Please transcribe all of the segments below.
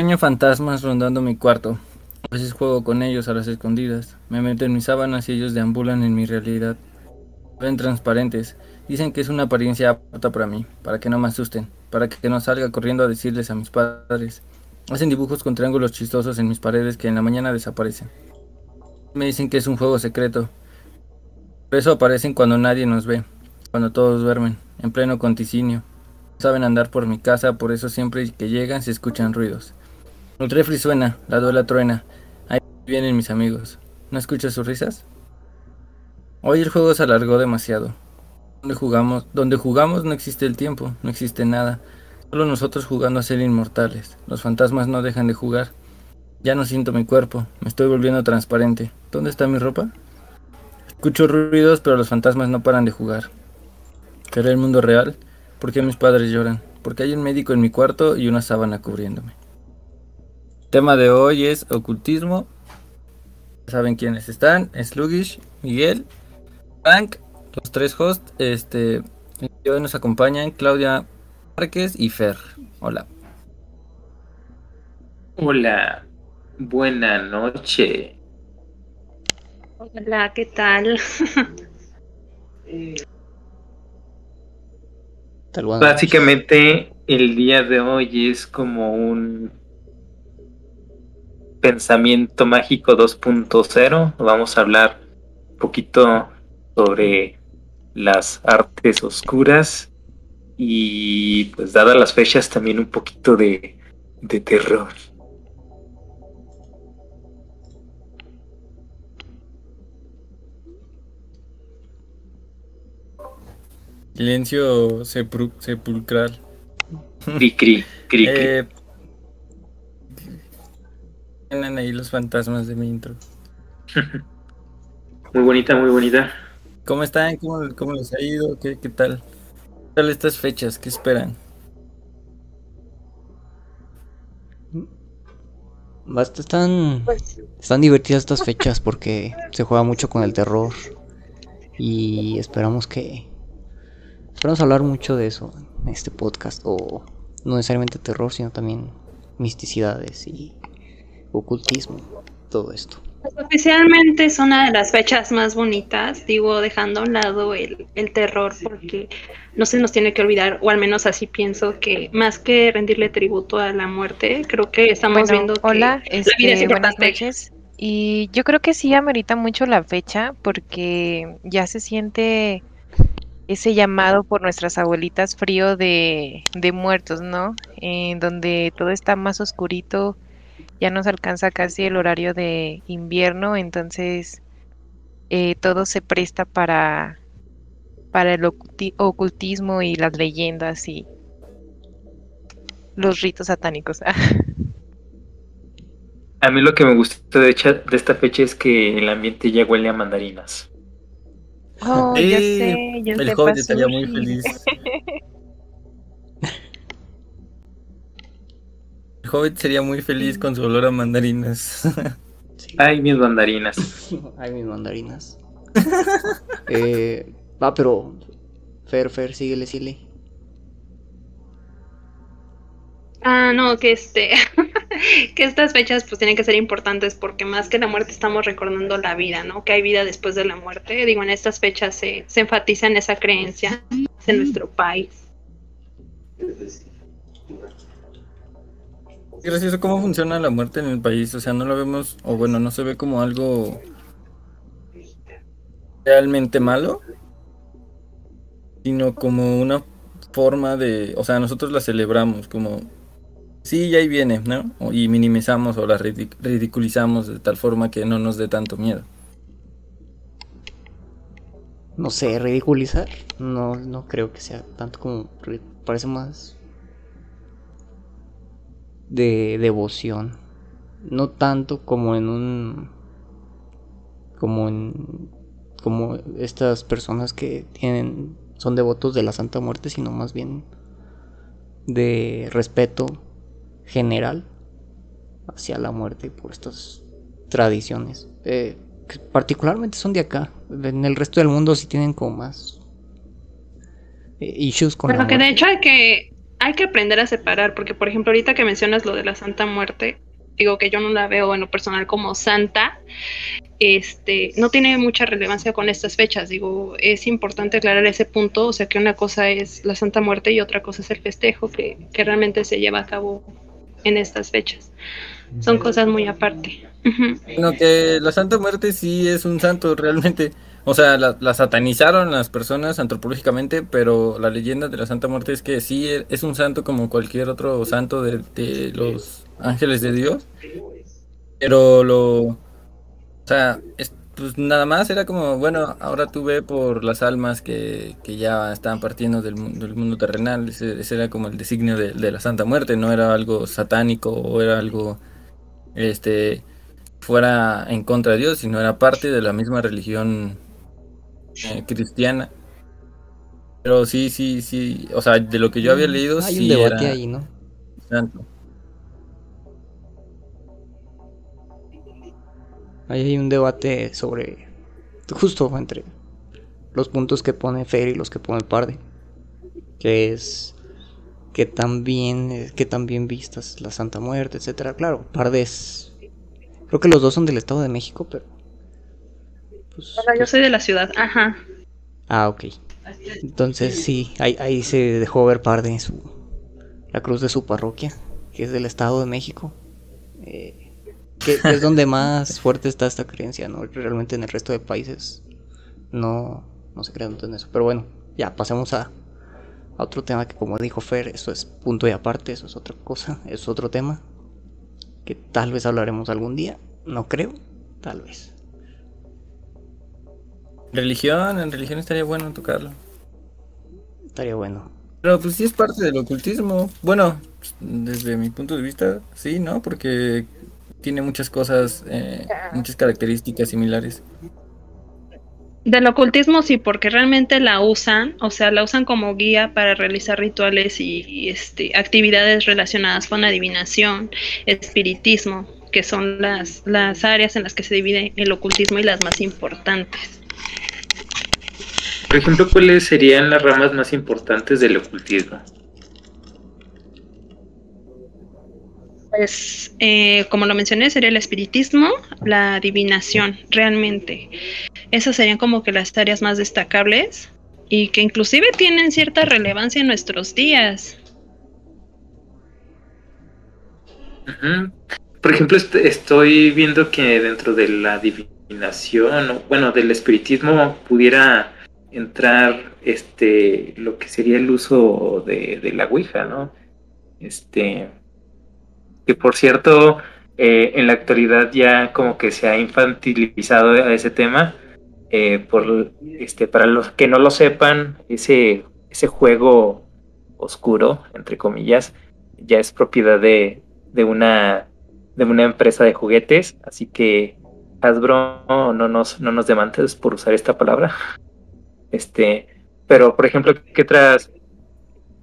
Sueño fantasmas rondando mi cuarto. A veces juego con ellos a las escondidas. Me meto en mis sábanas y ellos deambulan en mi realidad. Ven transparentes. Dicen que es una apariencia apta para mí, para que no me asusten, para que no salga corriendo a decirles a mis padres. Hacen dibujos con triángulos chistosos en mis paredes que en la mañana desaparecen. Me dicen que es un juego secreto. Por eso aparecen cuando nadie nos ve, cuando todos duermen, en pleno conticinio. saben andar por mi casa, por eso siempre que llegan se escuchan ruidos. El refri suena, la duela truena. Ahí vienen mis amigos. ¿No escuchas sus risas? Hoy el juego se alargó demasiado. Donde jugamos, jugamos no existe el tiempo, no existe nada. Solo nosotros jugando a ser inmortales. Los fantasmas no dejan de jugar. Ya no siento mi cuerpo, me estoy volviendo transparente. ¿Dónde está mi ropa? Escucho ruidos, pero los fantasmas no paran de jugar. ¿Será el mundo real? ¿Por qué mis padres lloran? Porque hay un médico en mi cuarto y una sábana cubriéndome tema de hoy es ocultismo. Saben quiénes están. Sluggish, Miguel, Frank, los tres hosts. Este, hoy nos acompañan Claudia Márquez y Fer. Hola. Hola. Buena noche. Hola, ¿qué tal? Básicamente el día de hoy es como un Pensamiento Mágico 2.0. Vamos a hablar un poquito sobre las artes oscuras y pues dadas las fechas también un poquito de, de terror. Silencio sepulcral. Cri, cri, cri, eh, tienen ahí los fantasmas de mi intro. muy bonita, muy bonita. ¿Cómo están? ¿Cómo, les ha ido? ¿Qué, qué tal? ¿Qué tal estas fechas? ¿Qué esperan? Están, están divertidas estas fechas porque se juega mucho con el terror y esperamos que esperamos hablar mucho de eso en este podcast o no necesariamente terror sino también misticidades y ocultismo, todo esto. Oficialmente es una de las fechas más bonitas, digo, dejando a un lado el, terror, porque no se nos tiene que olvidar, o al menos así pienso, que más que rendirle tributo a la muerte, creo que estamos viendo que hola, este, Buenas noches. Y yo creo que sí amerita mucho la fecha, porque ya se siente ese llamado por nuestras abuelitas frío de, de muertos, ¿no? En donde todo está más oscurito ya nos alcanza casi el horario de invierno, entonces eh, todo se presta para, para el ocultismo y las leyendas y los ritos satánicos. a mí lo que me gusta de, de esta fecha es que el ambiente ya huele a mandarinas. Oh, ya sé, ya el joven estaría muy feliz. Hobbit sería muy feliz con su olor a mandarinas. Ay, mis mandarinas. Ay, mis mandarinas. eh, va, pero. Fer, Fer, síguele, síguele. Ah, no, que este. que estas fechas pues tienen que ser importantes porque más que la muerte estamos recordando la vida, ¿no? Que hay vida después de la muerte. Digo, en estas fechas se, se enfatiza en esa creencia en nuestro país. Gracioso cómo funciona la muerte en el país. O sea, no lo vemos, o bueno, no se ve como algo realmente malo, sino como una forma de, o sea, nosotros la celebramos como, sí, ya ahí viene, ¿no? Y minimizamos o la ridiculizamos de tal forma que no nos dé tanto miedo. No sé, ridiculizar, no, no creo que sea tanto como, parece más de devoción. No tanto como en un. como en. como estas personas que tienen. son devotos de la Santa Muerte, sino más bien de respeto general hacia la muerte por estas tradiciones. Eh, particularmente son de acá. En el resto del mundo sí tienen como más eh, issues con Pero que de hecho hay que hay que aprender a separar, porque por ejemplo ahorita que mencionas lo de la Santa Muerte, digo que yo no la veo en lo personal como santa, este, no tiene mucha relevancia con estas fechas. Digo, es importante aclarar ese punto, o sea que una cosa es la Santa Muerte y otra cosa es el festejo que, que realmente se lleva a cabo en estas fechas. Son cosas muy aparte. Bueno, que la Santa Muerte sí es un santo realmente. O sea, la, satanizaron las personas antropológicamente, pero la leyenda de la Santa Muerte es que sí es un santo como cualquier otro santo de, los ángeles de Dios. Pero lo... O sea, pues nada más era como, bueno, ahora tú ve por las almas que, que ya estaban partiendo del, mundo terrenal. Ese, era como el designio de, de la Santa Muerte, no era algo satánico o era algo... Este fuera en contra de Dios, sino era parte de la misma religión eh, cristiana. Pero sí, sí, sí, o sea, de lo que yo había mm, leído, Hay sí un debate ahí, ¿no? Ahí hay un debate sobre, justo entre los puntos que pone Fer y los que pone Parde, que es que también, que también vistas la Santa Muerte, etcétera. Claro, Parde es, creo que los dos son del Estado de México, pero pues, yo pues soy de la ciudad, ajá. Ah, ok. Entonces sí, ahí, ahí se dejó ver par de su, la cruz de su parroquia, que es del Estado de México. Eh, que es donde más fuerte está esta creencia, ¿no? Realmente en el resto de países no, no se cree tanto en eso. Pero bueno, ya pasemos a, a otro tema que como dijo Fer, eso es punto y aparte, eso es otra cosa, es otro tema que tal vez hablaremos algún día, no creo, tal vez. Religión, en religión estaría bueno tocarlo. Estaría bueno. Pero pues sí es parte del ocultismo. Bueno, desde mi punto de vista, sí, ¿no? Porque tiene muchas cosas, eh, muchas características similares. Del ocultismo sí, porque realmente la usan, o sea, la usan como guía para realizar rituales y, este, actividades relacionadas con adivinación, espiritismo, que son las, las áreas en las que se divide el ocultismo y las más importantes. Por ejemplo, ¿cuáles serían las ramas más importantes del ocultismo? Pues, eh, como lo mencioné, sería el espiritismo, la adivinación, realmente. Esas serían como que las áreas más destacables y que inclusive tienen cierta relevancia en nuestros días. Por ejemplo, estoy viendo que dentro de la adivinación, bueno, del espiritismo pudiera entrar este lo que sería el uso de, la Ouija, ¿no? Este que por cierto eh, en la actualidad ya como que se ha infantilizado ese tema. Eh, por este para los que no lo sepan, ese, ese juego oscuro, entre comillas, ya es propiedad de, de una de una empresa de juguetes, así que Hasbro no nos, no nos demandes por usar esta palabra. Este, pero por ejemplo, ¿qué otras,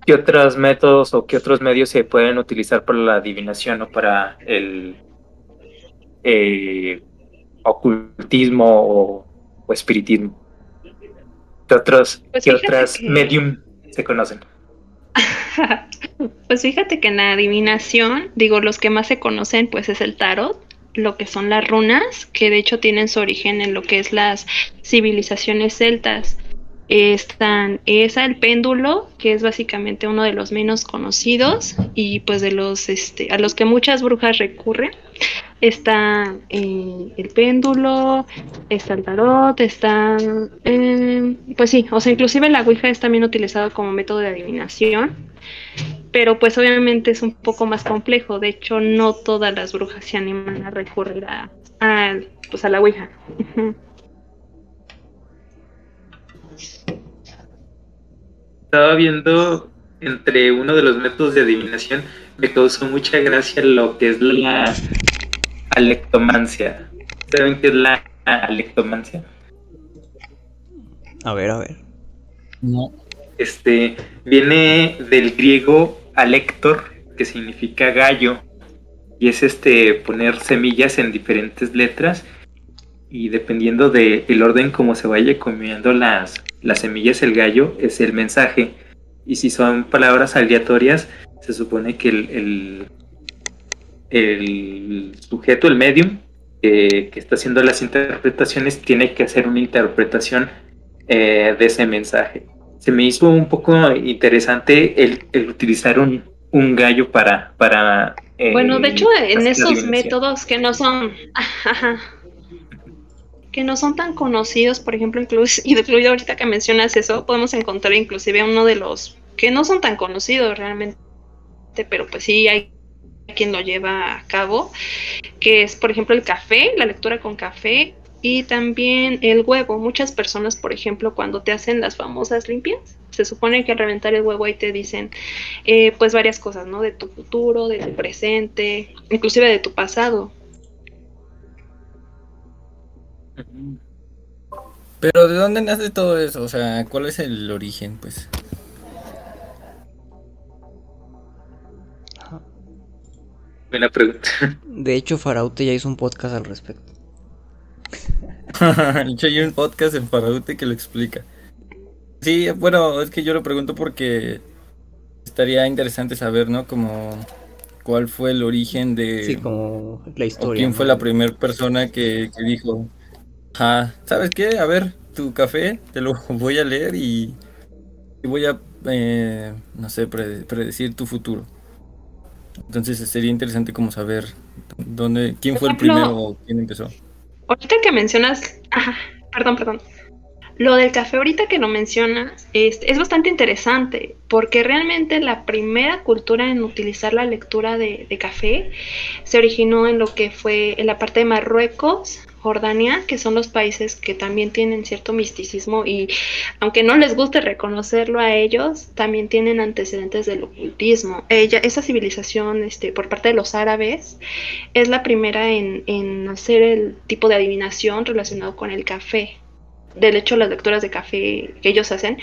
qué otros métodos o qué otros medios se pueden utilizar para la adivinación o para el eh, ocultismo o, espiritismo? ¿Qué otros, pues ¿qué otras medium se conocen? pues fíjate que en la adivinación, digo, los que más se conocen pues es el tarot, lo que son las runas, que de hecho tienen su origen en lo que es las civilizaciones celtas están esa, el péndulo, que es básicamente uno de los menos conocidos y pues de los este, a los que muchas brujas recurren. Está eh, el péndulo, está el tarot, está, eh, pues sí, o sea, inclusive la Ouija es también utilizado como método de adivinación, pero pues obviamente es un poco más complejo. De hecho, no todas las brujas se animan a recurrir a, a pues a la Ouija. Estaba viendo entre uno de los métodos de adivinación, me causó mucha gracia lo que es la alectomancia. ¿Saben qué es la alectomancia? A ver, a ver. No. Este viene del griego alector, que significa gallo, y es este poner semillas en diferentes letras y dependiendo del orden como se vaya comiendo las, las semillas el gallo, es el mensaje. Y si son palabras aleatorias, se supone que el, el, sujeto, el medium, que está haciendo las interpretaciones, tiene que hacer una interpretación eh, de ese mensaje. Se me hizo un poco interesante el, utilizar un, un, gallo para... para eh, bueno, de hecho, en esos métodos que no son... que no son tan conocidos, por ejemplo, incluso, incluido ahorita que mencionas eso, podemos encontrar inclusive uno de los que no son tan conocidos realmente, pero pues sí hay quien lo lleva a cabo, que es por ejemplo el café, la lectura con café y también el huevo. Muchas personas, por ejemplo, cuando te hacen las famosas limpias, se supone que al reventar el huevo ahí te dicen eh, pues varias cosas, ¿no? De tu futuro, de tu presente, inclusive de tu pasado. Pero ¿de dónde nace todo eso? O sea, ¿cuál es el origen, pues? Buena pregunta. De hecho, Faraute ya hizo un podcast al respecto. de hecho, hay un podcast en Faraute que lo explica. Sí, bueno, es que yo lo pregunto porque estaría interesante saber, ¿no? Como cuál fue el origen de... Sí, como la historia. ¿Quién fue la primera persona que, que dijo, Ah, ¿sabes qué? A ver, tu café, te lo voy a leer y, voy a, eh, no sé, predecir tu futuro. Entonces sería interesante como saber dónde, quién fue el primero o quién empezó. Ahorita que mencionas, ajá, perdón, perdón. Lo del café ahorita que lo mencionas es, es, bastante interesante porque realmente la primera cultura en utilizar la lectura de, de, café se originó en lo que fue en la parte de Marruecos, Jordania, que son los países que también tienen cierto misticismo y aunque no les guste reconocerlo a ellos, también tienen antecedentes del ocultismo. Ella, esa civilización este, por parte de los árabes es la primera en, en hacer el tipo de adivinación relacionado con el café. Del hecho, las lecturas de café que ellos hacen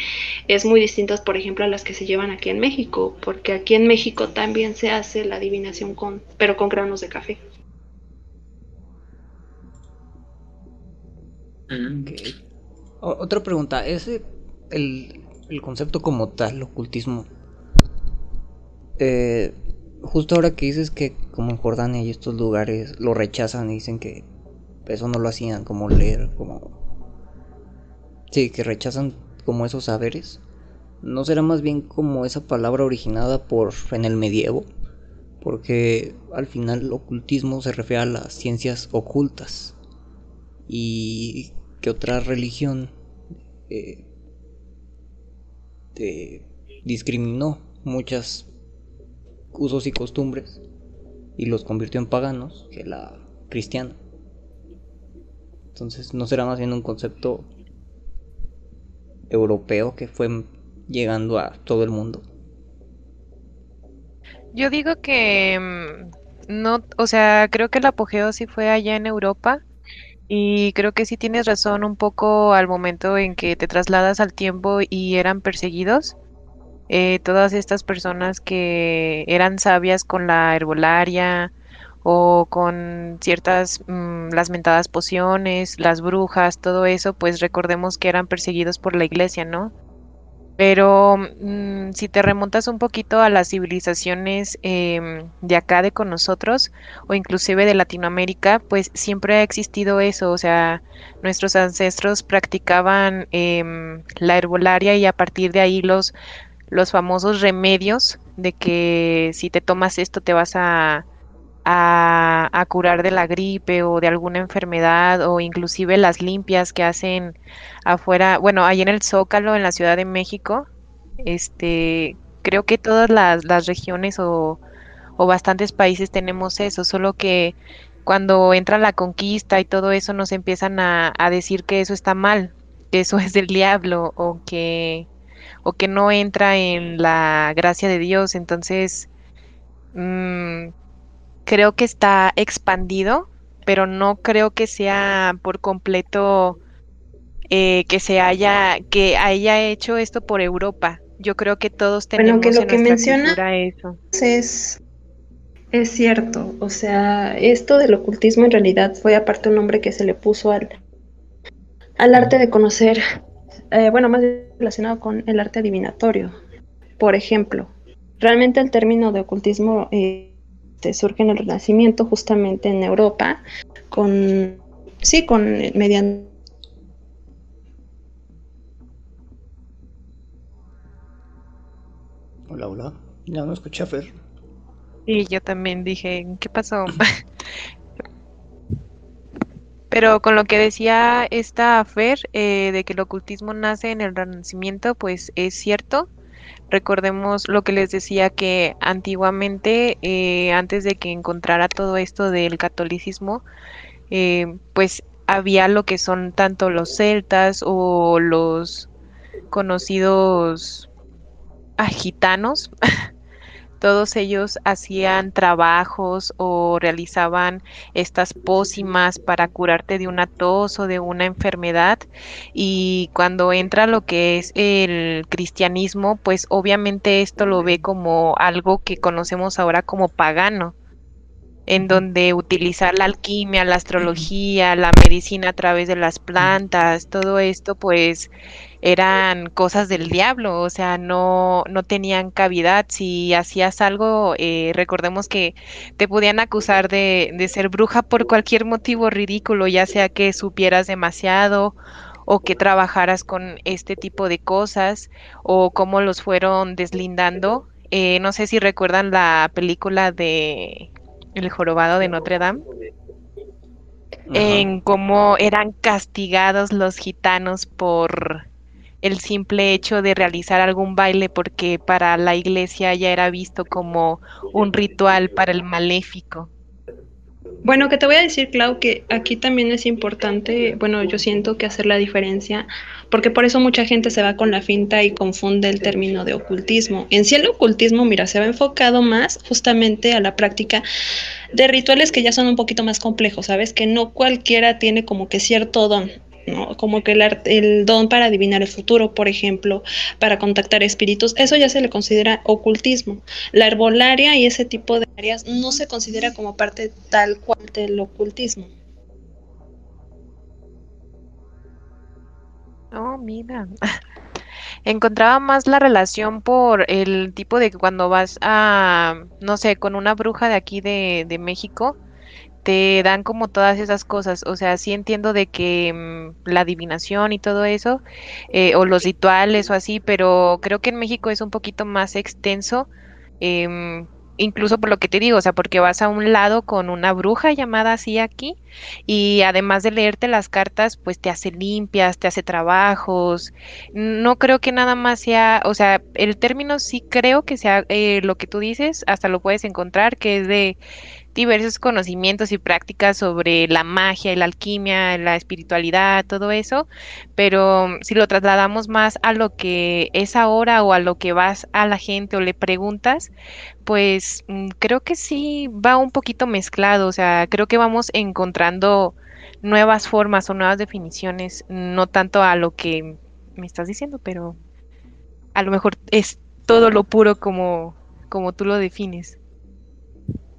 es muy distintas, por ejemplo, a las que se llevan aquí en México, porque aquí en México también se hace la adivinación con, pero con granos de café. Otra pregunta, ¿es el, concepto como tal, el ocultismo? Eh, justo ahora que dices que como en Jordania y estos lugares lo rechazan y dicen que eso no lo hacían, como leer, como... Sí, que rechazan como esos saberes. ¿No será más bien como esa palabra originada por en el medievo? Porque al final el ocultismo se refiere a las ciencias ocultas y que otra religión eh, discriminó muchos usos y costumbres y los convirtió en paganos que la cristiana. Entonces no será más bien un concepto europeo que fue llegando a todo el mundo. Yo digo que mm, no, o sea, creo que el apogeo sí fue allá en Europa y creo que sí tienes razón un poco al momento en que te trasladas al tiempo y eran perseguidos. Eh, todas estas personas que eran sabias con la herbolaria o con ciertas mm, las mentadas pociones, las brujas, todo eso, pues recordemos que eran perseguidos por la iglesia, ¿no? Pero mm, si te remontas un poquito a las civilizaciones em, de acá de con nosotros o inclusive de Latinoamérica, pues siempre ha existido eso, o sea, nuestros ancestros practicaban em, la herbolaria y a partir de ahí los, los famosos remedios de que si te tomas esto te vas a, a, curar de la gripe o de alguna enfermedad o inclusive las limpias que hacen afuera, bueno, ahí en el Zócalo, en la Ciudad de México, este, creo que todas las, las regiones o, o bastantes países tenemos eso, solo que cuando entra la conquista y todo eso nos empiezan a, a decir que eso está mal, que eso es del diablo o que o que no entra en la gracia de Dios, entonces mmm, creo que está expandido, pero no creo que sea por completo eh, que se haya, que haya hecho esto por Europa. Yo creo que todos tenemos bueno, que lo que menciona eso. Es, es cierto, o sea, esto del ocultismo en realidad fue aparte un nombre que se le puso al, al arte de conocer, eh, bueno, más relacionado con el arte adivinatorio, por ejemplo, realmente el término de ocultismo eh, surge en el Renacimiento, justamente en Europa, con, sí, con mediante Hola, hola. Ya no escuché a Fer. Y yo también dije, ¿qué pasó? Pero con lo que decía esta Fer, eh, de que el ocultismo nace en el Renacimiento, pues es cierto. Recordemos lo que les decía que antiguamente, eh, antes de que encontrara todo esto del catolicismo, eh, pues había lo que son tanto los celtas o los conocidos gitanos, todos ellos hacían trabajos o realizaban estas pócimas para curarte de una tos o de una enfermedad. Y cuando entra lo que es el cristianismo pues obviamente esto lo ve como algo que conocemos ahora como pagano en donde utilizar la alquimia, la astrología, la medicina a través de las plantas, todo esto pues eran cosas del diablo, o sea, no, no tenían cavidad. Si hacías algo, eh, recordemos que te podían acusar de, de ser bruja por cualquier motivo ridículo, ya sea que supieras demasiado o que trabajaras con este tipo de cosas o cómo los fueron deslindando. Eh, no sé si recuerdan la película de El jorobado de Notre Dame en cómo eran castigados los gitanos por el simple hecho de realizar algún baile porque para la iglesia ya era visto como un ritual para el maléfico. Bueno, que te voy a decir, Clau, que aquí también es importante, bueno, yo siento que hacer la diferencia, porque por eso mucha gente se va con la finta y confunde el término de ocultismo. En sí el ocultismo, mira, se va enfocado más justamente a la práctica de rituales que ya son un poquito más complejos, ¿sabes? Que no cualquiera tiene como que cierto don. Como que el, don para adivinar el futuro, por ejemplo, para contactar espíritus, eso ya se le considera ocultismo. La herbolaria y ese tipo de áreas no se considera como parte tal cual del ocultismo. Oh, mira. Encontraba más la relación por el tipo de que cuando vas a, no sé, con una bruja de aquí de, de México, te dan como todas esas cosas. O sea, sí entiendo de que mm, la adivinación y todo eso, eh, o los rituales o así, pero creo que en México es un poquito más extenso. Em, incluso por lo que te digo, o sea, porque vas a un lado con una bruja llamada así aquí y además de leerte las cartas, pues te hace limpias, te hace trabajos. No creo que nada más sea, o sea, el término sí creo que sea eh, lo que tú dices, hasta lo puedes encontrar, que es de diversos conocimientos y prácticas sobre la magia la alquimia, la espiritualidad, todo eso, pero mm, si lo trasladamos más a lo que es ahora o a lo que vas a la gente o le preguntas, pues mm, creo que sí va un poquito mezclado, o sea, creo que vamos encontrando nuevas formas o nuevas definiciones, no tanto a lo que me estás diciendo, pero a lo mejor es todo lo puro como, como tú lo defines.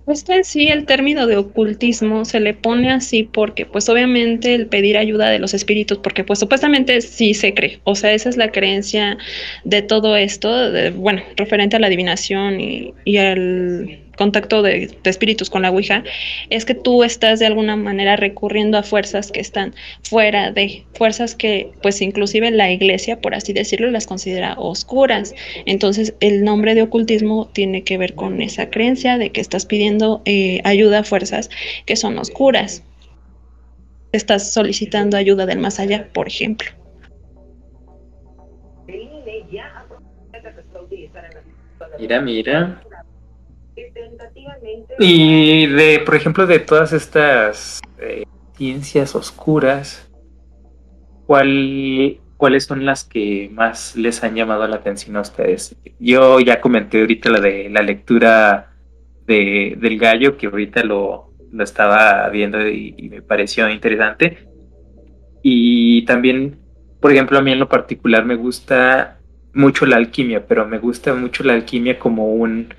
Pues que sí el término de ocultismo se le pone así porque pues obviamente el pedir ayuda de los espíritus, porque pues supuestamente sí se cree, o sea, esa es la creencia de todo esto, de, bueno, referente a la adivinación y, y al contacto de, espíritus con la Ouija, es que tú estás de alguna manera recurriendo a fuerzas que están fuera de, fuerzas que pues inclusive la iglesia, por así decirlo, las considera oscuras. Entonces el nombre de ocultismo tiene que ver con esa creencia de que estás pidiendo eh, ayuda a fuerzas que son oscuras. Estás solicitando ayuda del más allá, por ejemplo. Mira, mira. Y de, por ejemplo, de todas estas eh, ciencias oscuras, ¿cuál, ¿cuáles son las que más les han llamado la atención a ustedes? Yo ya comenté ahorita la de la lectura de, del gallo, que ahorita lo, lo estaba viendo y, y me pareció interesante. Y también, por ejemplo, a mí en lo particular me gusta mucho la alquimia, pero me gusta mucho la alquimia como un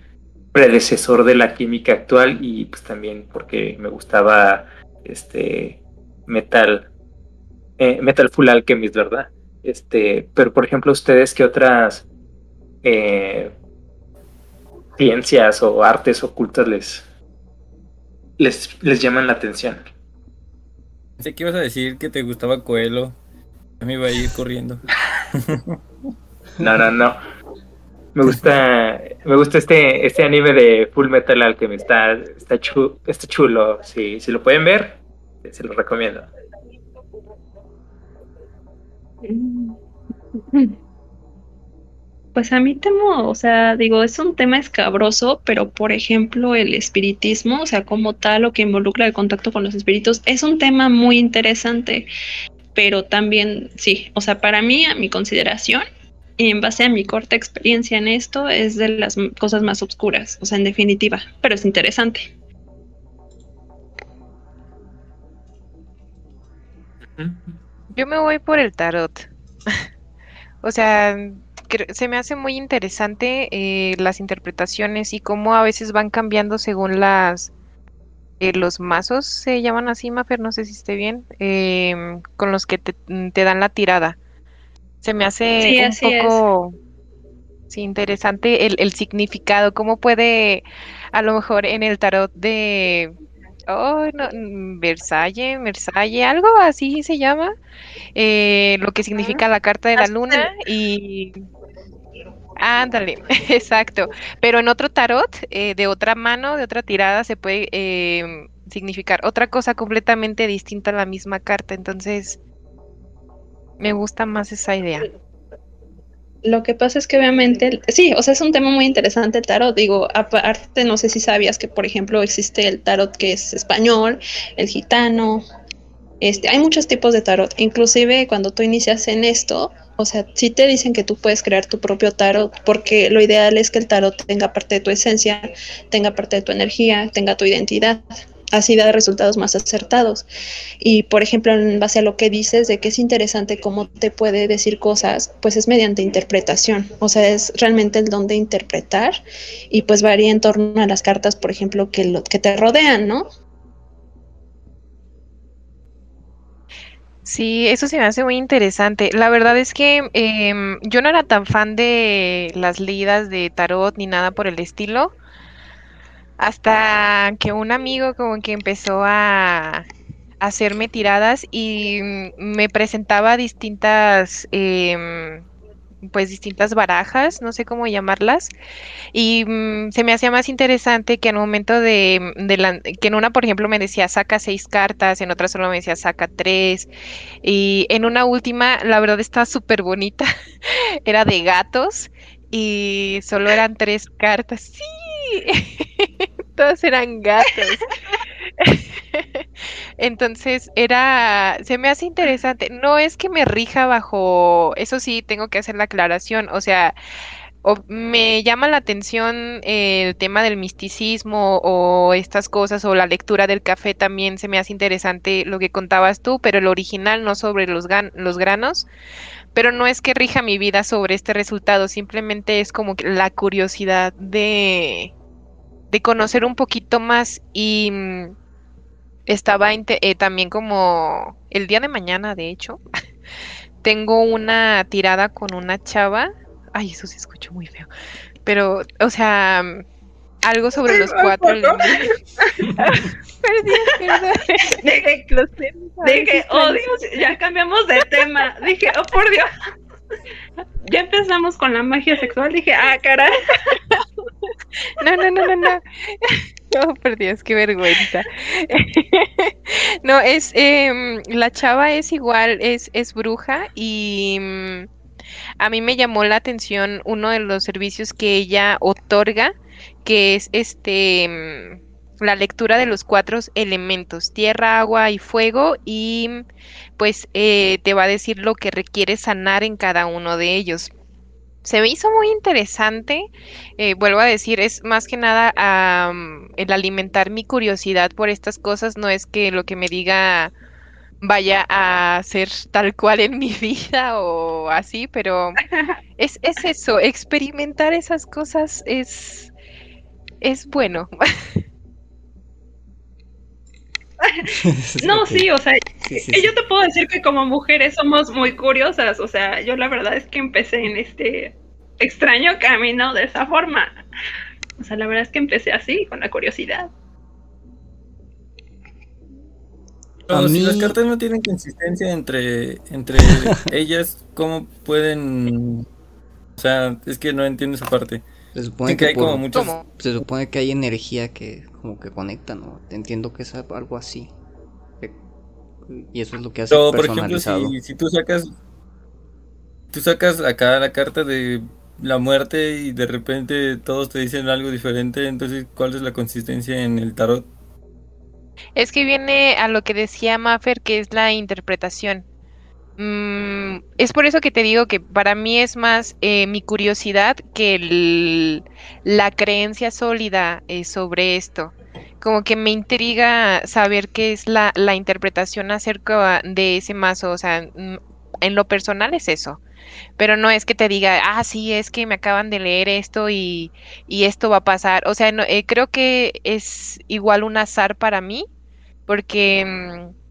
predecesor de la química actual y pues también porque me gustaba este metal eh, metal full alchemist verdad este pero por ejemplo ustedes qué otras eh, ciencias o artes ocultas les, les, les llaman la atención. Sé que ibas a decir que te gustaba Coelho. A mí iba a ir corriendo. no, no, no. Me gusta, me gusta este, este anime de Full Metal Alchemist. Está, está, está chulo. Si, si lo pueden ver, se lo recomiendo. Pues a mí temo, o sea, digo, es un tema escabroso, pero por ejemplo el espiritismo, o sea, como tal, lo que involucra el contacto con los espíritus, es un tema muy interesante, pero también, sí, o sea, para mí, a mi consideración, en base a mi corta experiencia en esto, es de las cosas más oscuras, o sea, en definitiva, pero es interesante. Yo me voy por el tarot. o sea, se me hace muy interesante eh, las interpretaciones y cómo a veces van cambiando según las eh, los mazos se llaman así, Mafer, no sé si esté bien, em, con los que te, dan la tirada. Se me hace un poco interesante el, el, significado, cómo puede a lo mejor en el tarot de oh, no, mm, Versailles, Versailles, algo así se llama, eh, lo que significa la carta de la luna y... Ándale, exacto. Pero en otro tarot, eh, de otra mano, de otra tirada, se puede eh, significar otra cosa completamente distinta a la misma carta. Entonces, me gusta más esa idea. Lo que pasa es que obviamente, sí, o sea, es un tema muy interesante el tarot. Digo, aparte, no sé si sabías que, por ejemplo, existe el tarot que es español, el gitano. Este, hay muchos tipos de tarot. Inclusive cuando tú inicias en esto, o sea, sí te dicen que tú puedes crear tu propio tarot, porque lo ideal es que el tarot tenga parte de tu esencia, tenga parte de tu energía, tenga tu identidad así da resultados más acertados. Y por ejemplo, en base a lo que dices de que es interesante cómo te puede decir cosas, pues es mediante interpretación, o sea, es realmente el don de interpretar y pues varía en torno a las cartas, por ejemplo, que, lo, que te rodean, ¿no? Sí, eso se me hace muy interesante. La verdad es que em, yo no era tan fan de las leídas de tarot ni nada por el estilo. Hasta que un amigo como que empezó a hacerme tiradas y me presentaba distintas, em, pues distintas barajas, no sé cómo llamarlas, y mm, se me hacía más interesante que en un momento de, que en una, por ejemplo, me decía saca seis cartas, en otra solo me decía saca tres, y en una última, la verdad está súper bonita, era de gatos y solo eran tres cartas, sí. Todos eran gatos. Entonces era, se me hace interesante. No es que me rija bajo, eso sí, tengo que hacer la aclaración. O sea, me llama la atención el tema del misticismo o estas cosas o la lectura del café también se me hace interesante lo que contabas tú, pero el original no sobre los, los granos pero no es que rija mi vida sobre este resultado, simplemente es como la curiosidad de, de conocer un poquito más y mm, estaba eh, también como el día de mañana, de hecho, tengo una tirada con una chava, ay, eso se escuchó muy feo, pero, o sea, algo sobre los cuatro Dije, dije, oh Dios, ya cambiamos de tema. Dije, oh por Dios. Ya empezamos con la magia sexual. Dije, ah, caray. No, no, no, no, no. Oh, por Dios, qué vergüenza. No, es, eh, la chava es igual, es, es bruja y mm, a mí me llamó la atención uno de los servicios que ella otorga que es este mm, la lectura de los cuatro elementos, tierra, agua y fuego, y pues eh, te va a decir lo que requiere sanar en cada uno de ellos. Se me hizo muy interesante, eh, vuelvo a decir, es más que nada el alimentar mi curiosidad por estas cosas, no es que lo que me diga vaya a ser tal cual en mi vida o así, pero es, es eso, experimentar esas cosas es es bueno. no, sí, o sea, yo te puedo decir que como mujeres somos muy curiosas, o sea, yo la verdad es que empecé en este extraño camino de esa forma. O sea, la verdad es que empecé así, con la curiosidad. Pero si las cartas no tienen consistencia entre, entre ellas, ¿cómo pueden...? O sea, es que no entiendo esa parte. Se supone que, hay como. Se supone que hay energía que como que conecta, ¿no? Entiendo que es algo así. Y eso es lo que hace Pero, por ejemplo, si, si tú sacas... Tú sacas acá la carta de la muerte y de repente todos te dicen algo diferente, entonces ¿cuál es la consistencia en el tarot? Es que viene a lo que decía Maffer, que es la interpretación. Mm, es por eso que te digo que para mí es más eh, mi curiosidad que la creencia sólida eh, sobre esto. Como que me intriga saber qué es la, interpretación acerca de ese mazo. O sea, mm, en lo personal es eso pero no es que te diga, ah, sí, es que me acaban de leer esto y, y esto va a pasar. O sea, no, eh, creo que es igual un azar para mí, porque mm,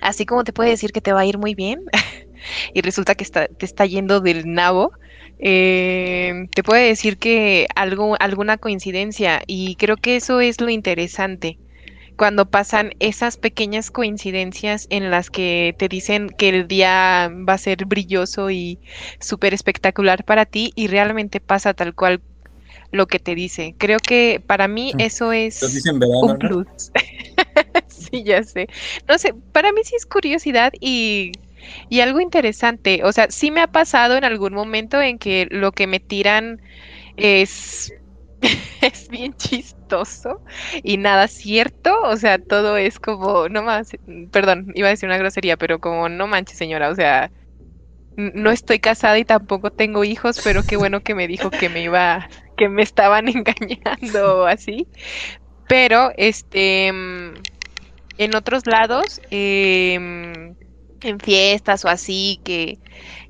así como te puede decir que te va a ir muy bien y resulta que está, te está yendo del nabo, eh, te puede decir que algo, alguna coincidencia y creo que eso es lo interesante cuando pasan esas pequeñas coincidencias en las que te dicen que el día va a ser brilloso y súper espectacular para ti y realmente pasa tal cual lo que te dice. Creo que para mí eso es un plus. sí, ya sé. No sé, para mí sí es curiosidad y, y algo interesante. O sea, sí me ha pasado en algún momento en que lo que me tiran es es bien chistoso y nada cierto, o sea, todo es como, no más, perdón, iba a decir una grosería, pero como, no manches señora, o sea, no estoy casada y tampoco tengo hijos, pero qué bueno que me dijo que me iba, que me estaban engañando o así. Pero, este, en otros lados, em, en fiestas o así, que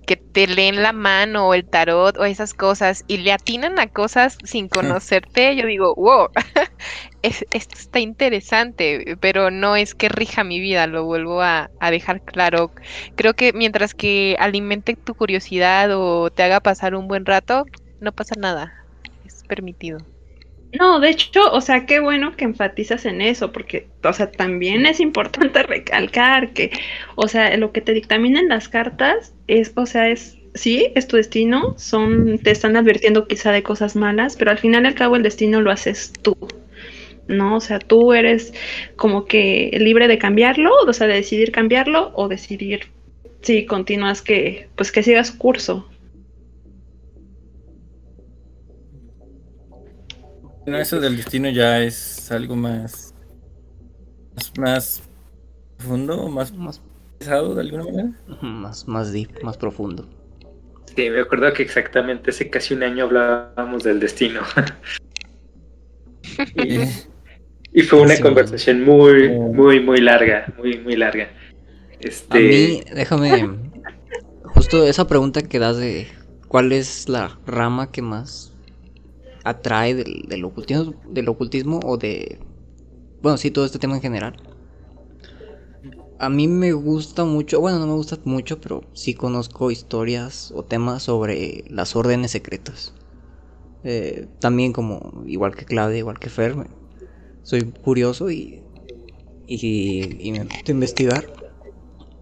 que te leen la mano o el tarot o esas cosas y le atinan a cosas sin conocerte, yo digo, wow, esto está interesante, pero no es que rija mi vida, lo vuelvo a, dejar claro. Creo que mientras que alimente tu curiosidad o te haga pasar un buen rato, no pasa nada, es permitido. No, de hecho, o sea, qué bueno que enfatizas en eso, porque, o sea, también es importante recalcar que, o sea, lo que te dictaminan las cartas es, o sea, es, sí, es tu destino, son, te están advirtiendo quizá de cosas malas, pero al final y al cabo el destino lo haces tú, ¿no? O sea, tú eres como que libre de cambiarlo, o sea, de decidir cambiarlo o decidir si continúas que, pues que sigas curso, Bueno, eso del destino ya es algo más. más, profundo, más, más pesado de alguna manera. Más, más deep, más profundo. Sí, me acuerdo que exactamente hace casi un año hablábamos del destino. y, fue una conversación muy, muy, muy larga, muy, muy larga. Este... A mí, déjame. Justo esa pregunta que das de cuál es la rama que más atrae del, ocultismo, del ocultismo o de... Bueno, sí, todo este tema en general. A mí me gusta mucho, bueno, no me gusta mucho, pero sí conozco historias o temas sobre las órdenes secretas. Eh, también como, igual que Claudia, igual que Fer, soy curioso y, y, me empecé a investigar.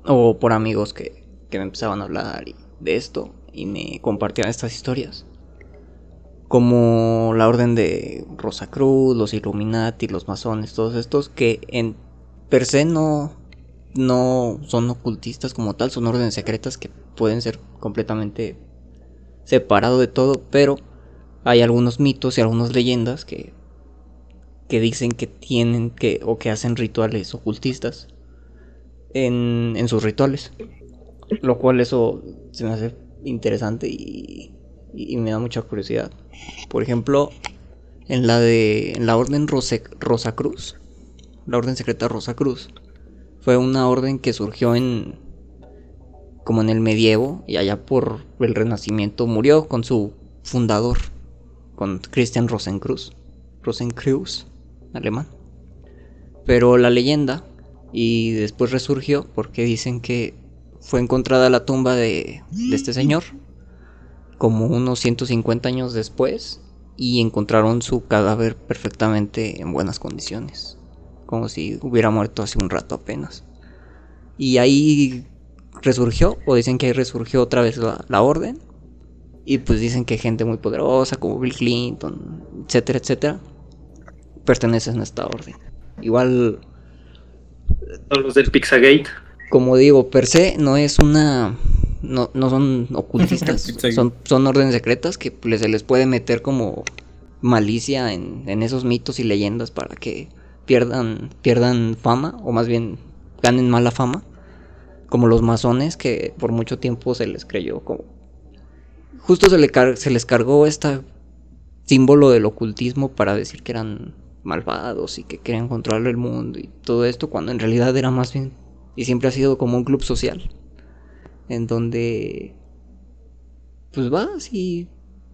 O por amigos que, que me empezaban a hablar de esto y me compartían estas historias como la orden de Rosacruz, los Illuminati, los masones, todos estos que en per se no, no son ocultistas como tal, son órdenes secretas que pueden ser completamente separado de todo, pero hay algunos mitos y algunas leyendas que, que dicen que tienen que o que hacen rituales ocultistas en, en sus rituales, lo cual eso se me hace interesante y y, me da mucha curiosidad. Por ejemplo, en la de en la orden Rosa Cruz, la orden secreta Rosa Cruz, fue una orden que surgió en como en el medievo y allá por el Renacimiento murió con su fundador, con Christian Rosenkreuz, Rosenkreuz, alemán. Pero la leyenda y después resurgió porque dicen que fue encontrada la tumba de, de este señor como unos 150 años después y encontraron su cadáver perfectamente en buenas condiciones, como si hubiera muerto hace un rato apenas. Y ahí resurgió, o dicen que ahí resurgió otra vez la, orden, y pues dicen que gente muy poderosa como Bill Clinton, etcétera, etcétera, pertenecen a esta orden. Igual... Los del Pixagate. Como digo, per se no es una no, no son ocultistas, son, son órdenes secretas que se les puede meter como malicia en, en, esos mitos y leyendas para que pierdan, pierdan fama, o más bien ganen mala fama, como los masones que por mucho tiempo se les creyó como... Justo se, le se les cargó este símbolo del ocultismo para decir que eran malvados y que querían controlar el mundo y todo esto, cuando en realidad era más bien y siempre ha sido como un club social en donde pues vas y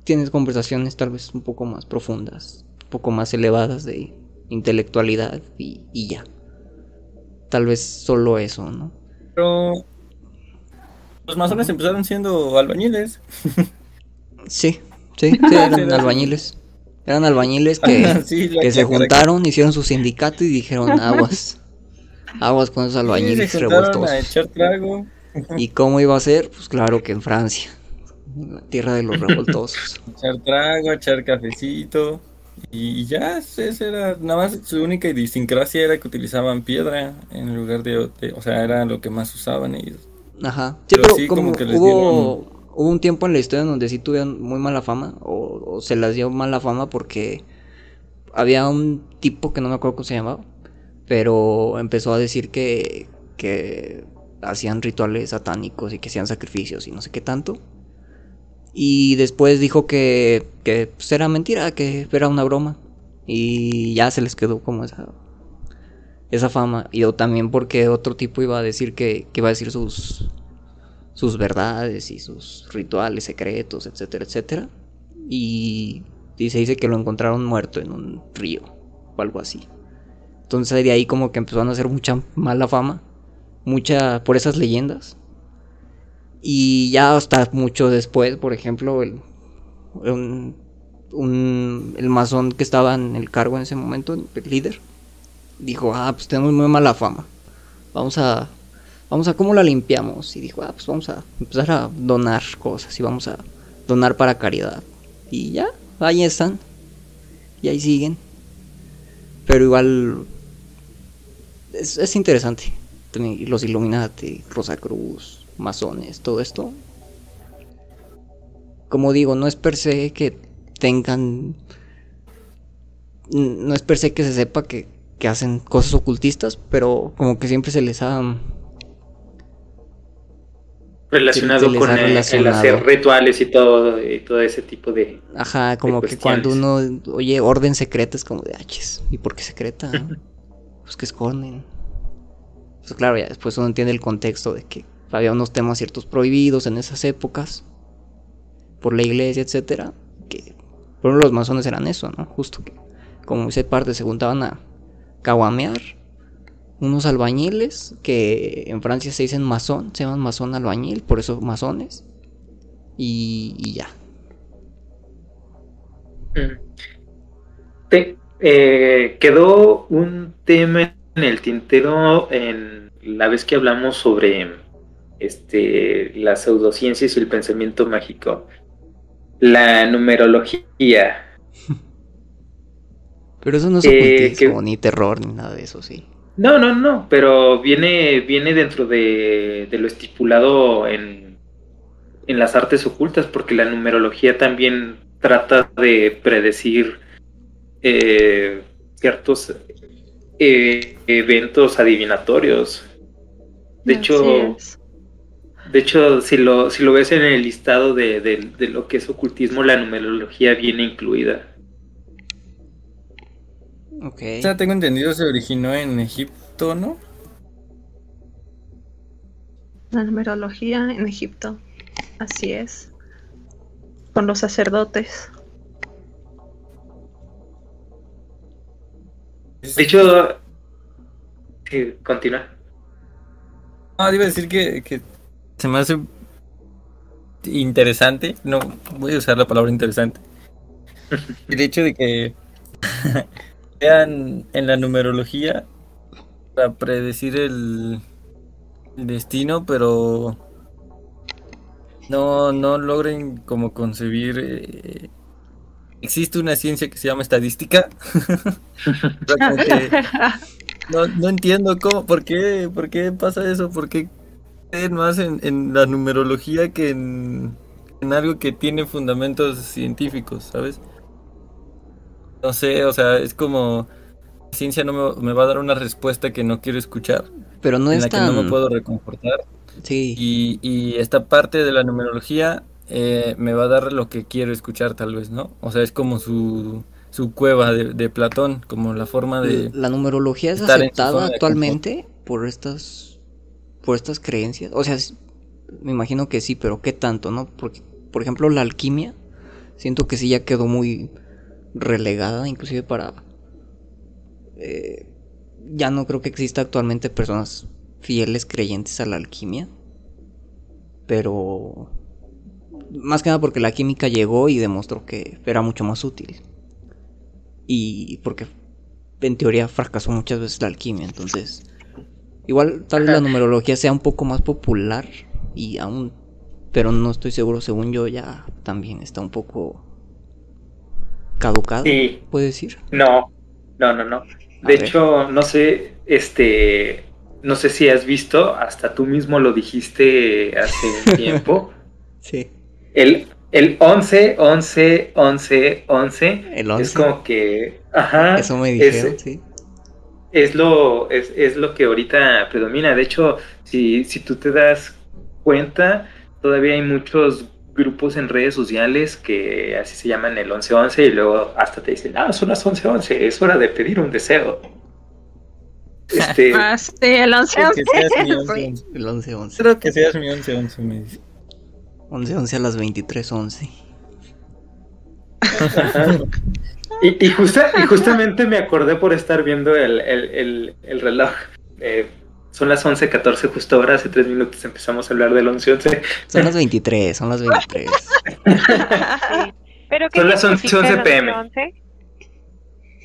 tienes conversaciones tal vez un poco más profundas, un poco más elevadas de intelectualidad y, ya. Tal vez solo eso, ¿no? Pero los masones empezaron siendo albañiles. sí, sí, eran albañiles. Eran albañiles que, que se juntaron, hicieron su sindicato y dijeron aguas. Aguas con esos albañiles sí, A echar trago. ¿Y cómo iba a ser? Pues claro que en Francia, la tierra de los revoltosos. echar trago, echar cafecito. Y ya, esa era nada más su única idiosincrasia era que utilizaban piedra en lugar de, o sea, era lo que más usaban ellos. Ajá. Sí, pero, como, que hubo, hubo un tiempo en la historia donde sí tuvieron muy mala fama, o, o, se las dio mala fama porque había un tipo que no me acuerdo cómo se llamaba, pero empezó a decir que, que hacían rituales satánicos y que hacían sacrificios y no sé qué tanto. Y después dijo que, que pues, era mentira, que era una broma. Y ya se les quedó como esa, esa fama. Y también porque otro tipo iba a decir que, que iba a decir sus, sus verdades y sus rituales secretos, etcétera, etcétera. Y, y se dice que lo encontraron muerto en un río o algo así. Entonces de ahí como que empezaron a hacer mucha mala fama mucha por esas leyendas. Y ya hasta mucho después, por ejemplo, el, un, el masón que estaba en el cargo en ese momento, el líder, dijo, ah, pues tenemos muy mala fama. Vamos a, vamos a, ¿cómo la limpiamos? Y dijo, ah, pues vamos a empezar a donar cosas y vamos a donar para caridad. Y ya, ahí están. Y ahí siguen. Pero igual es, es interesante los Illuminati, Cruz, masones, todo esto. Como digo, no es per se que tengan. No es per se que se sepa que, que hacen cosas ocultistas, pero como que siempre se les ha. Relacionado con el, hacer rituales y todo, y todo ese tipo de. Ajá, como que cuando uno oye orden secreta es como de H. ¿Y por qué secreta? pues que esconden. Pues claro, ya después uno entiende el contexto de que había unos temas ciertos prohibidos en esas épocas por la iglesia, etcétera, que por los masones eran eso, ¿no? Justo que como esa parte se juntaban a caguamear unos albañiles que en Francia se dicen masón, se llaman masón albañil, por eso masones. Y, ya. Eh, quedó un tema en el tintero en la vez que hablamos sobre este, las pseudociencias y el pensamiento mágico. La numerología. Pero eso no es eh, ni terror, ni nada de eso, sí. No, no, no, pero viene, viene dentro de, lo estipulado en, en las artes ocultas, porque la numerología también trata de predecir eh, ciertos eh, eventos adivinatorios. De hecho, de hecho, si lo, si lo ves en el listado de, de, lo que es ocultismo, la numerología viene incluida. Ok. O sea, tengo entendido, se originó en Egipto, ¿no? La numerología en Egipto, así es. Con los sacerdotes. De hecho, sí, continúa. No, iba a decir que, se me hace interesante, no voy a usar la palabra interesante. El hecho de que vean en la numerología para predecir el, destino, pero no, no logren como concebir. Eh, existe una ciencia que se llama estadística. no, no entiendo cómo, por qué, por qué pasa eso, por qué más en, en la numerología que en, en algo que tiene fundamentos científicos, ¿sabes? No sé, o sea, es como la ciencia no me, me, va a dar una respuesta que no quiero escuchar. Pero no en es la tan... que no me puedo reconfortar. Sí. Y, y esta parte de la numerología eh, me va a dar lo que quiero escuchar, tal vez, ¿no? O sea, es como su, su cueva de, de Platón, como la forma de. La numerología es aceptada actualmente por estas por estas creencias? O sea, me imagino que sí, pero ¿qué tanto, no? Porque, por ejemplo, la alquimia, siento que sí ya quedó muy relegada, inclusive para... Eh, ya no creo que exista actualmente personas fieles creyentes a la alquimia, pero... Más que nada porque la química llegó y demostró que era mucho más útil. Y porque en teoría fracasó muchas veces la alquimia, entonces Igual tal vez la numerología sea un poco más popular y aún, pero no estoy seguro, según yo ya también está un poco caducado, sí. ¿puede decir? No, no, no, no. De hecho, no sé, este, no sé si has visto, hasta tú mismo lo dijiste hace un tiempo. sí. El, el 11, 11, 11, 11. El 11. Es como que, ajá. Eso me dijeron, sí es lo, es, es, lo que ahorita predomina. De hecho, si, si tú te das cuenta, todavía hay muchos grupos en redes sociales que así se llaman el 1111 y luego hasta te dicen, ah, son las 1111, es hora de pedir un deseo. Este, ah, sí, el 1111. El 1111. Creo que seas mi 1111, me dice. 1111 a las 2311. Y, justa, y, justamente me acordé por estar viendo el, el, el, reloj. Eh, son las 11.14 justo ahora, hace tres minutos empezamos a hablar del 11.11. Son las 23, son las 23. ¿Pero son las 11.11 pm.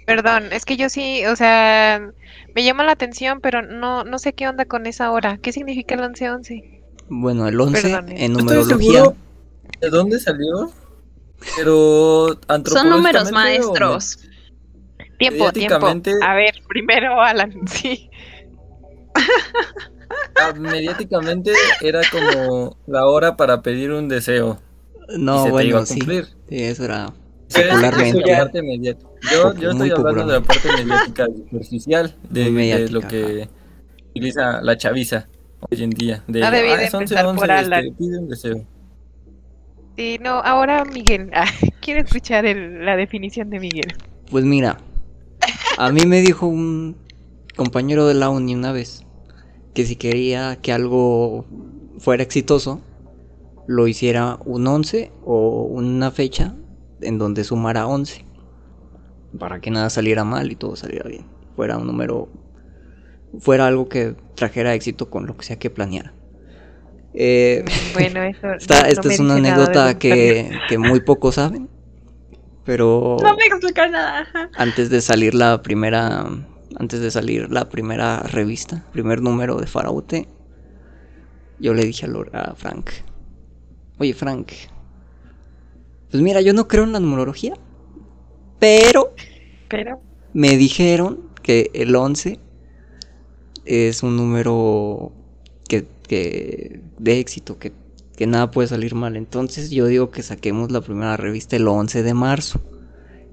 Perdón, es que yo sí, o sea, me llama la atención, pero no, no sé qué onda con esa hora. ¿Qué significa el 11.11? Bueno, el 11 Perdón, en numerología. ¿De dónde salió? Pero Son números maestros. Tiempo, tiempo. A ver, primero Alan, sí. Ah, mediáticamente era como la hora para pedir un deseo. No, bueno, sí. sí. Eso era popularmente. Yo, yo estoy hablando de la parte mediática superficial, de, de lo que utiliza la chaviza hoy en día. De, ah, ah, son 11, 11, este, pide un deseo. Sí, no, ahora Miguel, ah, quiero escuchar la definición de Miguel. Pues mira, a mí me dijo un compañero de la uni una vez que si quería que algo fuera exitoso, lo hiciera un 11 o una fecha en donde sumara 11. Para que nada saliera mal y todo saliera bien. Fuera un número, fuera algo que trajera éxito con lo que sea que planeara. Eh, bueno, eso. esta, esta es una anécdota que, que, muy pocos saben. Pero. No me explica nada. Antes de salir la primera. Antes de salir la primera revista, primer número de Faraute, yo le dije a, a Frank: Oye, Frank. Pues mira, yo no creo en la numerología. Pero. Pero. Me dijeron que el 11 es un número que que de éxito, que, que nada puede salir mal. Entonces yo digo que saquemos la primera revista el 11 de marzo.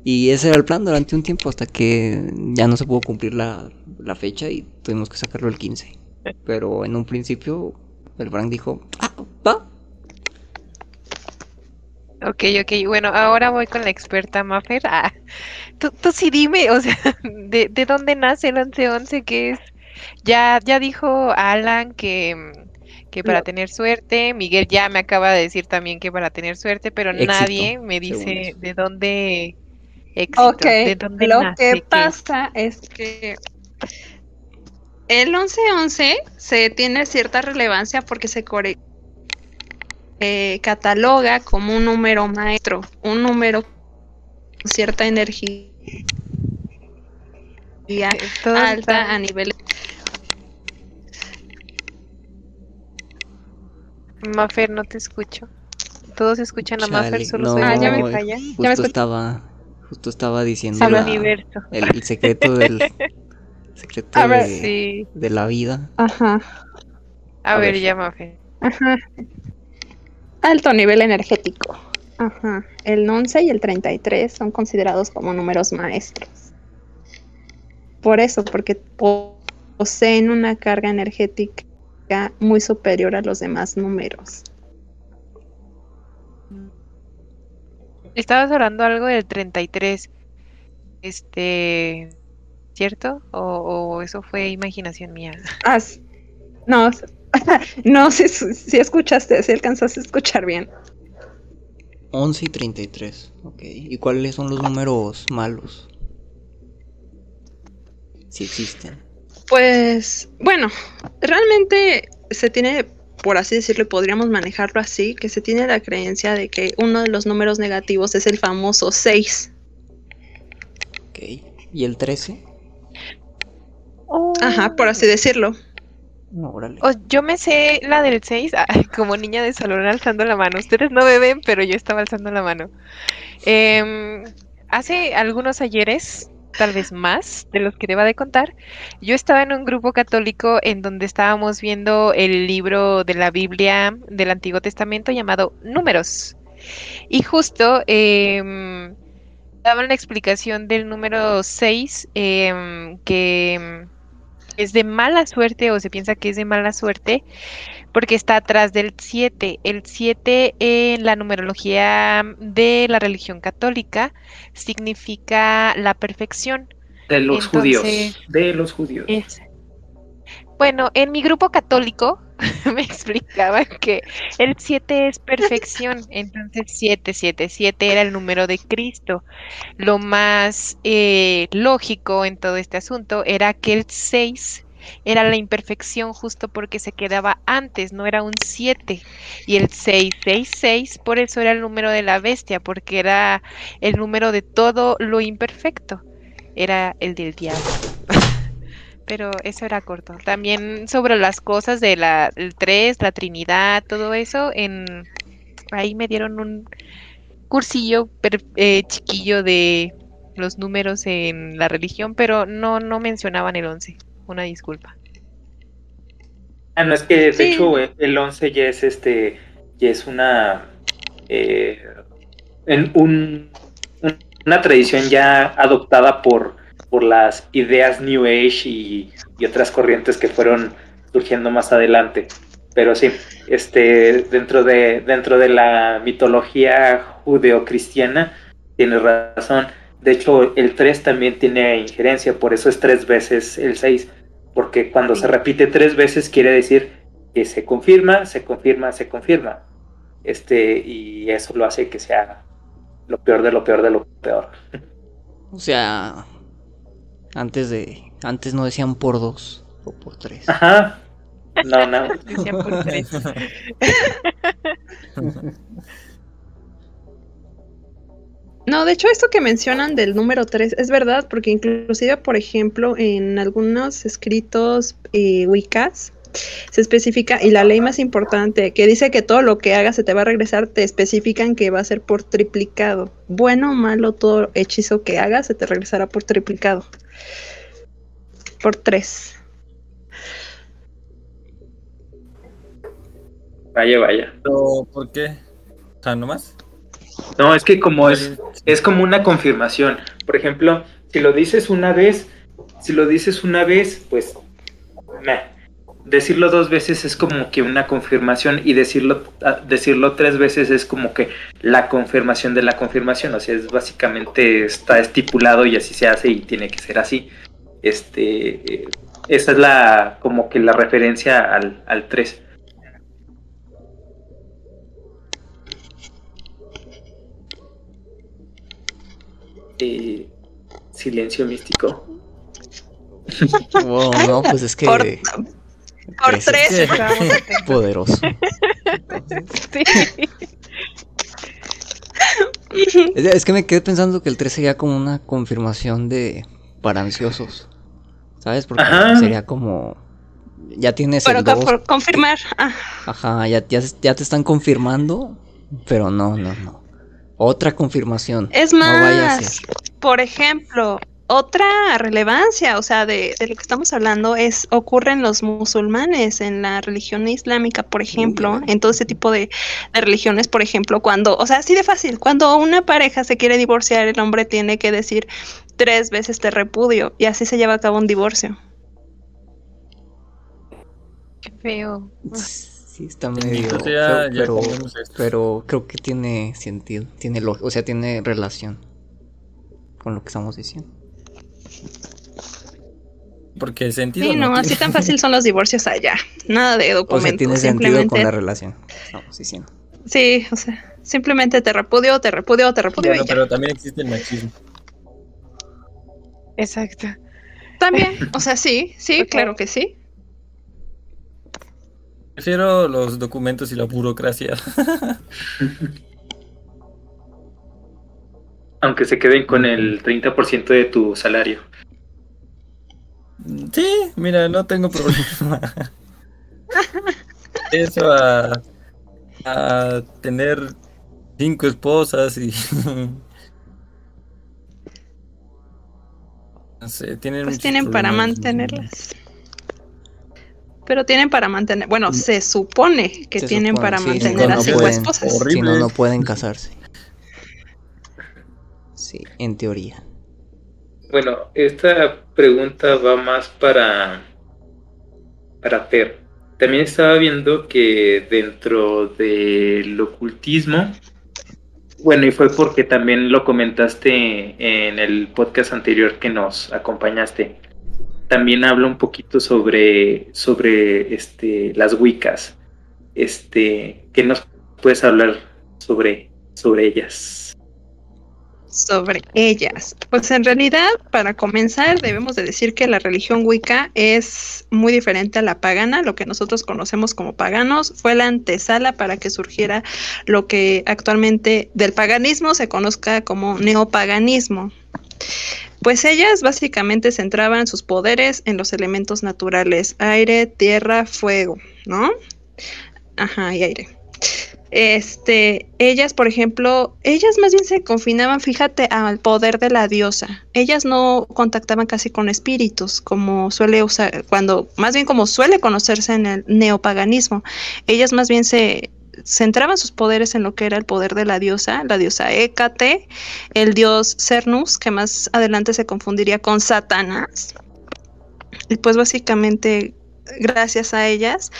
Y ese era el plan durante un tiempo hasta que ya no se pudo cumplir la, la fecha y tuvimos que sacarlo el 15. Pero en un principio el Frank dijo, ah, va. Ok, ok, bueno, ahora voy con la experta Maffer. Ah, tú, tú sí dime, o sea, ¿de, ¿de dónde nace el 11-11? ¿Qué es? Ya, ya dijo Alan que que para tener suerte, Miguel ya me acaba de decir también que para tener suerte, pero nadie me dice de dónde éxito, Ok, lo que pasa es que el 11-11 se tiene cierta relevancia porque se core eh, cataloga como un número maestro, un número con cierta energía alta a nivel. Mafer, no te escucho. Todos escuchan a Mafer, solo no, soy Ah, ya me- falla. Justo estaba, justo estaba diciendo la- universo. el, el secreto del secreto A ver, de, Sí. de la vida. Ajá, A, A ver, ver. ya, Mafer. ajá. Alto nivel energético. Ajá. El 11 y el 33 son considerados como números maestros. Por eso, porque po- poseen una carga energética muy superior a los demás números. Estabas hablando algo del 33. Este. ¿Cierto? ¿O, o eso fue imaginación mía? Ah, no, no, si, si escuchaste, si alcanzaste a escuchar bien. 11 y 33. Ok. ¿Y cuáles son los números malos? Si existen. Pues, bueno, realmente se tiene, por así decirlo, podríamos manejarlo así, que se tiene la creencia de que uno de los números negativos es el famoso 6. Ok. ¿Y el 13? Ajá, por así decirlo. No, órale. O- yo me sé la del 6 ay, como niña de salón alzando la mano. Ustedes no me ven, pero yo estaba alzando la mano. Em, hace algunos ayeres, tal vez más de los que deba de contar, yo estaba en un grupo católico en donde estábamos viendo el libro de la Biblia del Antiguo Testamento llamado Números. Y justo em, daban la explicación del número 6, em, que es de mala suerte o se piensa que es de mala suerte porque está atrás del 7. El 7 en la numerología de la religión católica significa la perfección. De los Entonces- judíos. De los judíos. Es- Bueno, en mi grupo católico me explicaban que el 7 es perfección, entonces 7, 7, 7 era el número de Cristo. Lo más eh, lógico en todo este asunto era que el 6 era la imperfección justo porque se quedaba antes, no era un 7. Y el 666 por eso era el número de la bestia, porque era el número de todo lo imperfecto. Era el del diablo. Pero eso era corto. También sobre las cosas de la el 3, la Trinidad, todo eso, en ahí me dieron un cursillo eh, chiquillo de los números en la religión, pero no no mencionaban el 11. Una disculpa. Ah, no, es que de Sí. hecho eh, el 11 ya es este, ya es una, eh, en un, un- una tradición ya adoptada por, por las ideas New Age y, y otras corrientes que fueron surgiendo más adelante. Pero sí, este, dentro de, dentro de la mitología judeocristiana, tienes razón. De hecho, el 3 también tiene injerencia, por eso es tres veces el 6 porque cuando se repite tres veces quiere decir que se confirma, se confirma, se confirma. Este, y eso lo hace que sea lo peor de lo peor de lo peor. O sea, antes de antes no decían por dos o por tres. Ajá. No, no. Decía por tres. No, de hecho, esto que mencionan del número 3 es verdad, porque inclusive, por ejemplo, en algunos escritos eh, Wiccas se especifica, y la ley más importante, que dice que todo lo que hagas se te va a regresar, te especifican que va a ser por triplicado. Bueno o malo, todo hechizo que hagas se te regresará por triplicado. Por 3. Vaya, vaya. Pero, ¿Por qué? O sea, ¿nomás? No, es que como es, es como una confirmación. Por ejemplo, si lo dices una vez, si lo dices una vez, pues meh. decirlo dos veces es como que una confirmación y decirlo ah, decirlo tres veces es como que la confirmación de la confirmación. O sea, es básicamente está estipulado y así se hace y tiene que ser así. Este, eh, esa es la como que la referencia al, al 3. Eh, silencio místico. Wow, no, pues es que Por- el Por tres es 3. Estábamos atentos. poderoso. Es, que me quedé pensando que el 3 sería como una confirmación de para ansiosos. ¿Sabes? Porque sería como. Ya tienes. Pero por confirmar. Ah. Ajá, ya, ya, te están confirmando. Pero no, no, no. Otra confirmación. Es más, por ejemplo, otra relevancia, o sea, de, lo que estamos hablando es ocurre en los musulmanes, en la religión islámica, por ejemplo, en todo ese tipo de, religiones, por ejemplo, cuando, o sea, así de fácil, cuando una pareja se quiere divorciar, el hombre tiene que decir tres veces te repudio y así se lleva a cabo un divorcio. Qué feo. Sí, está medio pero, pero, creo que tiene sentido, tiene o sea, tiene relación con lo que estamos diciendo. Porque sentido. Sí, no, así tan fácil son los divorcios allá. Nada de documentos. O sea, tiene sentido con la relación. Estamos diciendo. Sí, o sea, simplemente te repudio, te repudio, te repudio. Bueno, pero también existe el machismo. Exacto. También, o sea, sí, sí, claro que sí. Prefiero los documentos y la burocracia. Aunque se queden con el 30% de tu salario. Sí, mira, no tengo problema. Eso a, a tener cinco esposas y... no sé, tienen... Pues tienen para mantenerlas. Pero tienen para mantener, bueno, mm. se supone que tienen para mantener a cinco esposas. Si no, no pueden casarse. Sí, en teoría. Bueno, esta pregunta va más para, para Fer. También estaba viendo que dentro del ocultismo, bueno, y fue porque también lo comentaste en el podcast anterior que nos acompañaste. También habla un poquito sobre, sobre este, las Wiccas. Este, ¿Qué nos puedes hablar sobre, sobre ellas? sobre ellas. Pues en realidad, para comenzar, debemos de decir que la religión Wicca es muy diferente a la pagana, lo que nosotros conocemos como paganos, fue la antesala para que surgiera lo que actualmente del paganismo se conozca como neopaganismo. Pues ellas básicamente centraban sus poderes en los elementos naturales, aire, tierra, fuego, ¿no? Ajá, y aire. Este, ellas, por ejemplo, ellas más bien se confinaban, fíjate, al poder de la diosa. Ellas no contactaban casi con espíritus, como suele usar, cuando, más bien como suele conocerse en el neopaganismo. Ellas más bien se centraban sus poderes en lo que era el poder de la diosa, la diosa Hécate, el dios Cernus, que más adelante se confundiría con Satanás. Y pues básicamente gracias a ellas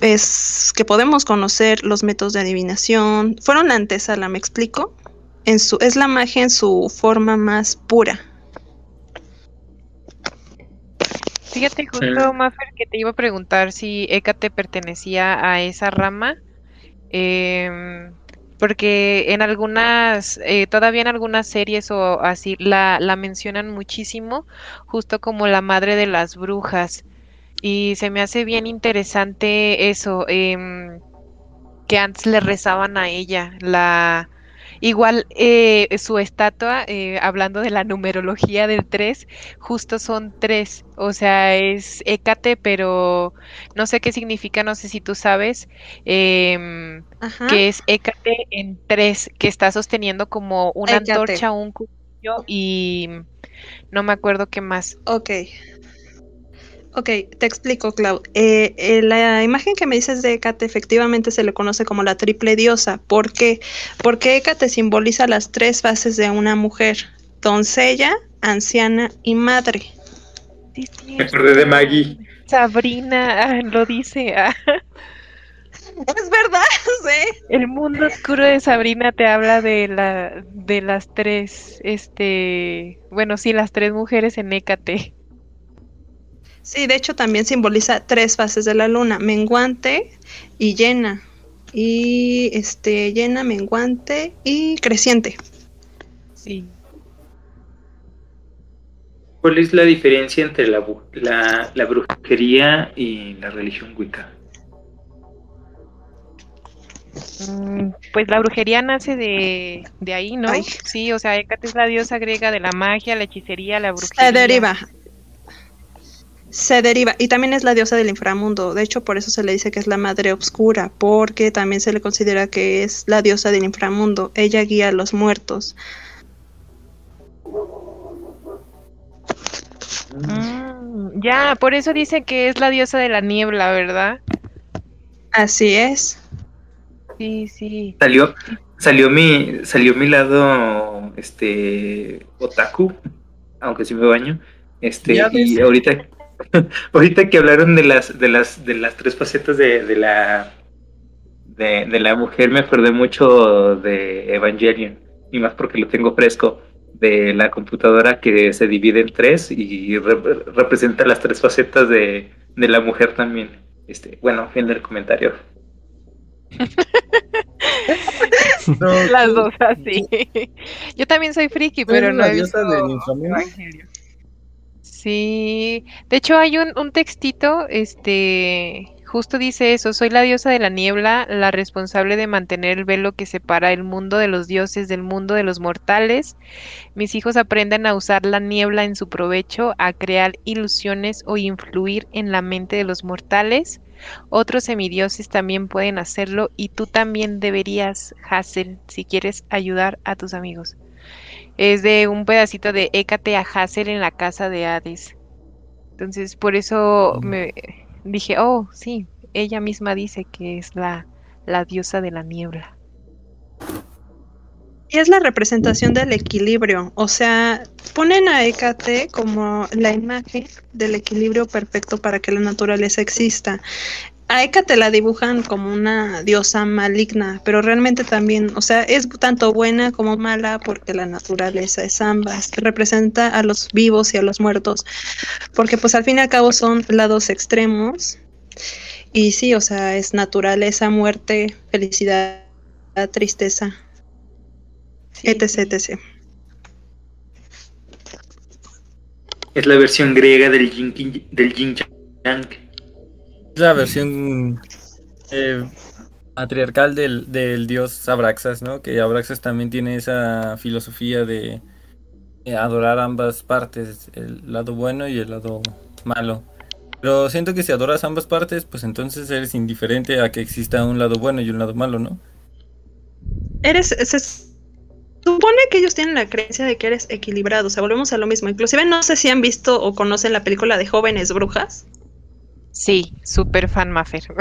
es que podemos conocer los métodos de adivinación. Fueron la antesala, ¿me explico? En su, es la magia en su forma más pura. Fíjate justo, Maffer, que te iba a preguntar si Hécate pertenecía a esa rama. Em, porque en algunas, eh, todavía en algunas series o así, la, la mencionan muchísimo, justo como la madre de las brujas. Y se me hace bien interesante eso, em, que antes le rezaban a ella. La igual eh, su estatua, eh, hablando de la numerología del 3, justo son tres. O sea, es Hécate, pero no sé qué significa, no sé si tú sabes, em, que es Hécate en tres, que está sosteniendo como una antorcha, un cuchillo y no me acuerdo qué más. Ok. Ok, te explico, Clau. Eh, eh, la imagen que me dices de Hécate efectivamente se le conoce como la triple diosa. ¿Por qué? Porque Hécate simboliza las tres fases de una mujer: doncella, anciana y madre. me acordé de Maggie. Sabrina ah, lo dice. Ah. Es verdad, sí. El mundo oscuro de Sabrina te habla de la de las tres, este, bueno, sí, las tres mujeres en Hécate. Sí, de hecho también simboliza tres fases de la luna, menguante y llena. Y este llena, menguante y creciente. Sí. ¿Cuál es la diferencia entre la, la, brujería y la religión wicca? Mm, pues la brujería nace de, de ahí, ¿no? Sí, o sea, Hécate es la diosa griega de la magia, la hechicería, la brujería. Se deriva. Se deriva. Y también es la diosa del inframundo. De hecho, por eso se le dice que es la madre obscura, porque también se le considera que es la diosa del inframundo. Ella guía a los muertos. Mm, ya, por eso dice que es la diosa de la niebla, ¿verdad? Así es. Sí, sí. Salió, salió mi, salió mi lado, este, otaku, aunque sí me baño. Este, y ahorita, ahorita que hablaron de las, de las, de las tres facetas de, de la, de, de la mujer, me acordé mucho de Evangelion, y más porque lo tengo fresco de la computadora que se divide en tres y representa las tres facetas de, de, la mujer también. Este, bueno, fin del comentario. las dos así. Yo también soy friki, pero no he visto Sí, de hecho hay un, textito, este, Justo dice eso, soy la diosa de la niebla, la responsable de mantener el velo que separa el mundo de los dioses del mundo de los mortales. Mis hijos aprenden a usar la niebla en su provecho, a crear ilusiones o influir en la mente de los mortales. Otros semidioses también pueden hacerlo y tú también deberías, Hazel, si quieres ayudar a tus amigos. Es de un pedacito de Écate a Hazel en la casa de Hades. Entonces, por eso me, dije, oh, sí, ella misma dice que es la, la diosa de la niebla. Y es la representación del equilibrio, o sea, ponen a Hécate como la imagen del equilibrio perfecto para que la naturaleza exista. A Hécate la dibujan como una diosa maligna, pero realmente también, o sea, es tanto buena como mala porque la naturaleza es ambas, representa a los vivos y a los muertos, porque pues al fin y al cabo son lados extremos. Y sí, o sea, es naturaleza, muerte, felicidad, tristeza, etc, etc. Es la versión griega del yin, del yin yang. Es la versión eh, del, del, dios Abraxas, ¿no? Que Abraxas también tiene esa filosofía de adorar ambas partes, el lado bueno y el lado malo. Pero siento que si adoras ambas partes, pues entonces eres indiferente a que exista un lado bueno y un lado malo, ¿no? Eres, se supone que ellos tienen la creencia de que eres equilibrado, o sea, volvemos a lo mismo. Inclusive no sé si han visto o conocen la película de Jóvenes Brujas. Sí, súper fan Maffer.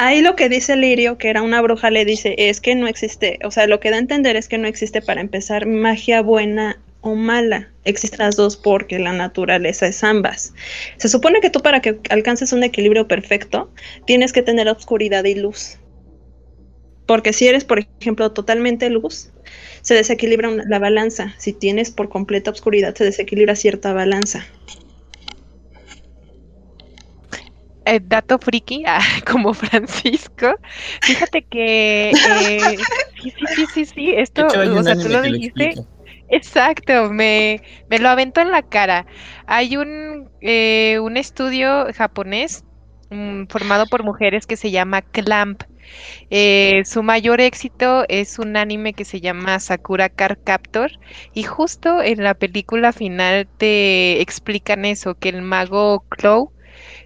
Ahí lo que dice Lirio, que era una bruja, le dice, es que no existe, o sea, lo que da a entender es que no existe para empezar magia buena o mala. Existen las dos porque la naturaleza es ambas. Se supone que tú para que alcances un equilibrio perfecto tienes que tener oscuridad y luz. Porque si eres, por ejemplo, totalmente luz, se desequilibra la balanza. Si tienes por completa oscuridad, se desequilibra cierta balanza. Eh, dato friki, ah, como Francisco. Fíjate que. Eh, sí, sí, sí, sí, sí. Esto, o sea, tú lo dijiste. Exacto, me, me lo aventó en la cara. Hay un, eh, un estudio japonés mm, formado por mujeres que se llama Clamp. Eh, su mayor éxito es un anime que se llama Sakura Card Captor y justo en la película final te explican eso, que el mago Clow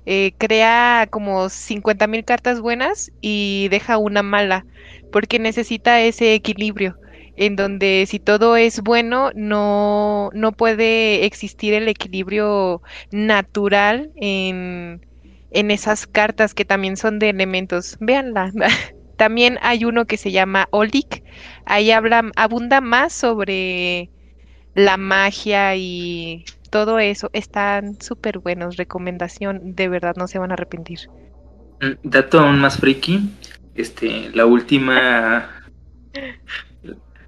eh, crea como 50 mil cartas buenas y deja una mala porque necesita ese equilibrio en donde si todo es bueno, no, no puede existir el equilibrio natural en, en esas cartas que también son de elementos. Véanla. También hay uno que se llama Olik. Ahí habla, abunda más sobre la magia y todo eso. Están súper buenos. Recomendación, de verdad, no se van a arrepentir. Mm, dato aún más friki. Este, la última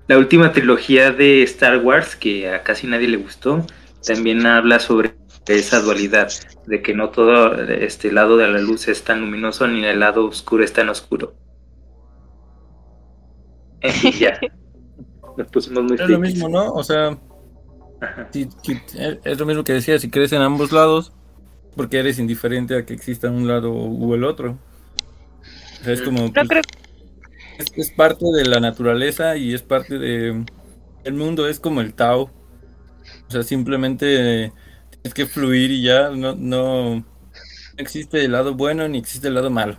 la última trilogía de Star Wars, que a casi nadie le gustó, también habla sobre esa dualidad, de que no todo este lado de la luz es tan luminoso ni el lado oscuro es tan oscuro. ya. Nos pusimos muy Es lo mismo, ¿no? O sea, es lo mismo que decía, si crees en ambos lados, porque eres indiferente a que exista un lado u el otro. es como... Pues, es, parte de la naturaleza y es parte de... El mundo es como el Tao. O sea, simplemente tienes que fluir y ya no, no existe el lado bueno ni existe el lado malo.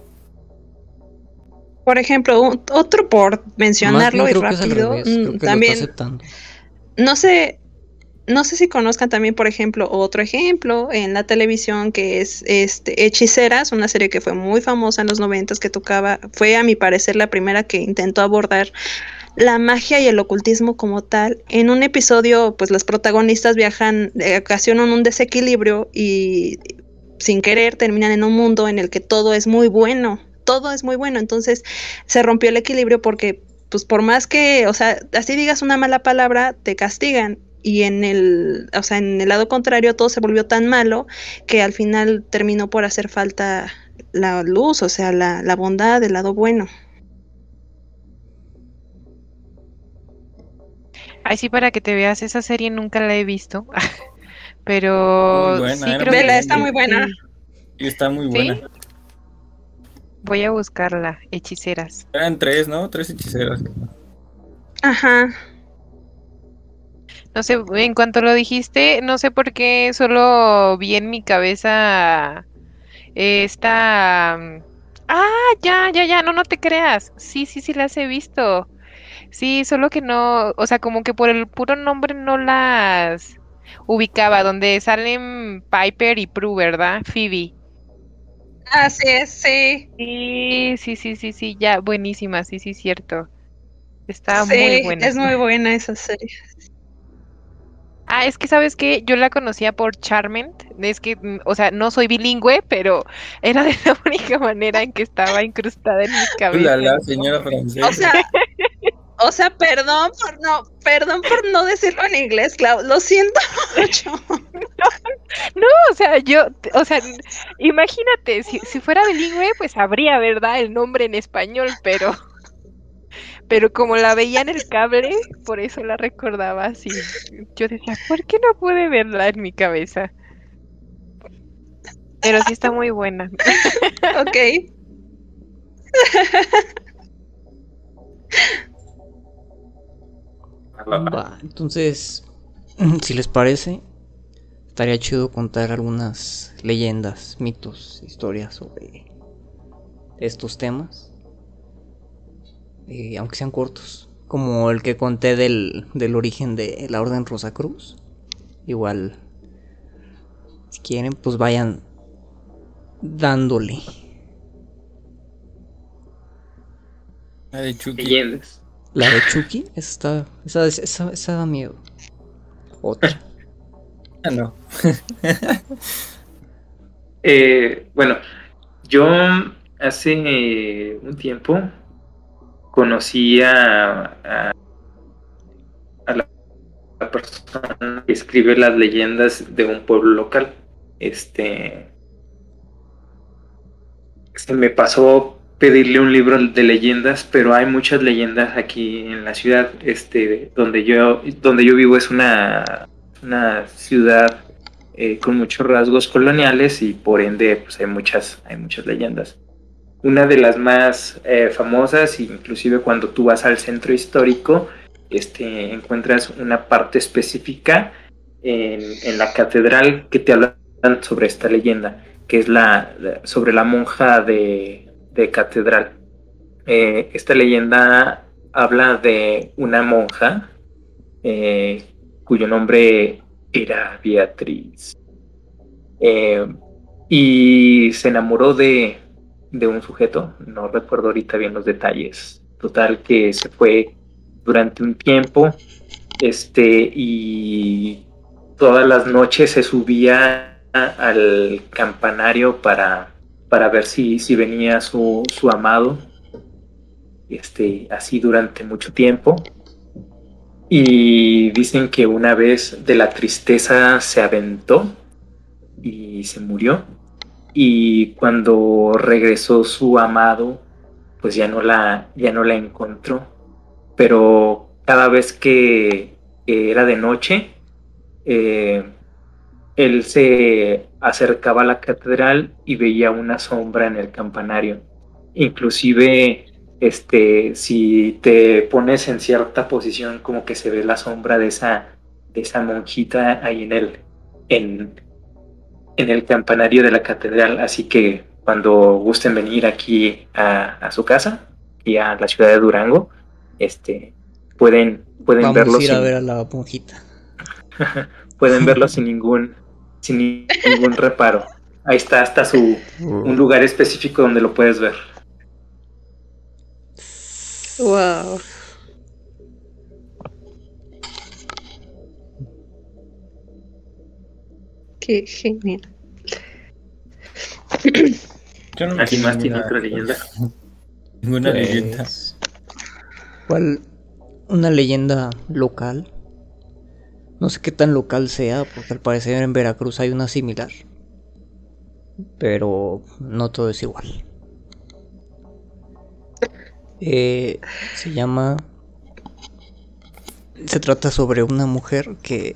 Por ejemplo, otro por mencionarlo y rápido, mm, también no sé, no sé si conozcan también, por ejemplo, otro ejemplo en la televisión que es este Hechiceras, una serie que fue muy famosa en los noventas que tocaba, fue a mi parecer la primera que intentó abordar la magia y el ocultismo como tal. En un episodio, pues los protagonistas viajan, eh, ocasionan un desequilibrio y sin querer terminan en un mundo en el que todo es muy bueno, todo es muy bueno. Entonces se rompió el equilibrio porque, pues por más que, o sea, así digas una mala palabra, te castigan. Y en el, o sea, en el lado contrario todo se volvió tan malo que al final terminó por hacer falta la luz, o sea, la, la bondad, el lado bueno. Ay, sí, para que te veas, esa serie nunca la he visto. Pero sí, creo que está muy buena. Y está muy buena. Voy a buscarla, hechiceras. Eran tres, ¿no? Tres hechiceras. Ajá. No sé, en cuanto lo dijiste, no sé por qué solo vi en mi cabeza esta... Ah, ya, ya, ya, no, no te creas. Sí, sí, sí las he visto. Sí, solo que no, o sea, como que por el puro nombre no las ubicaba, donde salen Piper y Prue, ¿verdad? Phoebe. Así es, sí. Sí, sí, sí, sí, sí, ya, buenísima, sí, sí, cierto. Está muy buena. Es muy buena esa serie. Ah, es que sabes que yo la conocía por Charment, es que, mm, o sea, no soy bilingüe, pero era de la única manera en que estaba incrustada en mi cabeza. La, señora francesa. O sea, o sea, perdón por no, perdón por no decirlo en inglés, Clau, lo siento mucho. No, o sea, yo, o sea, imagínate, si, si fuera bilingüe, pues habría, ¿verdad? El nombre en español, pero, pero como la veía en el cable, por eso la recordaba así. Yo decía, ¿por qué no pude verla en mi cabeza? Pero sí está muy buena. Ok. Va, entonces, si les parece, estaría chido contar algunas leyendas, mitos, historias sobre estos temas. Eh, aunque sean cortos. Como el que conté del, del origen de la Orden Rosacruz. Igual, si quieren, pues vayan dándole. La de Leyendas. La de Chucky, esa, esa, esa, esa da miedo. Otra. Ah, no. eh, bueno, yo hace un tiempo conocí a, a, la, persona que escribe las leyendas de un pueblo local. Este se me pasó pedirle un libro de leyendas, pero hay muchas leyendas aquí en la ciudad, este, donde yo, donde yo vivo es una, una ciudad eh, con muchos rasgos coloniales y por ende pues hay muchas, hay muchas leyendas. Una de las más eh, famosas, inclusive cuando tú vas al centro histórico, este, encuentras una parte específica en, la catedral que te hablan sobre esta leyenda, que es la sobre la monja de de catedral. Eh, esta leyenda habla de una monja eh, cuyo nombre era Beatriz. Y se enamoró de, de, un sujeto, no recuerdo ahorita bien los detalles. Total que se fue durante un tiempo este, y todas las noches se subía al campanario para para ver si, si venía su, su amado, este, así durante mucho tiempo. Y dicen que una vez de la tristeza se aventó y se murió. Y cuando regresó su amado, pues ya no la, ya no la encontró. Pero cada vez que era de noche, eh, él se acercaba a la catedral y veía una sombra en el campanario. inclusive este, si te pones en cierta posición, como que se ve la sombra de esa, de esa monjita ahí en el, en, en el campanario de la catedral. Así que cuando gusten venir aquí a, su casa y a la ciudad de Durango, este, pueden, pueden Vamos verlo. A ir a ver a la monjita. pueden verlo sin ningún, sin ningún reparo. Ahí está hasta su un lugar específico donde lo puedes ver. Wow. Qué genial. Yo no ¿Alguien más tiene otra leyenda? Ninguna pues, leyenda. ¿Cuál? Una leyenda local. No sé qué tan local sea, porque al parecer en Veracruz hay una similar. Pero no todo es igual. Eh, se llama... Se trata sobre una mujer que...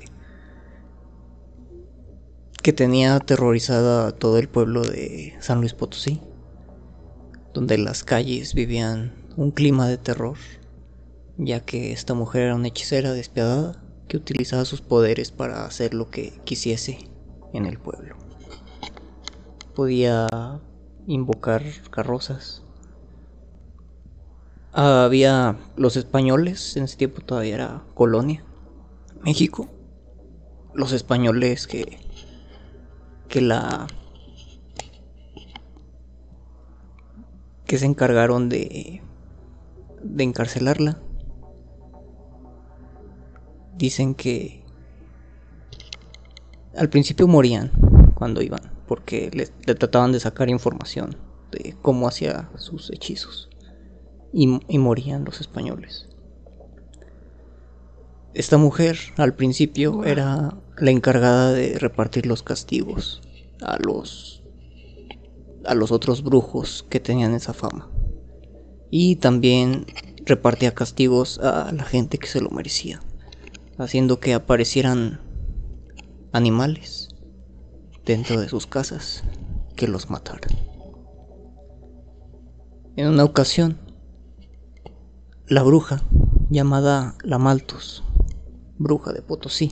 que tenía aterrorizada a todo el pueblo de San Luis Potosí, donde las calles vivían un clima de terror, ya que esta mujer era una hechicera despiadada que utilizaba sus poderes para hacer lo que quisiese en el pueblo. Podía invocar carrozas, había los españoles, en ese tiempo todavía era colonia, México. Los españoles que, que la... que se encargaron de, de encarcelarla. Dicen que al principio morían cuando iban, porque le, trataban de sacar información de cómo hacía sus hechizos y, morían los españoles. Esta mujer al principio era la encargada de repartir los castigos a los a los otros brujos que tenían esa fama. Y también repartía castigos a la gente que se lo merecía, haciendo que aparecieran animales dentro de sus casas que los mataran. En una ocasión, la bruja llamada La Maltos, bruja de Potosí,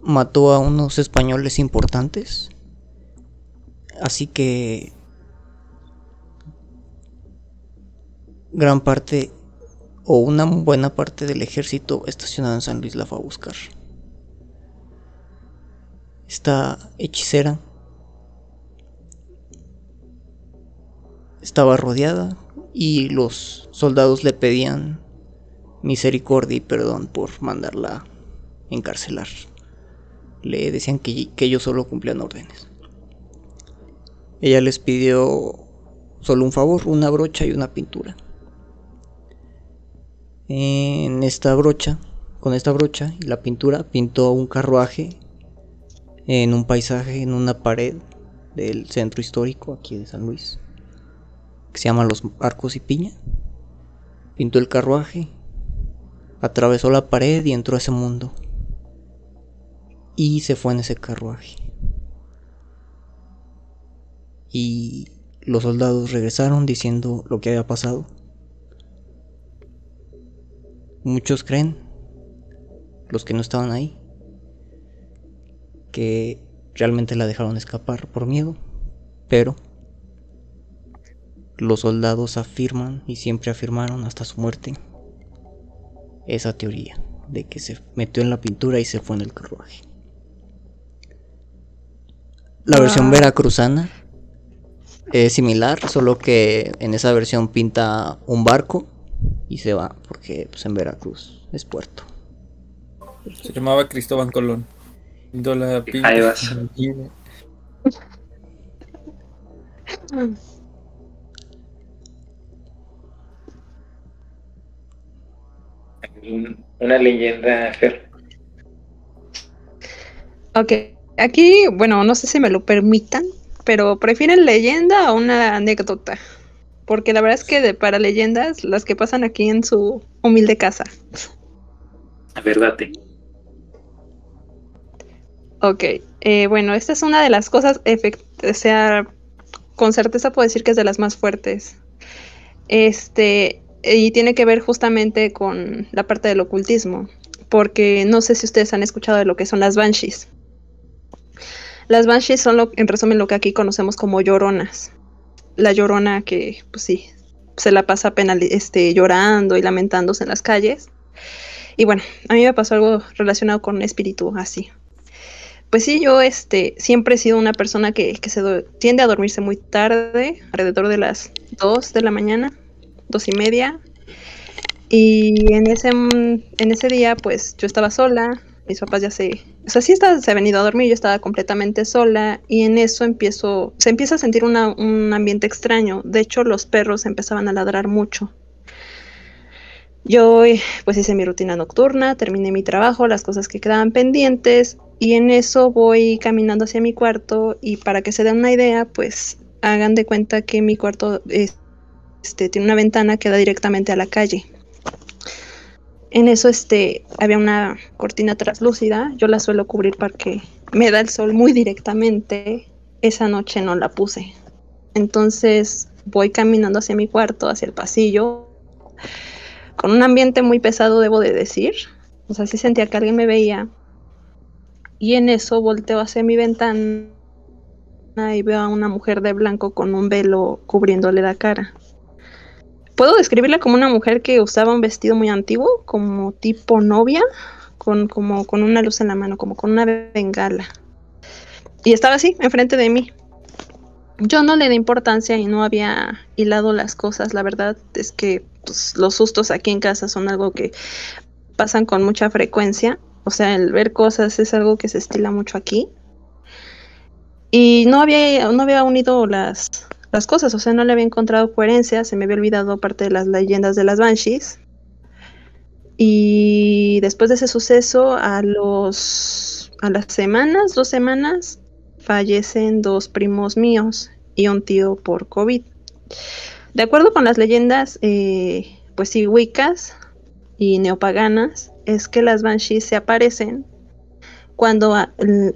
mató a unos españoles importantes, así que gran parte o una buena parte del ejército estacionado en San Luis la fue a buscar. Esta hechicera estaba rodeada y los soldados le pedían misericordia y perdón por mandarla encarcelar. Le decían que, que ellos solo cumplían órdenes. Ella les pidió solo un favor, una brocha y una pintura. En esta brocha, con esta brocha y la pintura, pintó un carruaje en un paisaje, en una pared del centro histórico aquí de San Luis que se llama Los Arcos y Piña. Pintó el carruaje, atravesó la pared y entró a ese mundo. Y se fue en ese carruaje. Y los soldados regresaron diciendo lo que había pasado. Muchos creen, los que no estaban ahí, que realmente la dejaron escapar por miedo, pero los soldados afirman y siempre afirmaron hasta su muerte esa teoría de que se metió en la pintura y se fue en el carruaje. La versión ah. veracruzana es similar, solo que en esa versión pinta un barco y se va, porque pues, en Veracruz es puerto. Se llamaba Cristóbal Colón. Ahí vas. una leyenda, Fer. Ok, aquí, bueno, no sé si me lo permitan, pero prefieren leyenda o una anécdota. Porque la verdad es que de, para leyendas, las que pasan aquí en su humilde casa. A ver, date. Ok, eh, bueno, esta es una de las cosas, o sea, con certeza puedo decir que es de las más fuertes. Este, y tiene que ver justamente con la parte del ocultismo, porque no sé si ustedes han escuchado de lo que son las banshees. Las banshees son, lo, en resumen, lo que aquí conocemos como lloronas. La llorona que, pues sí, se la pasa penal, este, llorando y lamentándose en las calles. Y bueno, a mí me pasó algo relacionado con un espíritu así. Pues sí, yo este, siempre he sido una persona que, se tiende a dormirse muy tarde, alrededor de las 2 de la mañana, y media. Y en ese, en ese día, pues yo estaba sola, mis papás ya se, o sea, sí se ha venido a dormir, yo estaba completamente sola y en eso empiezo, se empieza a sentir un ambiente extraño. De hecho, los perros empezaban a ladrar mucho. Yo pues hice mi rutina nocturna, terminé mi trabajo, las cosas que quedaban pendientes y en eso voy caminando hacia mi cuarto y para que se den una idea, pues hagan de cuenta que mi cuarto este, tiene una ventana que da directamente a la calle. En eso este, había una cortina translúcida, yo la suelo cubrir porque me da el sol muy directamente. Esa noche no la puse. Entonces voy caminando hacia mi cuarto, hacia el pasillo, con un ambiente muy pesado, debo de decir. O sea, sí sentía que alguien me veía. Y en eso volteo hacia mi ventana y veo a una mujer de blanco con un velo cubriéndole la cara. Puedo describirla como una mujer que usaba un vestido muy antiguo, como tipo novia, con, como, con una luz en la mano, como con una bengala. Y estaba así, enfrente de mí. Yo no le di importancia y no había hilado las cosas. La verdad es que pues, los sustos aquí en casa son algo que pasan con mucha frecuencia. O sea, el ver cosas es algo que se estila mucho aquí. Y no había, no había unido las, las cosas, o sea, no le había encontrado coherencia, se me había olvidado parte de las leyendas de las Banshees. Y después de ese suceso, a los a las semanas, dos semanas, fallecen dos primos míos y un tío por COVID. De acuerdo con las leyendas, eh, pues sí, wiccas y neopaganas, es que las banshees se aparecen cuando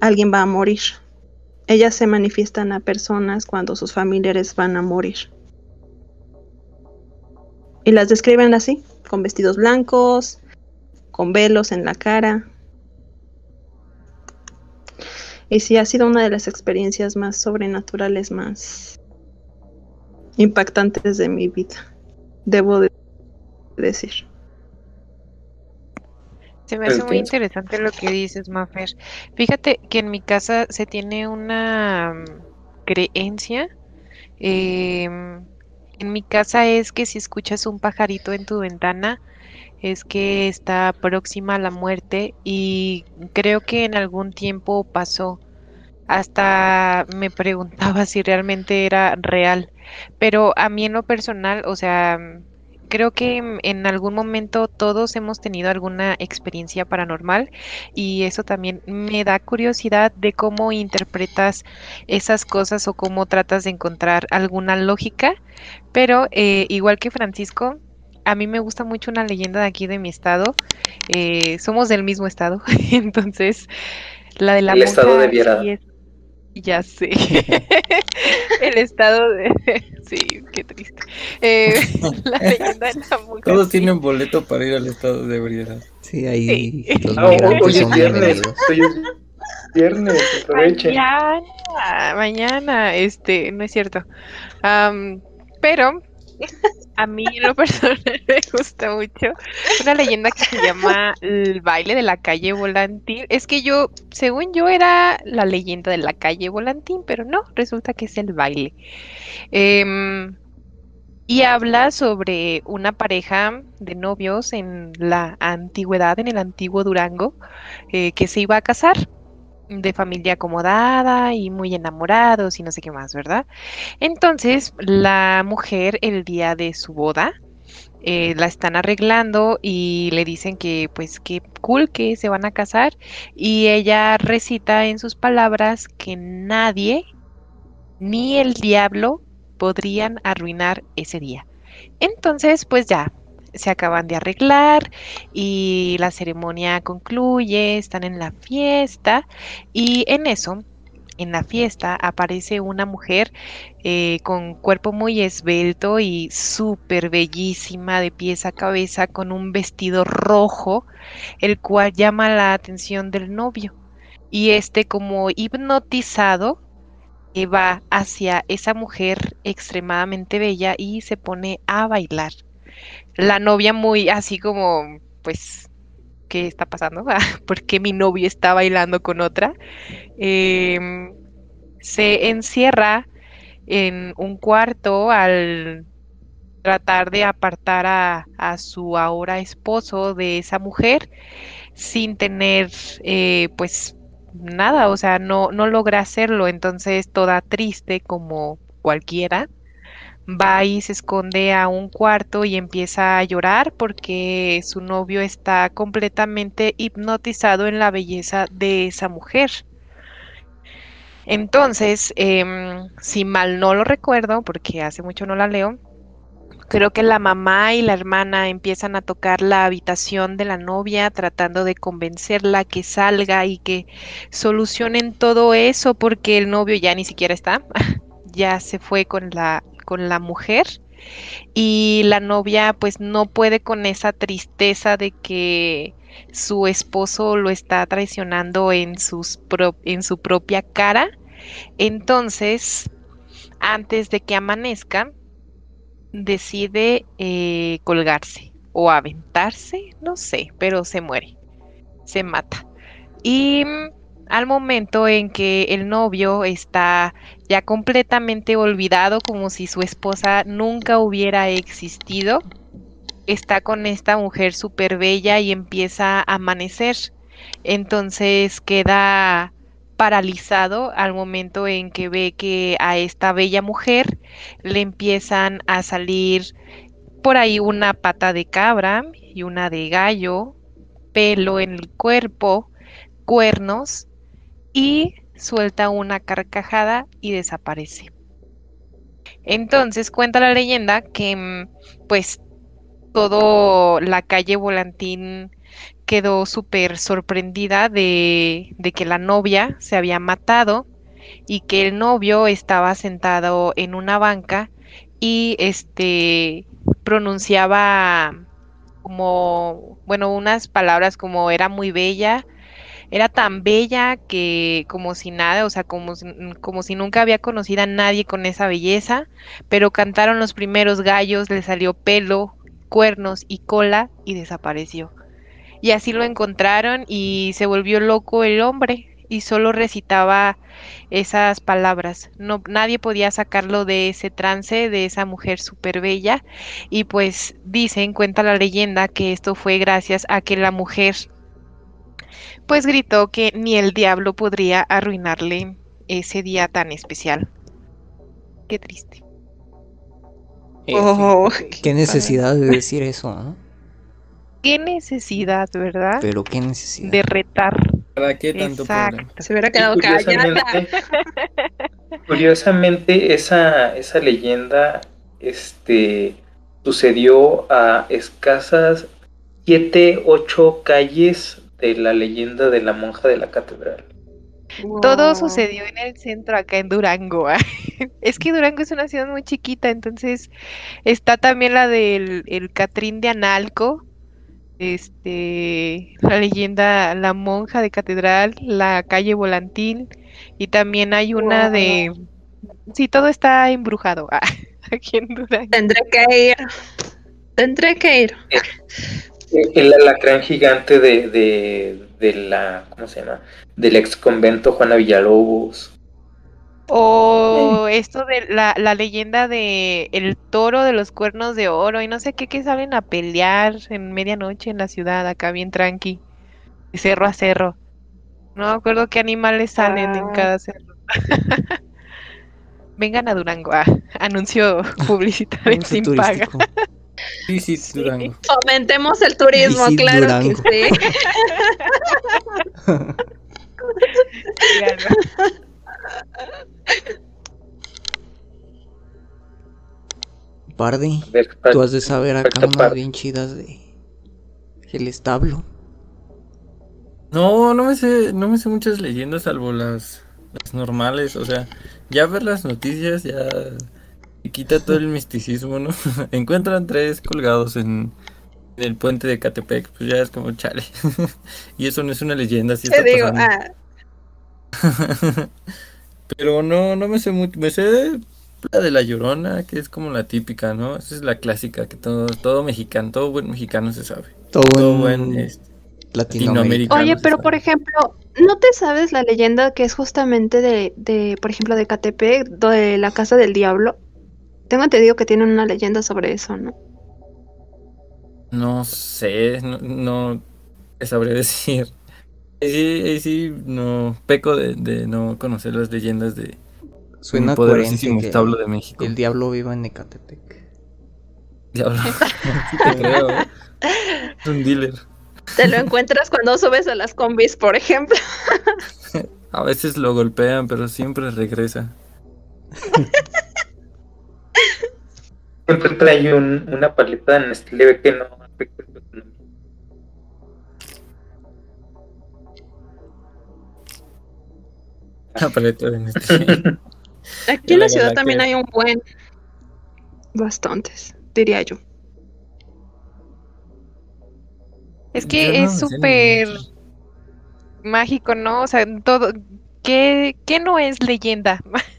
alguien va a morir. Ellas se manifiestan a personas cuando sus familiares van a morir. Y las describen así, con vestidos blancos, con velos en la cara. Y sí, ha sido una de las experiencias más sobrenaturales, más impactantes de mi vida, debo decir. Se me hace muy interesante lo que dices, Mafer. Fíjate que en mi casa se tiene una mm, creencia. Em, en mi casa es que si escuchas un pajarito en tu ventana, es que está próxima a la muerte y creo que en algún tiempo pasó. Hasta me preguntaba si realmente era real. Pero a mí en lo personal, o sea, creo que en algún momento todos hemos tenido alguna experiencia paranormal y eso también me da curiosidad de cómo interpretas esas cosas o cómo tratas de encontrar alguna lógica, pero eh, igual que Francisco, a mí me gusta mucho una leyenda de aquí de mi estado, eh, somos del mismo estado, entonces la de la... El estado de Viera. Ya sé. el estado de. Sí, qué triste. Eh, la leyenda de la mujer. Todos tienen boleto para ir al estado de ebriedad. Sí, ahí. Los ah, hoy es viernes. Hoy es viernes, aprovechen. Mañana, mañana, este, no es cierto. pero a mí en lo personal me gusta mucho una leyenda que se llama el baile de la calle Volantín. Es que yo, según yo, era la leyenda de la calle Volantín, pero no, resulta que es el baile. Em, y habla sobre una pareja de novios en la antigüedad, en el antiguo Durango, eh, que se iba a casar de familia acomodada y muy enamorados y no sé qué más, ¿verdad? Entonces, la mujer el día de su boda, eh, la están arreglando y le dicen que pues qué cool que se van a casar y ella recita en sus palabras que nadie ni el diablo podrían arruinar ese día. Entonces, pues ya, se acaban de arreglar y la ceremonia concluye, están en la fiesta y en eso en la fiesta aparece una mujer eh, con cuerpo muy esbelto y súper bellísima de pies a cabeza con un vestido rojo, el cual llama la atención del novio. Y este como hipnotizado va hacia esa mujer extremadamente bella y se pone a bailar. La novia muy así como, pues, ¿qué está pasando? ¿Por qué mi novio está bailando con otra? Em, se encierra en un cuarto al tratar de apartar a, su ahora esposo de esa mujer sin tener eh, pues nada, o sea, no, no logra hacerlo, entonces toda triste como cualquiera, va y se esconde a un cuarto y empieza a llorar porque su novio está completamente hipnotizado en la belleza de esa mujer. Entonces, em, si mal no lo recuerdo, porque hace mucho no la leo, creo que la mamá y la hermana empiezan a tocar la habitación de la novia tratando de convencerla que salga y que solucionen todo eso porque el novio ya ni siquiera está, ya se fue con la, con la mujer y la novia pues no puede con esa tristeza de que su esposo lo está traicionando en, sus en su propia cara. Entonces, antes de que amanezca, decide eh, colgarse o aventarse, no sé, pero se muere, se mata. Y al momento en que el novio está ya completamente olvidado, como si su esposa nunca hubiera existido, está con esta mujer súper bella y empieza a amanecer. Entonces queda paralizado al momento en que ve que a esta bella mujer le empiezan a salir por ahí una pata de cabra y una de gallo, pelo en el cuerpo, cuernos y suelta una carcajada y desaparece. Entonces cuenta la leyenda que mm, pues todo la calle Volantín quedó súper sorprendida de, que la novia se había matado y que el novio estaba sentado en una banca y este pronunciaba como, bueno, unas palabras como era muy bella, era tan bella que como si nada, o sea, como, como si nunca había conocido a nadie con esa belleza, pero cantaron los primeros gallos, le salió pelo, cuernos y cola y desapareció. Y así lo encontraron y se volvió loco el hombre y solo recitaba esas palabras. No, nadie podía sacarlo de ese trance, de esa mujer súper bella. Y pues dicen, cuenta la leyenda, que esto fue gracias a que la mujer pues gritó que ni el diablo podría arruinarle ese día tan especial. Qué triste. Oh, qué necesidad de decir eso, ¿no? qué necesidad, ¿verdad? Pero qué necesidad. De retar. ¿Para qué tanto Exacto. Se hubiera quedado callada. Curiosamente, esa, esa leyenda este, sucedió a escasas siete, ocho calles de la leyenda de la monja de la catedral. Todo sucedió en el centro, acá en Durango. es que Durango es una ciudad muy chiquita, entonces está también la del el Catrín de Analco, este, la leyenda La monja de catedral, la calle Volantín y también hay una de... Sí, todo está embrujado aquí en Durango. Tendré que ir. Tendré que ir. El alacrán gigante de, de, de la, ¿cómo se llama? Del ex convento Juana Villalobos. O esto de la, la, leyenda de el toro de los cuernos de oro y no sé qué que salen a pelear en medianoche en la ciudad, acá bien tranqui, de cerro a cerro. No me acuerdo qué animales salen en ah. cada cerro. Vengan a Durango, ah, anuncio publicitario sin paga. Sí, sí, Durango. Fomentemos el turismo, claro que sí. Pardi, tú has de saber acá unas bien chidas de el establo. No, no me sé, no me sé muchas leyendas salvo las las normales, o sea, ya ver las noticias ya quita todo el misticismo, ¿no? Encuentran tres colgados en, el puente de Catepec, pues ya es como chale. y eso no es una leyenda, sí está digo, ah. Pero no, no me sé mucho, me sé la de la Llorona, que es como la típica, ¿no? Esa es la clásica que todo, todo mexicano, todo buen mexicano se sabe. Todo, buen este, latinoamericano. Oye, pero por ejemplo, ¿no te sabes la leyenda que es justamente de, de por ejemplo, de Catepec, de la casa del diablo? Tengo entendido que tienen una leyenda sobre eso, ¿no? No sé, no, no sabré decir. Sí, sí, no, peco de, no conocer las leyendas de Suena poderosísimo establo de México. El diablo viva en Ecatepec. Diablo, sí te creo. ¿eh? Es un dealer. Te lo encuentras cuando subes a las combis, por ejemplo. A veces lo golpean, pero siempre regresa. Siempre trae un, una paleta en Nestlé que no afecta su economía. Una paleta de Nestlé. Aquí en la ciudad también hay un buen. Bastantes, diría yo. Es que es súper mágico, ¿no? O sea, todo. ¿Qué, ¿Qué no es leyenda?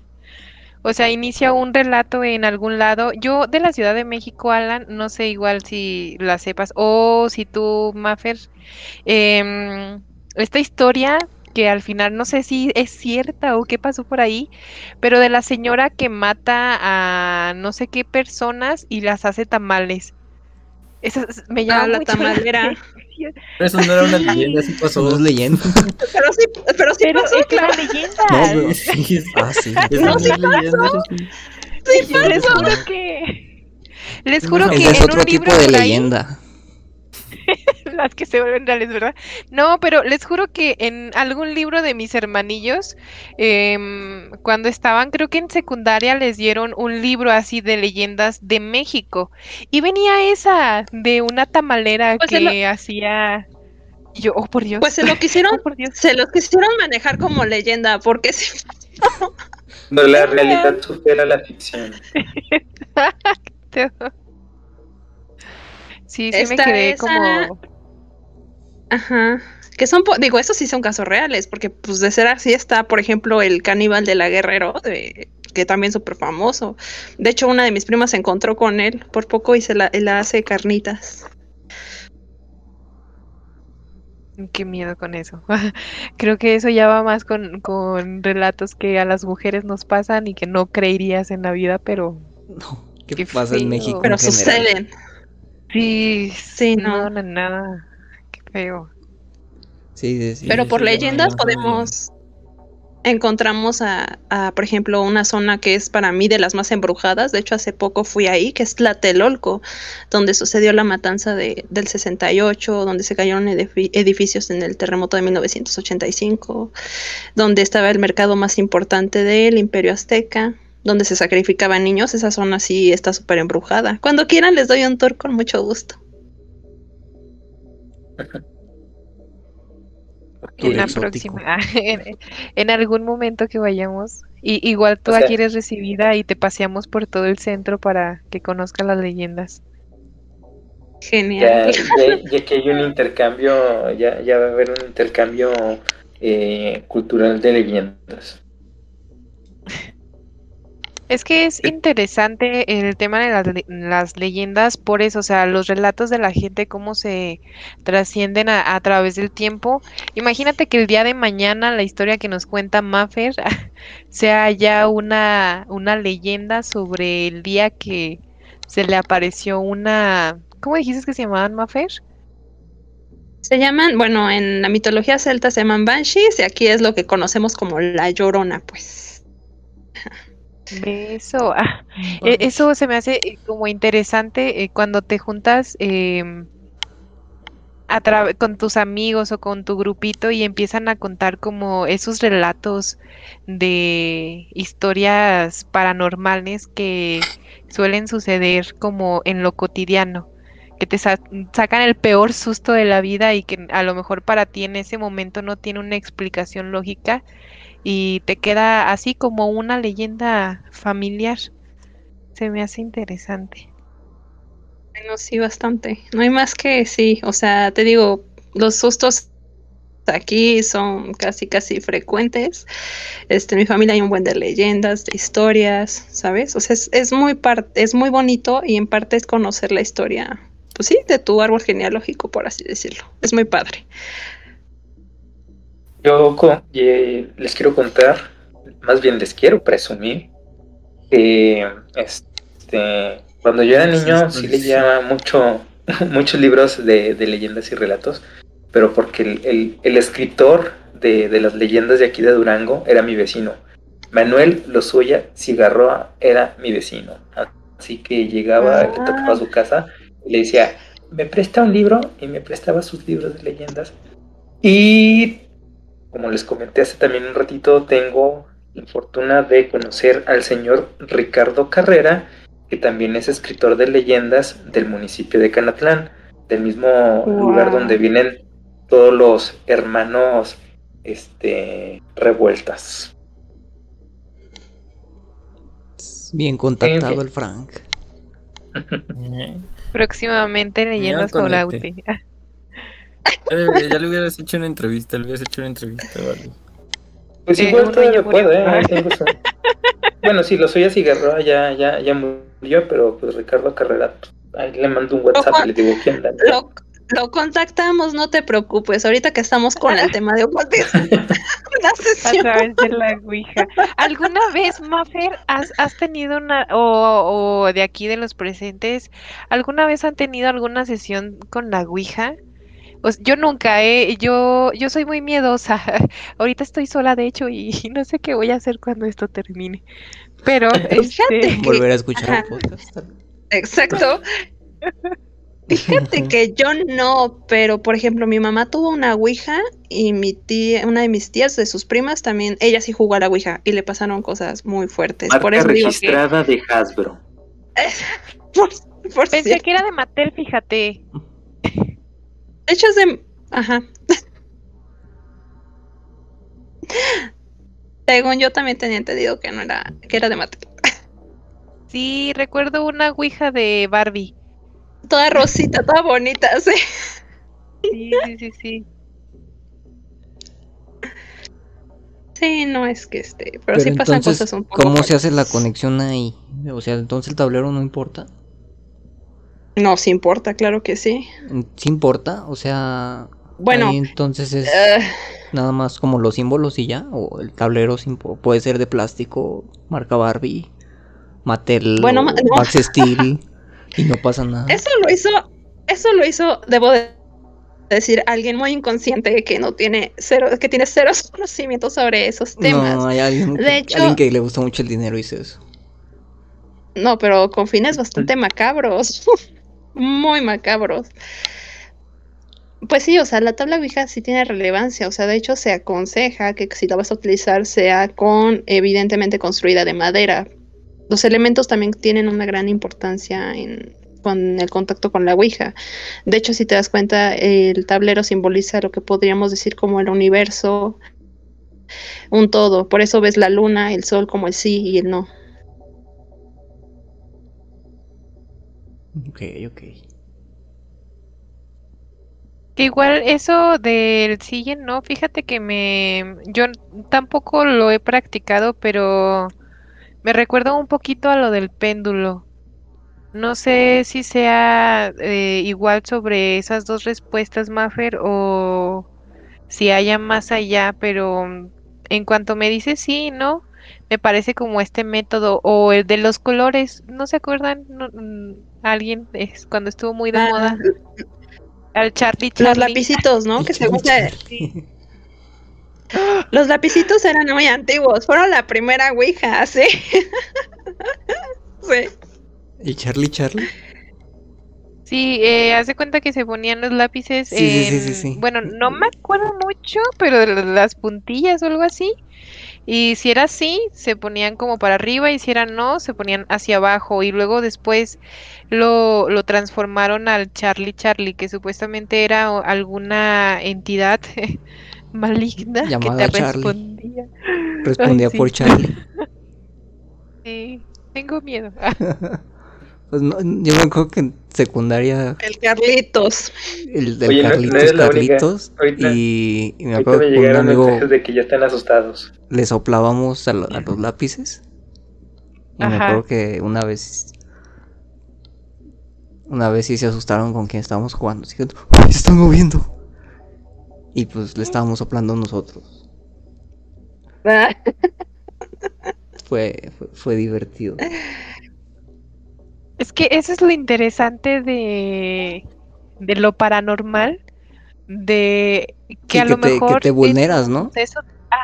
O sea, inicia un relato en algún lado. Yo de la Ciudad de México, Alan, no sé igual si la sepas o si tú, Maffer, em, esta historia que al final no sé si es cierta o qué pasó por ahí, pero de la señora que mata a no sé qué personas y las hace tamales. Esa me llama ah, la tamalera. Eso no era una leyenda, sí pasó. No es leyenda. Pero sí, pero sí pero pasó, es claro. una leyenda. No, pero sí, ah, sí. no, sí pasó. Sí, les juro que... Les juro que es otro tipo de leyenda. las que se vuelven reales, ¿verdad? No, pero les juro que en algún libro de mis hermanillos, em, cuando estaban, creo que en secundaria, les dieron un libro así de leyendas de México. Y venía esa de una tamalera pues que hacía. Yo, oh por Dios. Pues se lo quisieron, oh, se lo quisieron manejar como leyenda, porque si no, la realidad supera la ficción. Sí, sí me quedé como... Ajá. Que son, digo, esos sí son casos reales, porque pues de ser así está, por ejemplo, el caníbal de la Guerrero, de, que también es súper famoso. De hecho, una de mis primas se encontró con él por poco y se la, la hace carnitas. Qué miedo con eso. Creo que eso ya va más con, con, relatos que a las mujeres nos pasan y que no creerías en la vida, pero... No, ¿qué, pasa en México? Pero suceden. Sí, sí, no, no, nada. Feo. Sí, sí, Pero por leyendas podemos encontramos a, a, por ejemplo, una zona que es para mí de las más embrujadas. De hecho, hace poco fui ahí, que es Tlatelolco, donde sucedió la matanza de, del 68, donde se cayeron edificios en el terremoto de 1985, donde estaba el mercado más importante del Imperio Azteca donde se sacrificaban niños, esa zona sí está súper embrujada. Cuando quieran les doy un tour con mucho gusto. En la próxima, en, algún momento que vayamos. Y, igual tú aquí eres recibida y te paseamos por todo el centro para que conozcas las leyendas. Genial. Ya, que hay un intercambio, ya, ya va a haber un intercambio eh, cultural de leyendas. Es que es interesante el tema de las, leyendas por eso, o sea, los relatos de la gente, cómo se trascienden a, través del tiempo. Imagínate que el día de mañana la historia que nos cuenta Maffer sea ya una, una leyenda sobre el día que se le apareció una... ¿Cómo dijiste que se llamaban Maffer? Se llaman, bueno, en la mitología celta se llaman Banshees y aquí es lo que conocemos como la Llorona, pues. Eso, ah, e, eso se me hace eh, como interesante eh, cuando te juntas em, con tus amigos o con tu grupito y empiezan a contar como esos relatos de historias paranormales que suelen suceder como en lo cotidiano, que te sacan el peor susto de la vida y que a lo mejor para ti en ese momento no tiene una explicación lógica y te queda así como una leyenda familiar. Se me hace interesante. Bueno, sí, bastante. No hay más que sí. O sea, te digo, los sustos aquí son casi casi frecuentes. Este, en mi familia hay un buen de leyendas, de historias, ¿sabes? O sea, es, es muy parte, es muy bonito y en parte es conocer la historia, pues sí, de tu árbol genealógico, por así decirlo. Es muy padre. Yo les quiero contar, más bien les quiero presumir, que este, cuando yo era niño sí leía mucho, muchos libros de, leyendas y relatos, pero porque el, escritor de, las leyendas de aquí de Durango era mi vecino. Manuel Lozoya Cigarroa era mi vecino. Así que llegaba, le tocaba a su casa y le decía, me presta un libro y me prestaba sus libros de leyendas. Y como les comenté hace también un ratito, tengo la fortuna de conocer al señor Ricardo Carrera, que también es escritor de leyendas del municipio de Canatlán, del mismo lugar donde vienen todos los hermanos este, revueltas. Bien contactado el Frank. Próximamente leyendas con Lauti. Eh, ya le hubieras hecho una entrevista, le hubieras hecho una entrevista, vale. Pues igual todavía puedo, ¿eh? bueno, sí, lo soy así, Garroa ya, ya, ya murió, pero pues Ricardo Carrera, ahí le mando un WhatsApp y le digo, ¿quién da? Lo, lo, contactamos, no te preocupes, ahorita que estamos con el tema de ocultismo. A través de la Ouija. ¿Alguna vez, Mafer, has, has tenido una, o, o de aquí de los presentes, alguna vez han tenido alguna sesión con la Ouija? Pues yo nunca, ¿eh? Yo, yo soy muy miedosa. Ahorita estoy sola, de hecho, y no sé qué voy a hacer cuando esto termine. Pero, este... Volver a escuchar el podcast. Exacto. Fíjate que yo no, pero por ejemplo, mi mamá tuvo una Ouija y mi tía, una de mis tías, de sus primas, también, ella sí jugó a la Ouija y le pasaron cosas muy fuertes. por eso registrada de Hasbro. Pensé que era de Mattel, fíjate. De hecho es de... Ajá. Según yo también tenía entendido que no era, que era de Mattel. Sí, recuerdo una ouija de Barbie. Toda rosita, toda bonita, sí. Sí, sí, sí, sí. Sí, no es que este, pero, sí pasan cosas un poco. ¿Cómo se hace la conexión ahí? O sea, entonces el tablero no importa. No, sí importa, claro que sí. ¿Sí importa? O sea, bueno, entonces es eh. nada más como los símbolos y ya, o el tablero puede ser de plástico, marca Barbie, Mattel, bueno, Max Steel y no pasa nada. Eso lo hizo, eso lo hizo, debo decir, alguien muy inconsciente que no tiene cero, que tiene cero conocimientos sobre esos temas. No, hay alguien, de hecho, alguien que le gusta mucho el dinero hizo eso. No, pero con fines bastante macabros. muy macabros. Pues sí, o sea, la tabla Ouija sí tiene relevancia, o sea, de hecho se aconseja que si la vas a utilizar sea con, evidentemente, construida de madera. Los elementos también tienen una gran importancia en, con el contacto con la Ouija. De hecho, si te das cuenta, el tablero simboliza lo que podríamos decir como el universo, un todo. Por eso ves la luna, el sol como el sí y el no. Ok, ok. Que igual eso del siguen, no, fíjate que me, yo tampoco lo he practicado, pero me recuerda un poquito a lo del péndulo. No sé si sea eh, igual sobre esas dos respuestas, Maffer, o si haya más allá, pero en cuanto me dice sí, ¿no? Me parece como este método, o el de los colores, ¿no se acuerdan? Mm, alguien es cuando estuvo muy de ah, moda. Al Charlie Los lapicitos, ¿no? que se gusta. Los lapicitos eran muy antiguos, fueron la primera Ouija, ¿sí? sí. ¿Y Charlie Charlie? Sí, eh, hace cuenta que se ponían los lápices. bueno, no me acuerdo mucho, pero de las puntillas o algo así. Y si era así, se ponían como para arriba y si era no, se ponían hacia abajo. Y luego después lo, lo transformaron al Charlie Charlie, que supuestamente era alguna entidad maligna que te respondía. Respondía por Charlie. Sí, tengo miedo. Pues no, yo me acuerdo que en secundaria. El Carlitos. El del Oye, no- no Carlitos. Carlitos. Ahorita- y, y me acuerdo me que un amigo de que ya están asustados. le soplábamos a, lo- a los lápices. Y me acuerdo que una vez. Una vez sí se asustaron con quien estábamos jugando. Así que, ¡Ay, se están moviendo! Y pues le estábamos soplando nosotros. Ah, Fue, fue, fue divertido. Es que eso es lo interesante de, de lo paranormal, de que Sí, a que lo te- que mejor te vulneras, ¿no?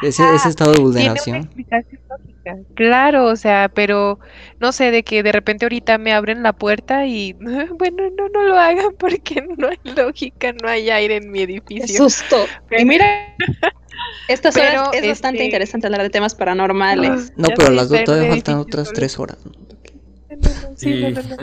Ese, Ajá, ese estado de tiene una vulneración. explicación lógica. Claro, o sea, pero no sé, de que de repente ahorita me abren la puerta y bueno, no, no lo hagan porque no hay lógica, no hay aire en mi qué edificio. susto. Y mira, estas Pero, horas es bastante este- interesante hablar de temas paranormales. No, pero las dos todavía faltan edificio otras tres horas. ¿no? No, no, no, sí, no.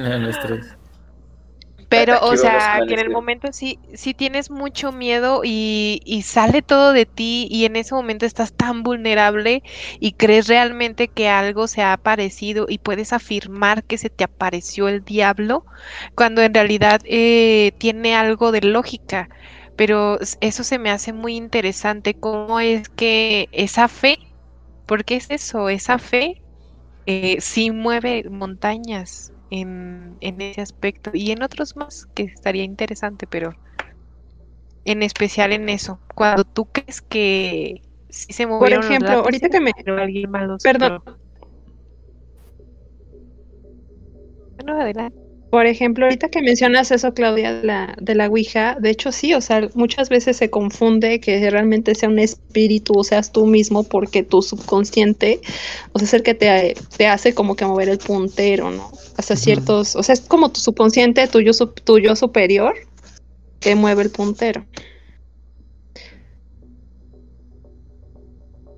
Pero, o sea, que en el momento sí, sí tienes mucho miedo y, y sale todo de ti y en ese momento estás tan vulnerable y crees realmente que algo se ha aparecido y puedes afirmar que se te apareció el diablo cuando en realidad eh, tiene algo de lógica. Pero eso se me hace muy interesante, cómo es que esa fe, porque es eso, esa fe eh, sí mueve montañas en, en ese aspecto y en otros más que estaría interesante, pero en especial en eso, cuando tú crees que sí se Por movieron los ejemplo, ahorita que me... pero alguien los Perdón. Bueno, adelante. Por ejemplo, ahorita que mencionas eso, Claudia, de la, de la Ouija, de hecho sí, o sea, muchas veces se confunde que realmente sea un espíritu o seas tú mismo porque tu subconsciente, o sea, es el que te, te hace como que mover el puntero, ¿no? Hasta ciertos, o sea, es como tu subconsciente, tu yo, tu yo superior, que mueve el puntero.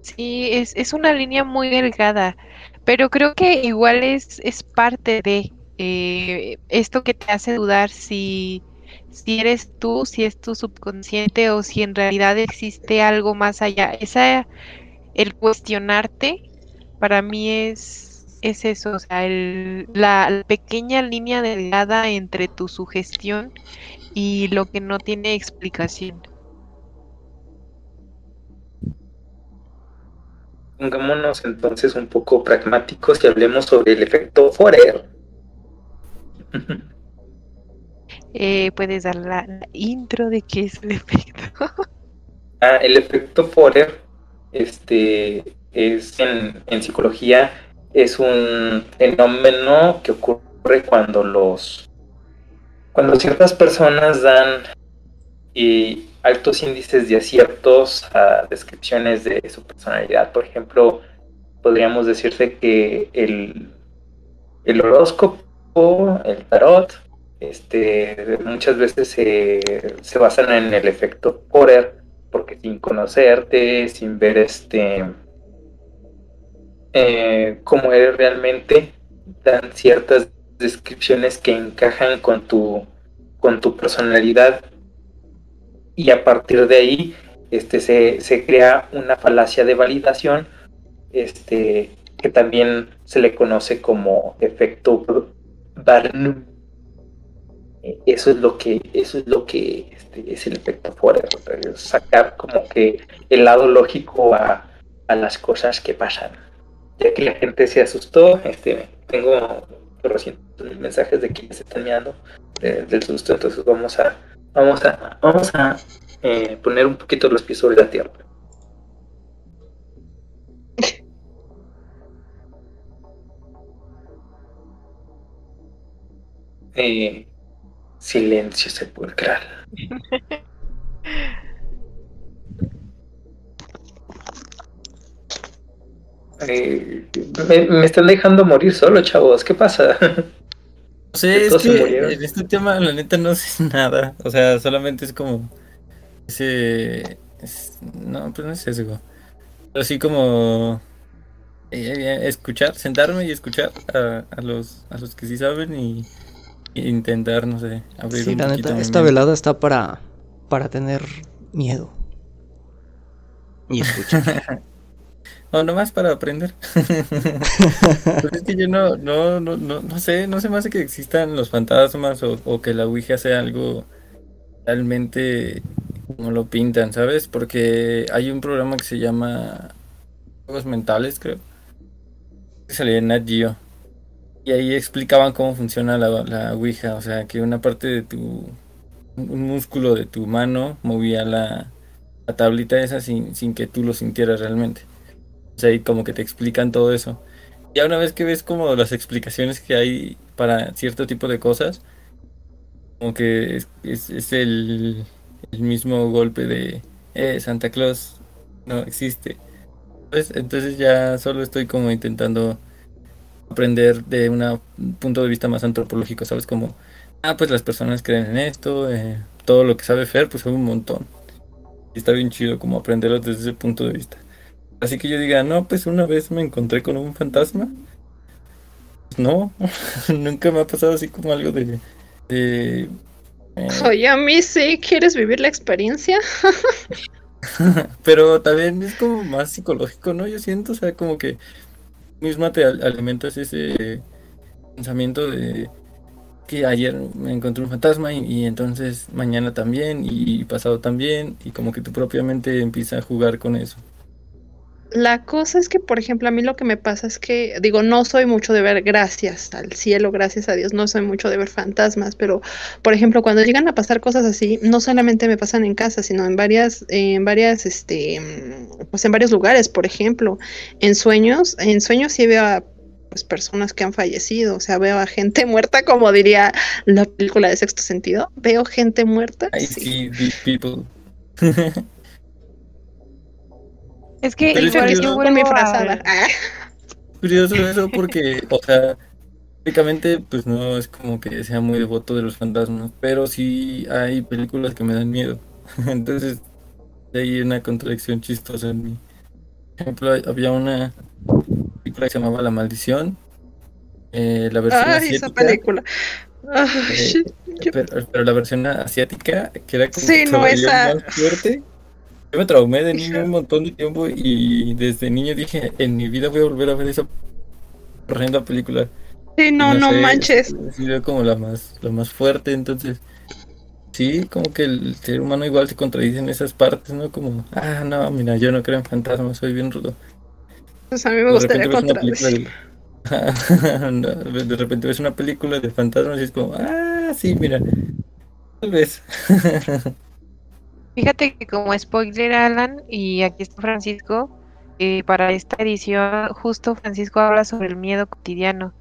Sí, es, es una línea muy delgada, pero creo que igual es, es parte de eh, esto que te hace dudar si, si eres tú, si es tu subconsciente o si en realidad existe algo más allá. Esa, el cuestionarte para mí es, es eso, o sea, el- la, pequeña línea delgada entre tu sugestión y lo que no tiene explicación. Pongámonos entonces un poco pragmáticos y hablemos sobre el efecto Forer. Eh, puedes dar la, intro de qué es el efecto. Ah, el efecto Forer este, es en, en psicología es un fenómeno que ocurre cuando los cuando ciertas personas dan eh, altos índices de aciertos a descripciones de su personalidad. Por ejemplo, podríamos decirse que el, el horóscopo, el tarot, este, muchas veces se, se basan en el efecto Forer, porque sin conocerte, sin ver este eh, cómo eres realmente, dan ciertas descripciones que encajan con tu, con tu personalidad. Y a partir de ahí este, se, se crea una falacia de validación este, que también se le conoce como efecto Barnum. Eh, Eso es lo que, eso es lo que este, es el efecto Forer, sacar como que el lado lógico a, a las cosas que pasan. Ya que la gente se asustó, este, tengo recientes mensajes de se están mirando del susto, entonces vamos a, vamos a, vamos a eh, poner un poquito los pies sobre la tierra. Eh, silencio sepulcral. Eh, me, me están dejando morir solo, chavos. ¿Qué pasa? No sé, es que en este tema la neta no sé nada. O sea, solamente es como ese... es- no, pues no es eso. Pero así como eh, eh, escuchar, sentarme y escuchar a, a los a los que sí saben y intentar, no sé, abrir Sí, un la poquito neta, esta velada está para, para tener miedo. Y escuchar. o nomás para aprender. Pues es que yo no, no, no, no, no sé, no sé más de que existan los fantasmas o, o que la Ouija sea algo realmente como lo pintan, ¿sabes? Porque hay un programa que se llama Juegos Mentales, creo. Que salía en Nat Geo. Y ahí explicaban cómo funciona la, la Ouija. O sea, que una parte de tu. Un músculo de tu mano movía la, tablita esa sin, sin que tú lo sintieras realmente. O sea, ahí como que te explican todo eso. Y una vez que ves como las explicaciones que hay para cierto tipo de cosas, como que es, es, es el, el mismo golpe de eh, Santa Claus no existe. Pues, entonces ya solo estoy como intentando aprender de un punto de vista más antropológico, ¿sabes? Como, ah, pues las personas creen en esto, eh, todo lo que sabe Fer, pues sabe un montón. Y está bien chido como aprenderlo desde ese punto de vista. Así que yo diga, no, pues una vez me encontré con un fantasma. Pues no, nunca me ha pasado así como algo de... de eh... Oye, a mí sí, ¿quieres vivir la experiencia? Pero también es como más psicológico, ¿no? Yo siento, o sea, como que misma te alimentas ese pensamiento de que ayer me encontré un fantasma y, y, entonces mañana también y pasado también y como que tu propia mente empieza a jugar con eso. La cosa es que, por ejemplo, a mí lo que me pasa es que, digo, no soy mucho de ver, gracias al cielo, gracias a Dios, no soy mucho de ver fantasmas, pero, por ejemplo, cuando llegan a pasar cosas así, no solamente me pasan en casa, sino en varias, en varias, este, pues en varios lugares, por ejemplo, en sueños, en sueños sí veo a pues, personas que han fallecido, o sea, veo a gente muerta, como diría la película de Sexto Sentido, veo gente muerta. I sí. see people. Es que Pero es curioso, con mi frazada. Ah. Curioso eso porque, o sea, prácticamente pues no es como que sea muy devoto de los fantasmas, pero sí hay películas que me dan miedo. Entonces, hay una contradicción chistosa en mí. Por ejemplo, había una película que se llamaba La Maldición. Eh, la versión Ay, asiática, esa película. Ay, eh, pero, pero, la versión asiática, que era como sí, no, esa... más fuerte. Yo me traumé de niño un montón de tiempo y desde niño dije, en mi vida voy a volver a ver esa horrenda película. Sí, no, no, sé, manches. Ha sido como la más, la más fuerte, entonces... Sí, como que el ser humano igual se contradice en esas partes, ¿no? Como, ah, no, mira, yo no creo en fantasmas, soy bien rudo. Pues a mí me gustaría contradecir. De... de repente ves una película de fantasmas y es como, ah, sí, mira, tal vez. Fíjate que como spoiler, Alan, y aquí está Francisco, eh, para esta edición justo Francisco habla sobre el miedo cotidiano.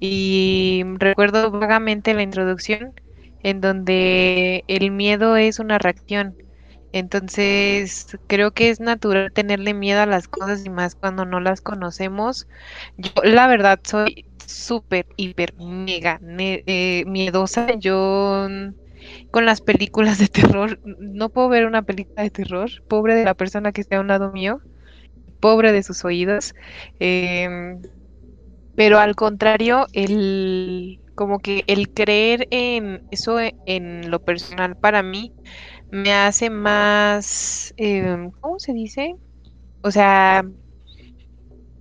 Y recuerdo vagamente la introducción en donde el miedo es una reacción. Entonces, creo que es natural tenerle miedo a las cosas y más cuando no las conocemos. Yo, la verdad, soy súper, hiper, mega eh, miedosa. Yo con las películas de terror. No puedo ver una película de terror. Pobre de la persona que esté a un lado mío. Pobre de sus oídos. Eh, pero al contrario, el como que el creer en eso en lo personal para mí me hace más, eh, ¿cómo se dice? O sea,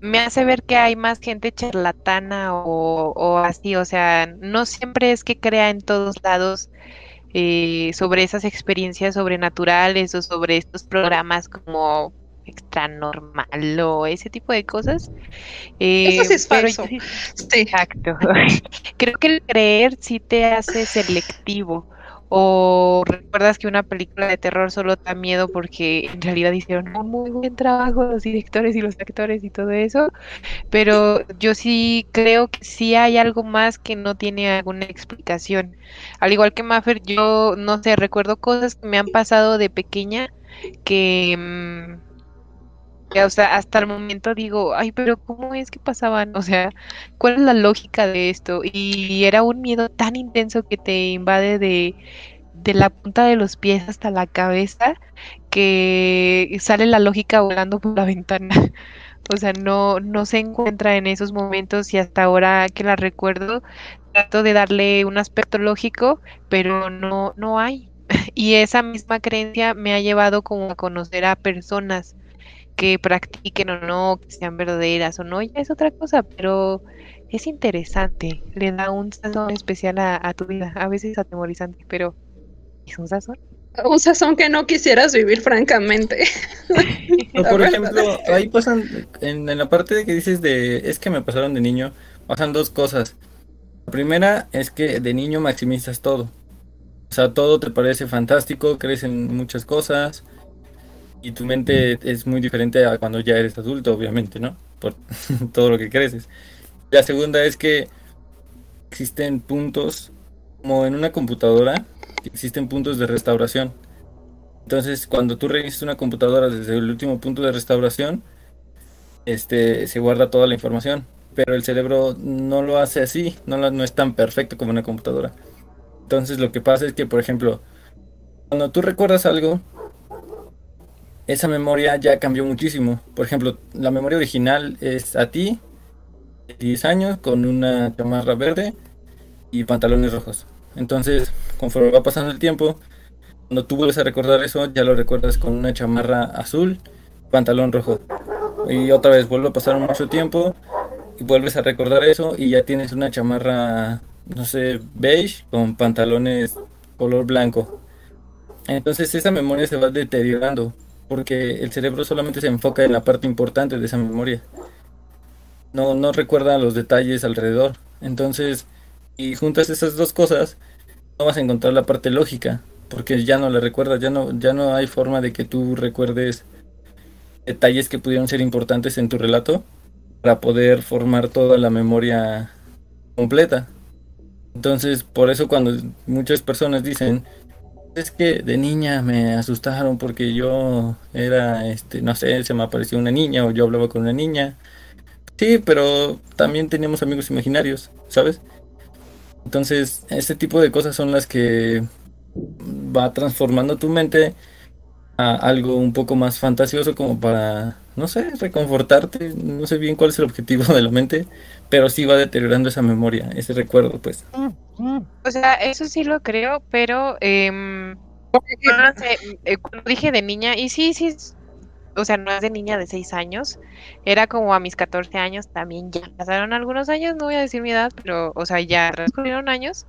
me hace ver que hay más gente charlatana o así, o sea, no siempre es que crea en todos lados eh, sobre esas experiencias sobrenaturales o sobre estos programas como extra normal o ese tipo de cosas. Eh, Eso sí es falso. Sí, exacto. Creo que el creer sí te hace selectivo. O recuerdas que una película de terror solo da miedo porque en realidad hicieron un muy buen trabajo los directores y los actores y todo eso. Pero yo sí creo que sí hay algo más que no tiene alguna explicación. Al igual que Maffer, yo no sé, recuerdo cosas que me han pasado de pequeña que... Mmm, o sea, hasta el momento digo, ay, pero ¿cómo es que pasaban? O sea, ¿cuál es la lógica de esto? Y era un miedo tan intenso que te invade de, de la punta de los pies hasta la cabeza que sale la lógica volando por la ventana. O sea, no, no se encuentra en esos momentos y hasta ahora que la recuerdo, trato de darle un aspecto lógico, pero no, no hay. Y esa misma creencia me ha llevado como a conocer a personas que practiquen o no, que sean verdaderas o no, ya es otra cosa, pero es interesante, le da un sazón especial a, tu vida, a veces atemorizante, pero es un sazón. Un sazón que no quisieras vivir, francamente. por ejemplo, ahí pasan, en, en la parte de que dices de, es que me pasaron de niño, pasan dos cosas. La primera es que de niño maximizas todo. O sea, todo te parece fantástico, crees en muchas cosas y tu mente es muy diferente a cuando ya eres adulto, obviamente, ¿no? Por todo lo que creces. La segunda es que existen puntos, como en una computadora, existen puntos de restauración. Entonces, cuando tú revisas una computadora desde el último punto de restauración, este, se guarda toda la información. Pero el cerebro no lo hace así, no, no es tan perfecto como una computadora. Entonces lo que pasa es que, por ejemplo, cuando tú recuerdas algo, esa memoria ya cambió muchísimo. Por ejemplo, la memoria original es a ti, 10 años, con una chamarra verde y pantalones rojos. Entonces, conforme va pasando el tiempo, cuando tú vuelves a recordar eso, ya lo recuerdas con una chamarra azul, pantalón rojo. Y otra vez vuelve a pasar mucho tiempo y vuelves a recordar eso y ya tienes una chamarra no sé, beige con pantalones color blanco. Entonces esa memoria se va deteriorando porque el cerebro solamente se enfoca en la parte importante de esa memoria. No, no recuerda los detalles alrededor. Entonces, y juntas esas dos cosas, no vas a encontrar la parte lógica, porque ya no la recuerdas, ya no, ya no hay forma de que tú recuerdes detalles que pudieron ser importantes en tu relato para poder formar toda la memoria completa. Entonces, por eso cuando muchas personas dicen, es que de niña me asustaron porque yo era, este, no sé, se me apareció una niña o yo hablaba con una niña. Sí, pero también teníamos amigos imaginarios, ¿sabes? Entonces, ese tipo de cosas son las que va transformando tu mente a algo un poco más fantasioso como para, no sé, reconfortarte. No sé bien cuál es el objetivo de la mente, pero sí va deteriorando esa memoria, ese recuerdo, pues. O sea, eso sí lo creo, pero eh, cuando dije de niña, y sí, sí, o sea, no es de niña de 6 años, era como a mis 14 años también ya pasaron algunos años, no voy a decir mi edad, pero, o sea, ya transcurrieron años,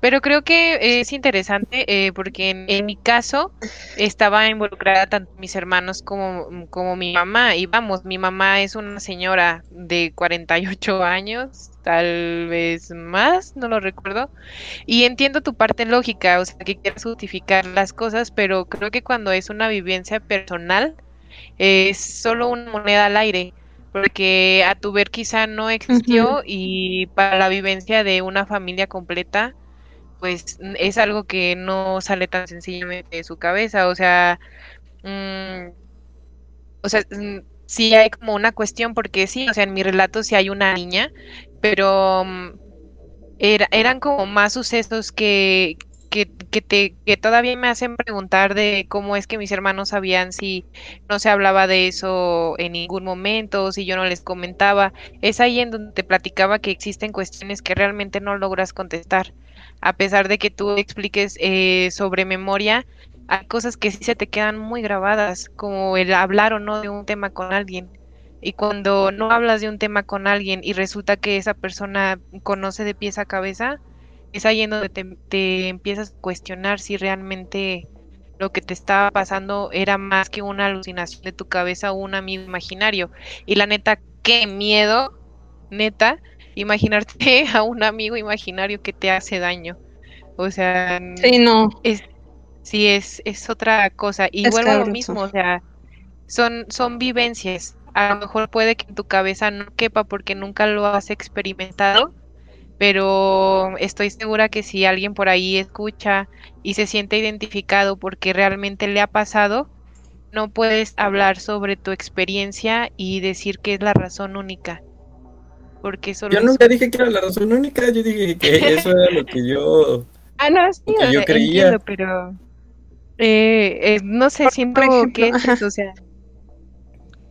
pero creo que es interesante eh, porque en, mi caso estaba involucrada tanto mis hermanos como, como mi mamá, y vamos, mi mamá es una señora de 48 años, tal vez más, no lo recuerdo. Y entiendo tu parte lógica, o sea, que quieres justificar las cosas, pero creo que cuando es una vivencia personal, es solo una moneda al aire, porque a tu ver quizá no existió y para la vivencia de una familia completa, pues es algo que no sale tan sencillamente de su cabeza, o sea, mm, o sea, mm, sí hay como una cuestión, porque sí, o sea, en mi relato sí hay una niña, pero mm, era, eran como más sucesos que, que, que, te, que todavía me hacen preguntar de cómo es que mis hermanos sabían si no se hablaba de eso en ningún momento, si yo no les comentaba. Es ahí en donde te platicaba que existen cuestiones que realmente no logras contestar. A pesar de que tú expliques eh, sobre memoria, hay cosas que sí se te quedan muy grabadas, como el hablar o no de un tema con alguien. Y cuando no hablas de un tema con alguien y resulta que esa persona conoce de pies a cabeza, es ahí en donde te, empiezas a cuestionar si realmente lo que te estaba pasando era más que una alucinación de tu cabeza o un amigo imaginario. Y la neta, qué miedo, neta, imaginarte a un amigo imaginario que te hace daño. O sea, sí, no. Es, sí, es, es otra cosa. Y vuelvo a lo mismo, o sea, son, son vivencias. A lo mejor puede que en tu cabeza no quepa porque nunca lo has experimentado, pero estoy segura que si alguien por ahí escucha y se siente identificado porque realmente le ha pasado, no puedes hablar sobre tu experiencia y decir que es la razón única. Porque yo nunca dije que era la razón única, yo dije que eso era lo que yo, ah, no, sí, yo creía. pero eh, eh, no sé, siento que es, o sea,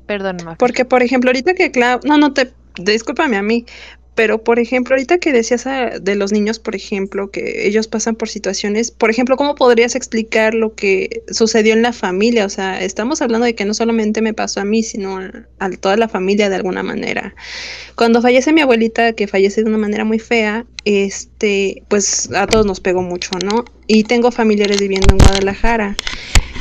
perdón, Porque, por ejemplo, ahorita que claro, no, no te, discúlpame a mí, pero por ejemplo, ahorita que decías ah, de los niños, por ejemplo, que ellos pasan por situaciones, por ejemplo, ¿cómo podrías explicar lo que sucedió en la familia? O sea, estamos hablando de que no solamente me pasó a mí, sino a, toda la familia de alguna manera. Cuando fallece mi abuelita, que fallece de una manera muy fea, este, pues a todos nos pegó mucho, ¿no? Y tengo familiares viviendo en Guadalajara.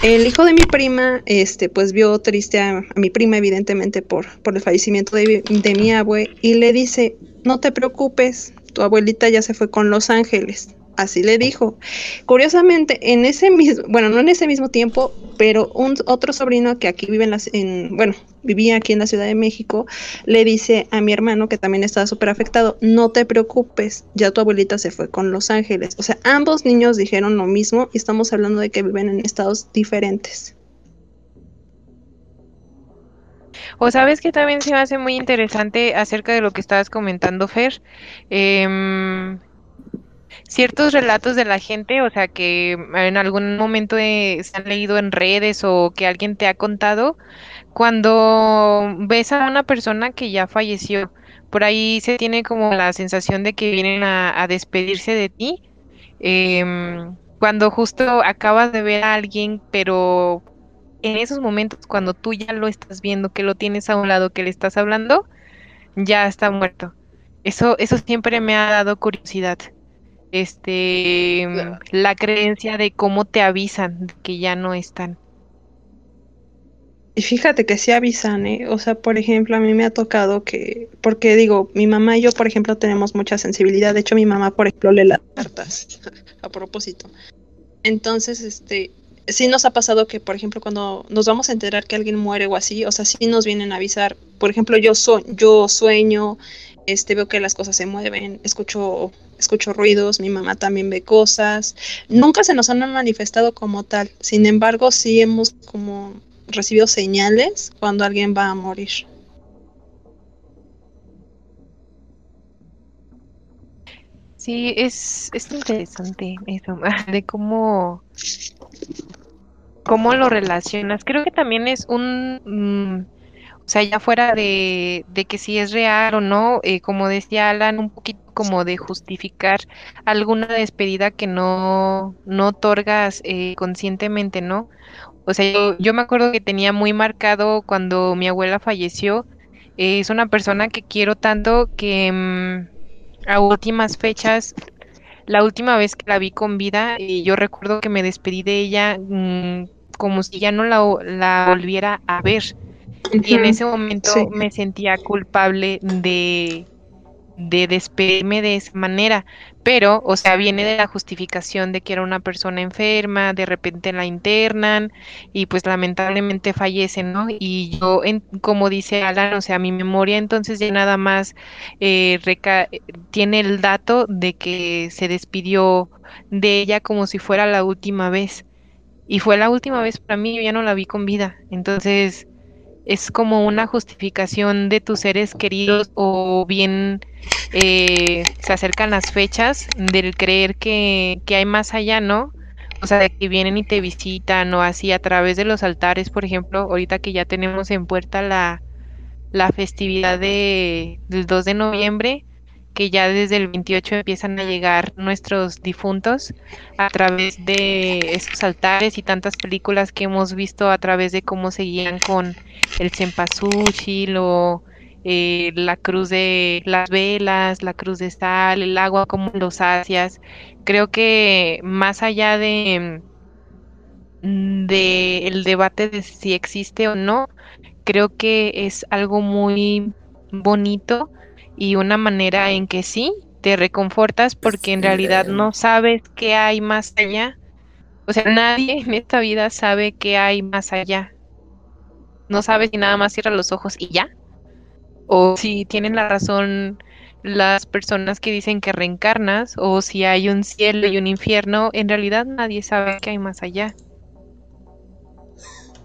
El hijo de mi prima, este, pues vio triste a, mi prima, evidentemente, por, por el fallecimiento de, de mi abue, y le dice, no te preocupes, tu abuelita ya se fue con Los Ángeles. Así le dijo. Curiosamente, en ese mismo, bueno, no en ese mismo tiempo, pero un otro sobrino que aquí vive en, en bueno, vivía aquí en la Ciudad de México, le dice a mi hermano que también estaba súper afectado, no te preocupes, ya tu abuelita se fue con Los Ángeles. O sea, ambos niños dijeron lo mismo y estamos hablando de que viven en estados diferentes. O sabes que también se me hace muy interesante acerca de lo que estabas comentando, Fer. Em, ciertos relatos de la gente, o sea, que en algún momento se han leído en redes o que alguien te ha contado, cuando ves a una persona que ya falleció, por ahí se tiene como la sensación de que vienen a, despedirse de ti. Em, cuando justo acabas de ver a alguien, pero en esos momentos, cuando tú ya lo estás viendo, que lo tienes a un lado, que le estás hablando, ya está muerto. Eso, eso siempre me ha dado curiosidad este la creencia de cómo te avisan que ya no están. Y fíjate que sí avisan, ¿eh? O sea, por ejemplo, a mí me ha tocado que, porque digo, mi mamá y yo, por ejemplo, tenemos mucha sensibilidad. De hecho, mi mamá, por ejemplo, lee las cartas a propósito. Entonces, este, sí nos ha pasado que, por ejemplo, cuando nos vamos a enterar que alguien muere o así, o sea, sí nos vienen a avisar. Por ejemplo, yo, yo sueño, este, veo que las cosas se mueven, escucho, escucho ruidos, mi mamá también ve cosas. Nunca se nos han manifestado como tal. Sin embargo, sí hemos como recibido señales cuando alguien va a morir. Sí, es, es interesante eso, de cómo, cómo lo relacionas. Creo que también es un, mm, o sea, ya fuera de, de que si es real o no, eh, como decía Alan, un poquito como de justificar alguna despedida que no, no otorgas eh, conscientemente, ¿no? O sea, yo, me acuerdo que tenía muy marcado cuando mi abuela falleció. Eh, es una persona que quiero tanto que mm, a últimas fechas, la última vez que la vi con vida, yo recuerdo que me despedí de ella mm, como si ya no la, la volviera a ver y en ese momento me sentía culpable de, de despedirme de esa manera, pero, o sea, viene de la justificación de que era una persona enferma, de repente la internan y pues lamentablemente fallece, ¿no? Y yo, en, como dice Alan, o sea, mi memoria entonces ya nada más eh, tiene el dato de que se despidió de ella como si fuera la última vez. Y fue la última vez para mí, yo ya no la vi con vida. Entonces, es como una justificación de tus seres queridos o bien eh, se acercan las fechas del creer que, que, hay más allá, ¿no? O sea, de que vienen y te visitan o así a través de los altares, por ejemplo, ahorita que ya tenemos en puerta la, la festividad de, del 2 de noviembre, que ya desde el 28 empiezan a llegar nuestros difuntos a través de esos altares y tantas películas que hemos visto a través de cómo seguían con el cempasúchil o eh, la cruz de las velas, la cruz de sal, el agua como los asias. Creo que más allá de, mm, de el debate de si existe o no, creo que es algo muy bonito y una manera en que sí, te reconfortas porque en realidad no sabes qué hay más allá. O sea, nadie en esta vida sabe qué hay más allá. No sabes si nada más cierra los ojos y ya. O si tienen la razón las personas que dicen que reencarnas o si hay un cielo y un infierno, en realidad nadie sabe qué hay más allá.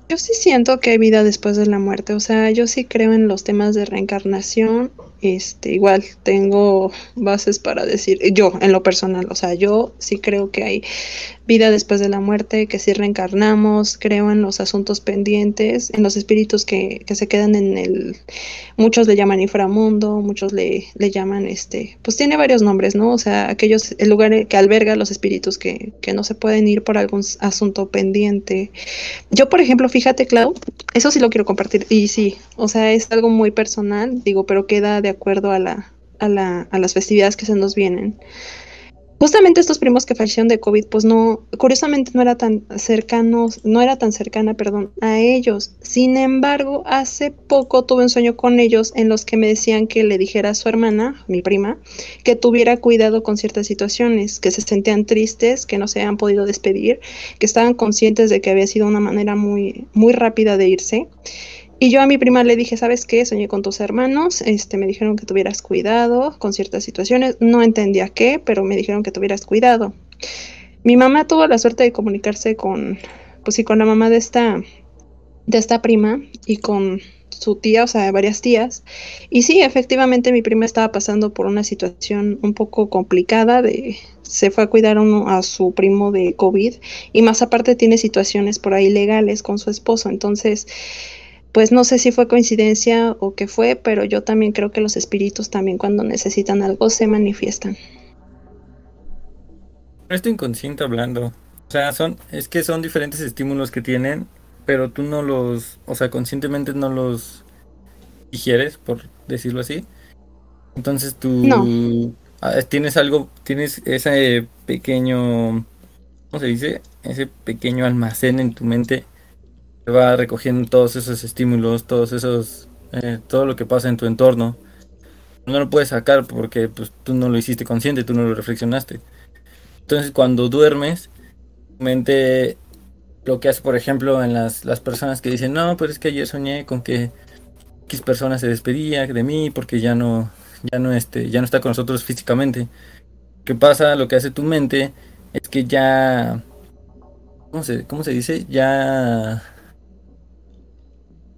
Yo sí siento que hay vida después de la muerte, o sea, yo sí creo en los temas de reencarnación, este, igual tengo bases para decir, yo en lo personal, o sea, yo sí creo que hay vida después de la muerte, que si reencarnamos, creo en los asuntos pendientes, en los espíritus que, que se quedan en el, muchos le llaman inframundo, muchos le, le, llaman, este, pues tiene varios nombres, ¿no? O sea, aquellos, el lugar que alberga los espíritus que, que no se pueden ir por algún asunto pendiente. Yo, por ejemplo, fíjate, Clau, eso sí lo quiero compartir, y sí, o sea, es algo muy personal, digo, pero queda de acuerdo a la, las festividades que se nos vienen justamente estos primos que fallecieron de COVID, pues no, curiosamente no era tan cercanos, no era tan cercana, perdón, a ellos. Sin embargo, hace poco tuve un sueño con ellos en los que me decían que le dijera a su hermana, mi prima, que tuviera cuidado con ciertas situaciones, que se sentían tristes, que no se habían podido despedir, que estaban conscientes de que había sido una manera muy, muy rápida de irse y yo a mi prima le dije, ¿sabes qué? Soñé con tus hermanos, este, me dijeron que tuvieras cuidado con ciertas situaciones, no entendía qué, pero me dijeron que tuvieras cuidado. Mi mamá tuvo la suerte de comunicarse con, pues sí, con la mamá de esta, de esta prima y con su tía, o sea, varias tías. Y sí, efectivamente mi prima estaba pasando por una situación un poco complicada de se fue a cuidar a su primo de COVID y más aparte tiene situaciones por ahí legales con su esposo. Entonces, pues no sé si fue coincidencia o qué fue, pero yo también creo que los espíritus también cuando necesitan algo se manifiestan. Estoy inconsciente hablando. O sea, son, es que son diferentes estímulos que tienen, pero tú no los, o sea, conscientemente no los digieres, por decirlo así. Entonces tú ah, tienes algo, tienes ese pequeño, ¿cómo se dice? Ese pequeño almacén en tu mente va recogiendo todos esos estímulos, todos esos, eh, todo lo que pasa en tu entorno. No lo puedes sacar porque pues, tú no lo hiciste consciente, tú no lo reflexionaste. Entonces cuando duermes, tu mente lo que hace, por ejemplo, en las, las personas que dicen, no, pero es que ayer soñé con que X persona se despedía de mí porque ya no, ya no, este, ya no está con nosotros físicamente. ¿Qué pasa? Lo que hace tu mente es que ya, ¿cómo se, cómo se dice? Ya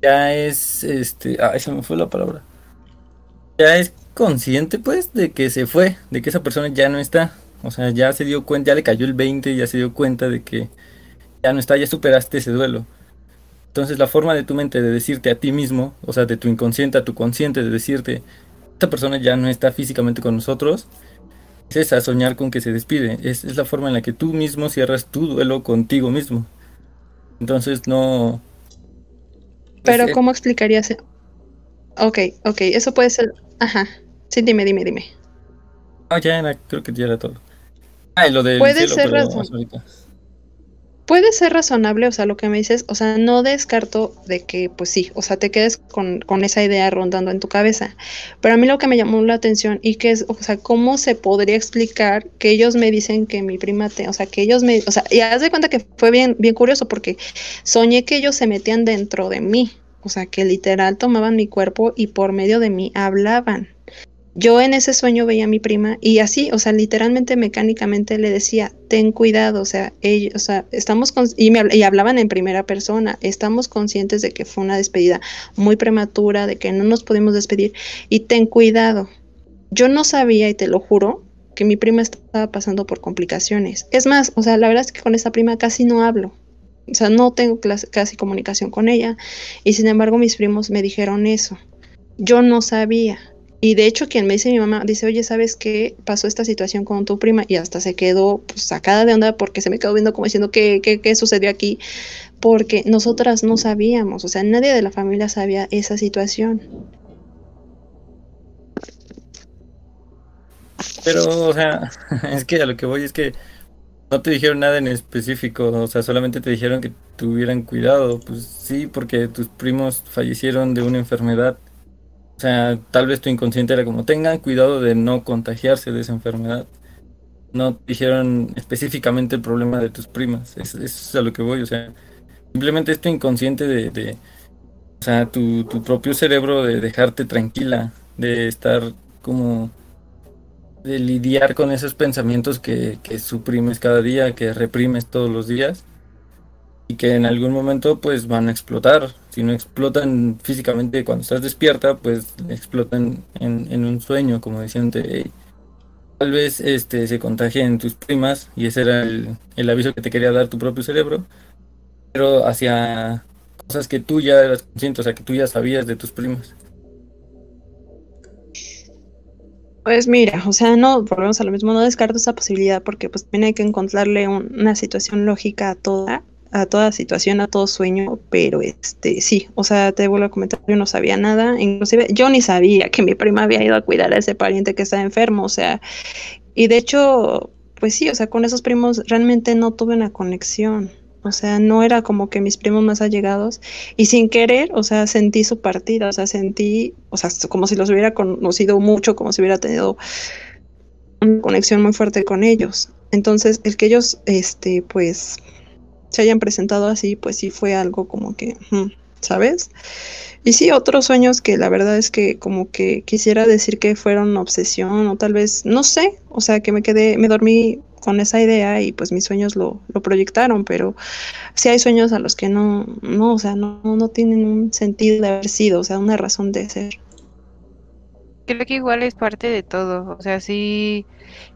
ya es, este, ay, se me fue la palabra. Ya es consciente, pues, de que se fue, de que esa persona ya no está. O sea, ya se dio cuenta, ya le cayó el 20, ya se dio cuenta de que ya no está, ya superaste ese duelo. Entonces la forma de tu mente de decirte a ti mismo, o sea, de tu inconsciente a tu consciente, de decirte, esta persona ya no está físicamente con nosotros, es esa, soñar con que se despide. Es, es la forma en la que tú mismo cierras tu duelo contigo mismo. Entonces no, pero ¿cómo explicarías? Ok, ok, eso puede ser... Ajá. Sí, dime, dime, dime. Ah, ya creo que ya era todo. Ah, y lo de puede ser Puede ser razonable, o sea, lo que me dices, o sea, no descarto de que, pues sí, o sea, te quedes con, con, esa idea rondando en tu cabeza. Pero a mí lo que me llamó la atención y que es, o sea, cómo se podría explicar que ellos me dicen que mi prima te, o sea, que ellos me, o sea, y haz de cuenta que fue bien, bien curioso porque soñé que ellos se metían dentro de mí, o sea, que literal tomaban mi cuerpo y por medio de mí hablaban. Yo en ese sueño veía a mi prima y así, o sea, literalmente mecánicamente le decía, ten cuidado, o sea, ellos, o sea, estamos con, y, me, y hablaban en primera persona, estamos conscientes de que fue una despedida muy prematura, de que no nos pudimos despedir y ten cuidado. Yo no sabía, y te lo juro, que mi prima estaba pasando por complicaciones. Es más, o sea, la verdad es que con esa prima casi no hablo. O sea, no tengo casi comunicación con ella. Y sin embargo, mis primos me dijeron eso. Yo no sabía. Y de hecho, quien me dice mi mamá, dice, oye, ¿sabes qué? Pasó esta situación con tu prima y hasta se quedó pues, sacada de onda porque se me quedó viendo como diciendo, ¿qué, qué, qué sucedió aquí? Porque nosotras no sabíamos, o sea, nadie de la familia sabía esa situación. Pero, o sea, es que a lo que voy es que no te dijeron nada en específico, o sea, solamente te dijeron que tuvieran cuidado. Pues sí, porque tus primos fallecieron de una enfermedad. O sea, tal vez tu inconsciente era como, tengan cuidado de no contagiarse de esa enfermedad. No dijeron específicamente el problema de tus primas. Eso es a lo que voy, o sea, simplemente es tu inconsciente de, de o sea, tu, tu propio cerebro de dejarte tranquila, de estar como de lidiar con esos pensamientos que, que, suprimes cada día, que reprimes todos los días y que en algún momento pues van a explotar. Si no explotan físicamente cuando estás despierta, pues explotan en, un sueño, como decían, tal vez este se contagien tus primas y ese era el, el aviso que te quería dar tu propio cerebro, pero hacia cosas que tú ya eras consciente, o sea, que tú ya sabías de tus primas. Pues mira, o sea, no, volvemos a lo mismo, no descarto esa posibilidad porque pues también hay que encontrarle una situación lógica a toda, a toda situación, a todo sueño, pero este, sí, o sea, te vuelvo a comentar, yo no sabía nada, inclusive yo ni sabía que mi prima había ido a cuidar a ese pariente que estaba enfermo, o sea, y de hecho, pues sí, o sea, con esos primos realmente no tuve una conexión, o sea, no era como que mis primos más allegados y sin querer, o sea, sentí su partida, o sea, sentí, o sea, como si los hubiera conocido mucho, como si hubiera tenido una conexión muy fuerte con ellos. Entonces, el que ellos, este, pues, se hayan presentado así, pues sí fue algo como que, ¿sabes? Y sí, otros sueños que la verdad es que como que quisiera decir que fueron obsesión o tal vez, no sé, o sea, que me quedé, me dormí con esa idea y pues mis sueños lo, lo proyectaron, pero sí hay sueños a los que no, no, o sea, no, no tienen un sentido de haber sido, o sea, una razón de ser. Creo que igual es parte de todo, o sea, sí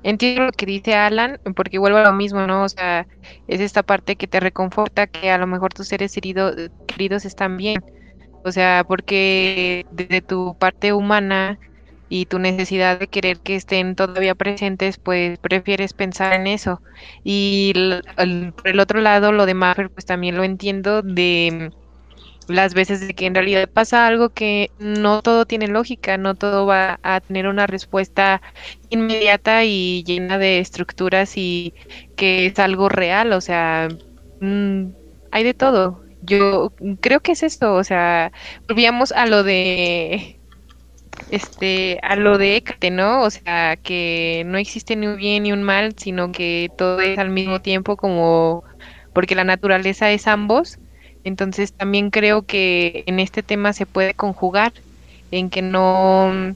entiendo lo que dice Alan, porque vuelvo a lo mismo, ¿no? O sea, es esta parte que te reconforta que a lo mejor tus seres queridos están bien, o sea, porque desde tu parte humana y tu necesidad de querer que estén todavía presentes, pues prefieres pensar en eso. Y por el otro lado, lo de Maffer, pues también lo entiendo de las veces de que en realidad pasa algo que no todo tiene lógica, no todo va a tener una respuesta inmediata y llena de estructuras y que es algo real, o sea, mm, hay de todo. Yo creo que es esto, o sea, volvíamos a lo de este, a lo de Hécate, ¿no? O sea, que no existe ni un bien ni un mal, sino que todo es al mismo tiempo como porque la naturaleza es ambos. Entonces también creo que en este tema se puede conjugar en que no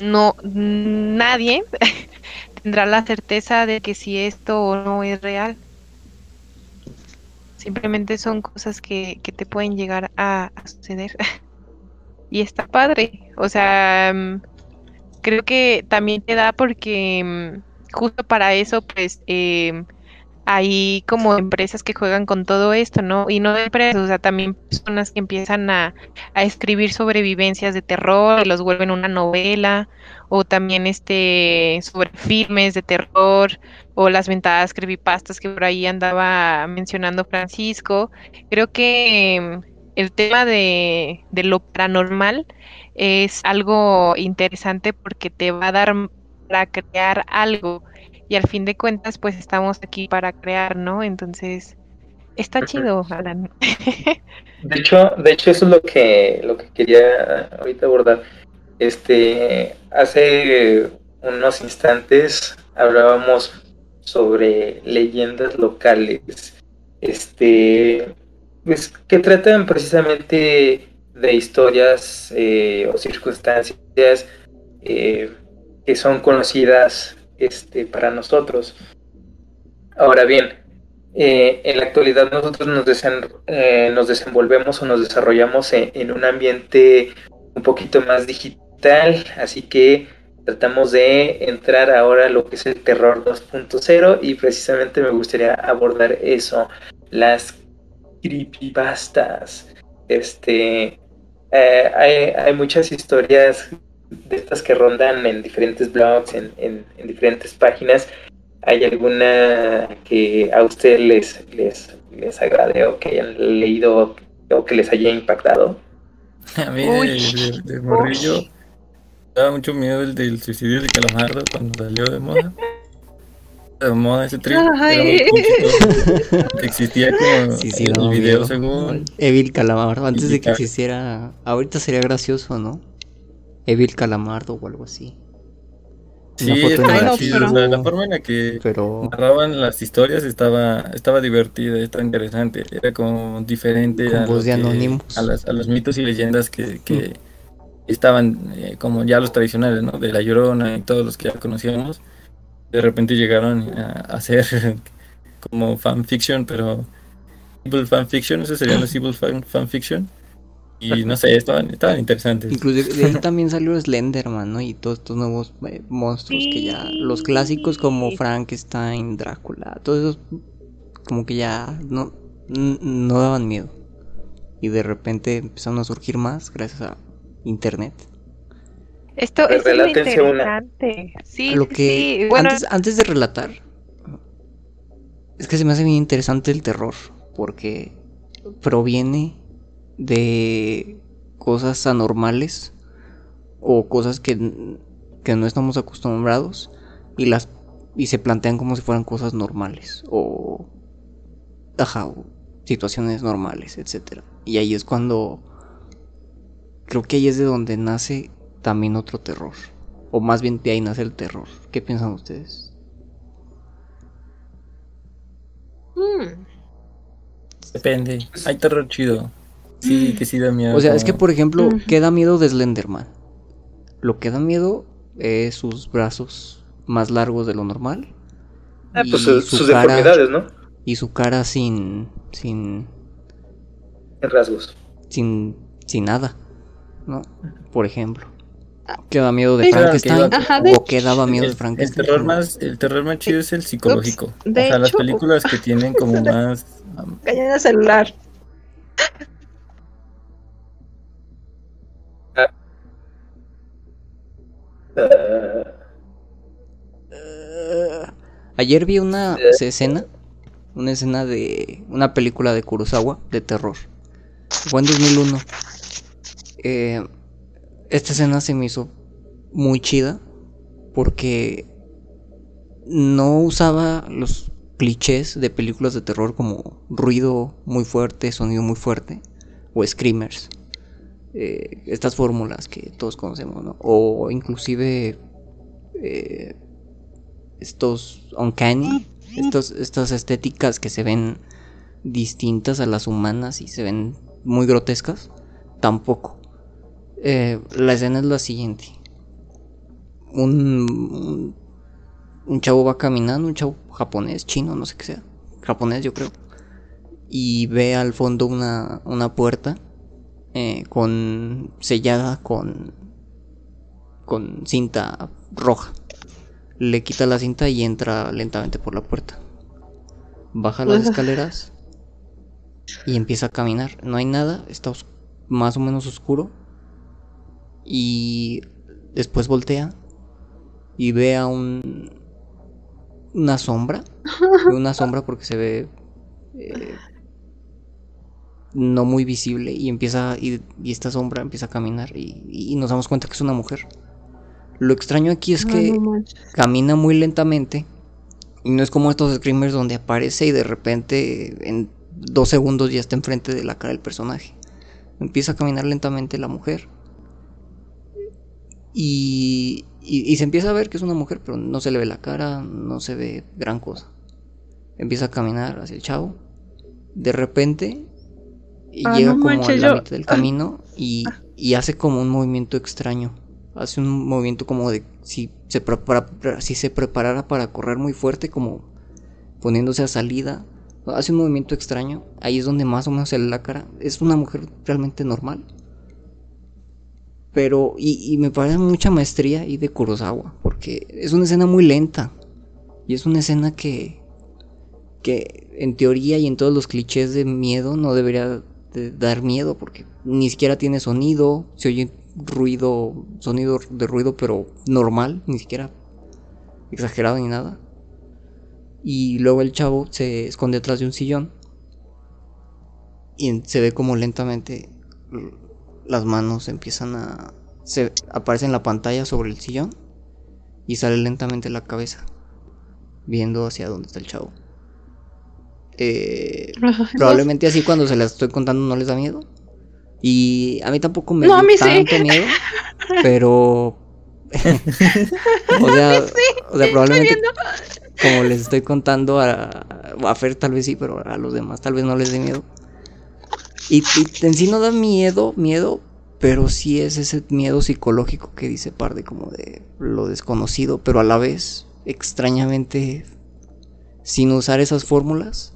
no nadie tendrá la certeza de que si esto o no es real. Simplemente son cosas que, que te pueden llegar a suceder. y está padre. O sea, mm, creo que también te da porque mm, justo para eso, pues, eh, hay como empresas que juegan con todo esto, ¿no? Y no empresas, o sea, también personas que empiezan a, a escribir sobrevivencias de terror y los vuelven una novela, o también este sobre filmes de terror, o las ventadas creepypastas que por ahí andaba mencionando Francisco. Creo que el tema de, lo paranormal es algo interesante porque te va a dar para crear algo y al fin de cuentas pues estamos aquí para crear, ¿no? Entonces está chido, Alan. De hecho, de hecho eso es lo que lo que quería ahorita abordar. Este, hace unos instantes hablábamos sobre leyendas locales. Este, pues que tratan precisamente de historias eh, o circunstancias eh, que son conocidas este, para nosotros. Ahora bien, eh, en la actualidad nosotros nos, nos, desenvolvemos o nos desarrollamos en, un ambiente un poquito más digital, así que tratamos de entrar ahora a lo que es el terror 2.0 y precisamente me gustaría abordar eso, las creepypastas. Este, eh, hay, hay, muchas historias de estas que rondan en diferentes blogs, en, en, diferentes páginas. ¿Hay alguna que a usted les, les, les agrade o que hayan leído o que les haya impactado? A mí de, de, morrillo daba mucho miedo el del suicidio de Calamardo cuando salió de moda de moda ese trip. existía como sí, sí, el video según. Evil Calamardo, antes de que existiera. Ahorita sería gracioso, ¿no? Evil Calamardo o algo así. Sí, estaba chido, la forma en la que narraban las historias estaba, estaba divertida, estaba interesante, era como diferente a, a, las, a los mitos y leyendas que, que mm. estaban eh, como ya los tradicionales, ¿no? De La Llorona y todos los que ya conocíamos de repente llegaron a hacer como fanfiction, pero evil fanfiction, ese sería los evil fan, fanfiction. Y no sé, estaban, estaban interesantes. Inclusive de ahí también salió Slenderman, ¿no? Y todos estos nuevos eh, monstruos que ya, los clásicos como Frankenstein, Drácula, todos esos como que ya no, no daban miedo. Y de repente empezaron a surgir más gracias a internet. Esto, es interesante. Sí, Lo que antes, antes de relatar, es que se me hace bien interesante el terror, porque proviene de cosas anormales o cosas que, no estamos acostumbrados y las y se plantean como si fueran cosas normales o, ajá, situaciones normales, etcétera. Y ahí es cuando creo que ahí es de donde nace también otro terror. O más bien de ahí nace el terror. ¿Qué piensan ustedes? Hmm. Depende. Hay terror chido. Sí, que sí da miedo. O sea, es que por ejemplo, ¿qué da miedo de Slenderman? Lo que da miedo es sus brazos más largos de lo normal. Ah, pues sus deformidades, ¿no? Y su cara sin. sin. rasgos. Sin. sin nada. ¿No? Por ejemplo. ¿Qué da miedo de Frankenstein? ¿O qué daba miedo de Frankenstein? El terror más, el terror más chido es el psicológico. o sea, las películas que tienen como más. Um... el celular. Ayer vi una escena, una escena de una película de Kurosawa de terror. Fue en 2001. Eh, esta escena se me hizo muy chida porque no usaba los clichés de películas de terror como ruido muy fuerte, sonido muy fuerte o screamers. Eh, estas fórmulas que todos conocemos, ¿no? O inclusive eh, estos uncanny, estos, estas estéticas que se ven distintas a las humanas y se ven muy grotescas, tampoco. Eh, la escena es la siguiente. Un, un chavo va caminando, un chavo japonés, chino, no sé qué sea, japonés yo creo, y ve al fondo una, una puerta eh, con sellada con con cinta roja. Le quita la cinta y entra lentamente por la puerta. Baja las escaleras y empieza a caminar. No hay nada, está más o menos oscuro. Y después voltea y ve a un una sombra. una sombra porque se ve eh, no muy visible y empieza y, y esta sombra empieza a caminar y, nos damos cuenta que es una mujer. Lo extraño aquí es que camina muy lentamente y no es como estos screamers donde aparece y de repente en dos segundos ya está enfrente de la cara del personaje. Empieza a caminar lentamente la mujer y, y, se empieza a ver que es una mujer, pero no se le ve la cara, no se ve gran cosa. Empieza a caminar hacia el chavo. De repente ah, llega como a la mitad del ah. camino y, y, hace como un movimiento extraño. Hace un movimiento como de si se, prepara, si se preparara para correr muy fuerte, como poniéndose a salida. Hace un movimiento extraño. Ahí es donde más o menos se le la cara. Es una mujer realmente normal. Pero, y, y me parece mucha maestría y de Kurosawa. Porque es una escena muy lenta. Y es una escena que, que en teoría y en todos los clichés de miedo no debería dar miedo porque ni siquiera tiene sonido, se oye ruido, sonido de ruido pero normal, ni siquiera exagerado ni nada. Y luego el chavo se esconde atrás de un sillón y se ve como lentamente las manos empiezan a se aparece en la pantalla sobre el sillón y sale lentamente la cabeza viendo hacia dónde está el chavo. Eh, probablemente así cuando se las estoy contando no les da miedo. Y a mí tampoco me da tanto miedo. Pero. o sea, o sea probablemente. Como les estoy contando a, a Fer, tal vez sí, pero a los demás tal vez no les dé miedo. Y, y, en sí no da miedo, miedo, pero sí es ese miedo psicológico que dice Parde, como de lo desconocido, pero a la vez, extrañamente, sin usar esas fórmulas,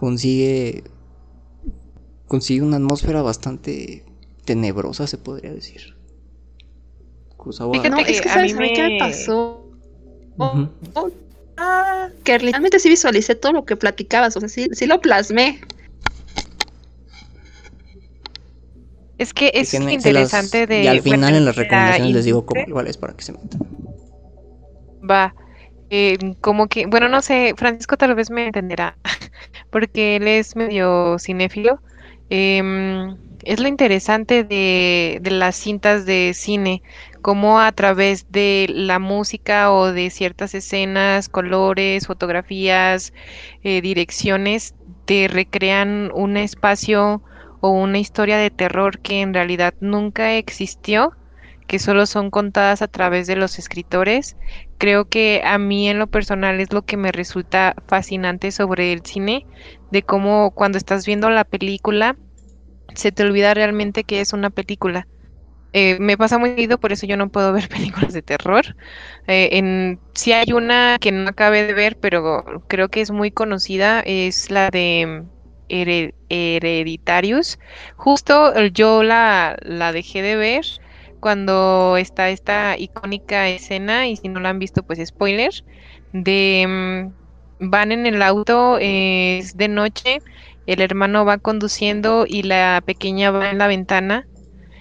consigue consigue una atmósfera bastante tenebrosa, se podría decir. Fíjate no, es que ¿sabes, a mí qué me pasó? Ah, que realmente sí visualicé todo lo que platicabas, o sea, sí, sí lo plasmé. Es que es interesante de... Y al final en las recomendaciones les digo cómo igual es para que se metan. Va. Eh, como que, bueno, no sé, Francisco tal vez me entenderá, porque él es medio cinéfilo. Em, es lo interesante de, las cintas de cine, como a través de la música o de ciertas escenas, colores, fotografías, eh, direcciones, te recrean un espacio o una historia de terror que en realidad nunca existió que solo son contadas a través de los escritores. Creo que a mí en lo personal es lo que me resulta fascinante sobre el cine, de cómo cuando estás viendo la película se te olvida realmente que es una película. Eh, me pasa muy seguido, por eso yo no puedo ver películas de terror. Eh, en, sí hay una que no acabé de ver, pero creo que es muy conocida, es la de Hereditarius. Justo yo la, la dejé de ver cuando está esta icónica escena, y si no la han visto, pues spoiler, de mm, van en el auto, es de noche, el hermano va conduciendo y la pequeña va en la ventana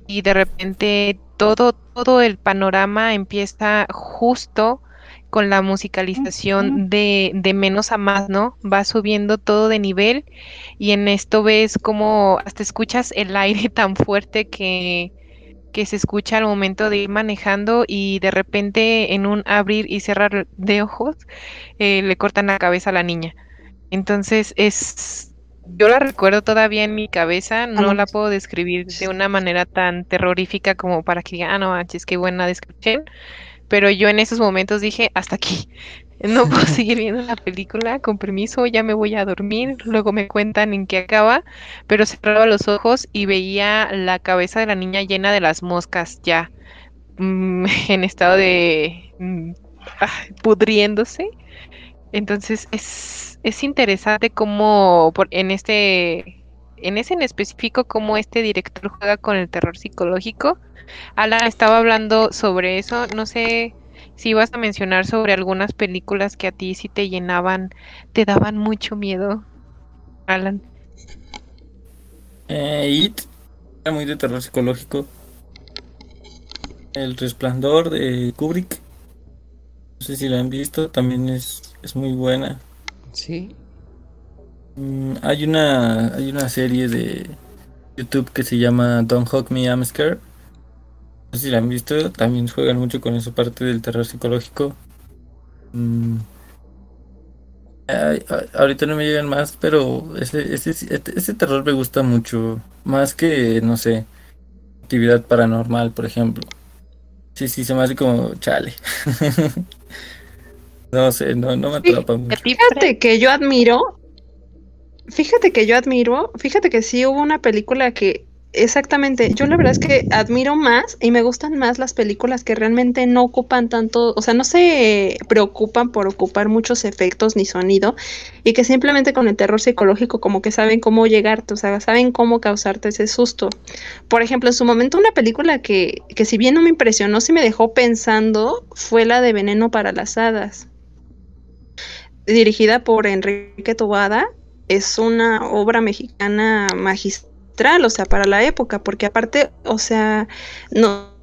y de repente todo, todo el panorama empieza justo con la musicalización de, de, menos a más, ¿no? Va subiendo todo de nivel y en esto ves como hasta escuchas el aire tan fuerte que, que se escucha al momento de ir manejando y de repente en un abrir y cerrar de ojos eh, le cortan la cabeza a la niña. Entonces es, yo la recuerdo todavía en mi cabeza, no la puedo describir de una manera tan terrorífica como para que digan, ah, no manches, qué buena descripción, pero yo en esos momentos dije, hasta aquí, no puedo seguir viendo la película, con permiso, ya me voy a dormir, luego me cuentan en qué acaba, pero cerraba los ojos y veía la cabeza de la niña llena de las moscas ya mm, en estado de mm, pudriéndose. Entonces es, es interesante cómo por, en este en ese en específico cómo este director juega con el terror psicológico. Alan estaba hablando sobre eso, no sé si ibas a mencionar sobre algunas películas que a ti sí te llenaban, te daban mucho miedo, Alan. Eh, It era muy de terror psicológico. El resplandor de Kubrick. No sé si la han visto, también es, es muy buena. Sí. Mm, hay una hay una serie de YouTube que se llama Don't Hug Me, I'm Scared no sé si la han visto, también juegan mucho con esa parte del terror psicológico. Mm. ahorita no me llegan más, pero ese, ese, ese terror me gusta mucho. Más que, no sé, actividad paranormal, por ejemplo. Sí, sí, se me hace como chale. no sé, no, no me atrapa mucho. Fíjate que yo admiro. Fíjate que yo admiro. Fíjate que sí hubo una película que Exactamente, yo la verdad es que admiro más y me gustan más las películas que realmente no ocupan tanto, o sea, no se preocupan por ocupar muchos efectos ni sonido y que simplemente con el terror psicológico como que saben cómo llegarte, o sea, saben cómo causarte ese susto. Por ejemplo, en su momento una película que, que si bien no me impresionó, sí me dejó pensando, fue la de Veneno para las Hadas, dirigida por Enrique Tobada. Es una obra mexicana magistral o sea, para la época, porque aparte, o sea, no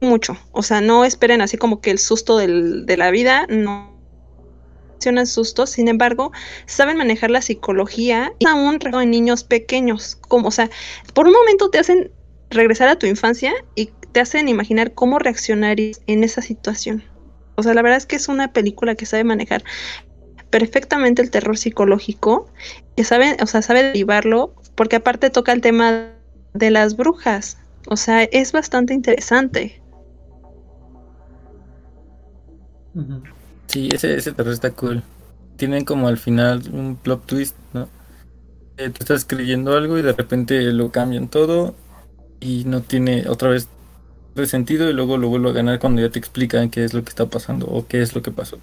mucho, o sea, no esperen así como que el susto del, de la vida, no el susto, sin embargo, saben manejar la psicología y aún en niños pequeños, como, o sea, por un momento te hacen regresar a tu infancia y te hacen imaginar cómo reaccionarías en esa situación. O sea, la verdad es que es una película que sabe manejar perfectamente el terror psicológico, que sabe, o sea, sabe derivarlo, porque aparte toca el tema de las brujas. O sea, es bastante interesante. Sí, ese, ese terror está cool. Tienen como al final un plot twist, ¿no? Eh, tú estás creyendo algo y de repente lo cambian todo y no tiene otra vez de sentido y luego lo vuelvo a ganar cuando ya te explican qué es lo que está pasando o qué es lo que pasó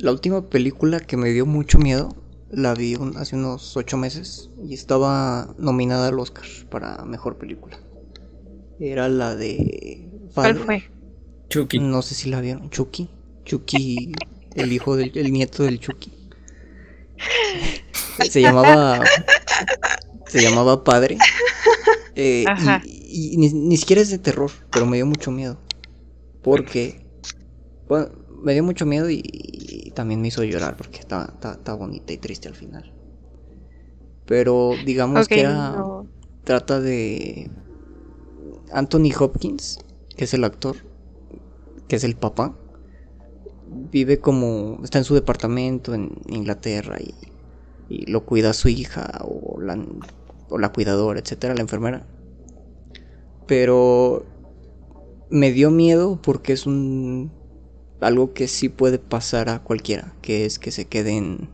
la última película que me dio mucho miedo la vi hace unos ocho meses y estaba nominada al Oscar para mejor película. Era la de. ¿Cuál fue? Chucky. No sé si la vieron. Chucky. Chucky, el hijo del el nieto del Chucky. Se llamaba. Se llamaba Padre. Eh, y, ni, siquiera es de terror, pero me dio mucho miedo. Porque. Bueno, me dio mucho miedo y, también me hizo llorar porque está, bonita y triste al final. Pero digamos que era. Trata de. Anthony Hopkins, que es el actor, que es el papá. Vive como. Está en su departamento en Inglaterra y, y lo cuida su hija o la, o la cuidadora, etcétera, la enfermera. Pero me dio miedo porque es un algo que sí puede pasar a cualquiera, que es que se queden,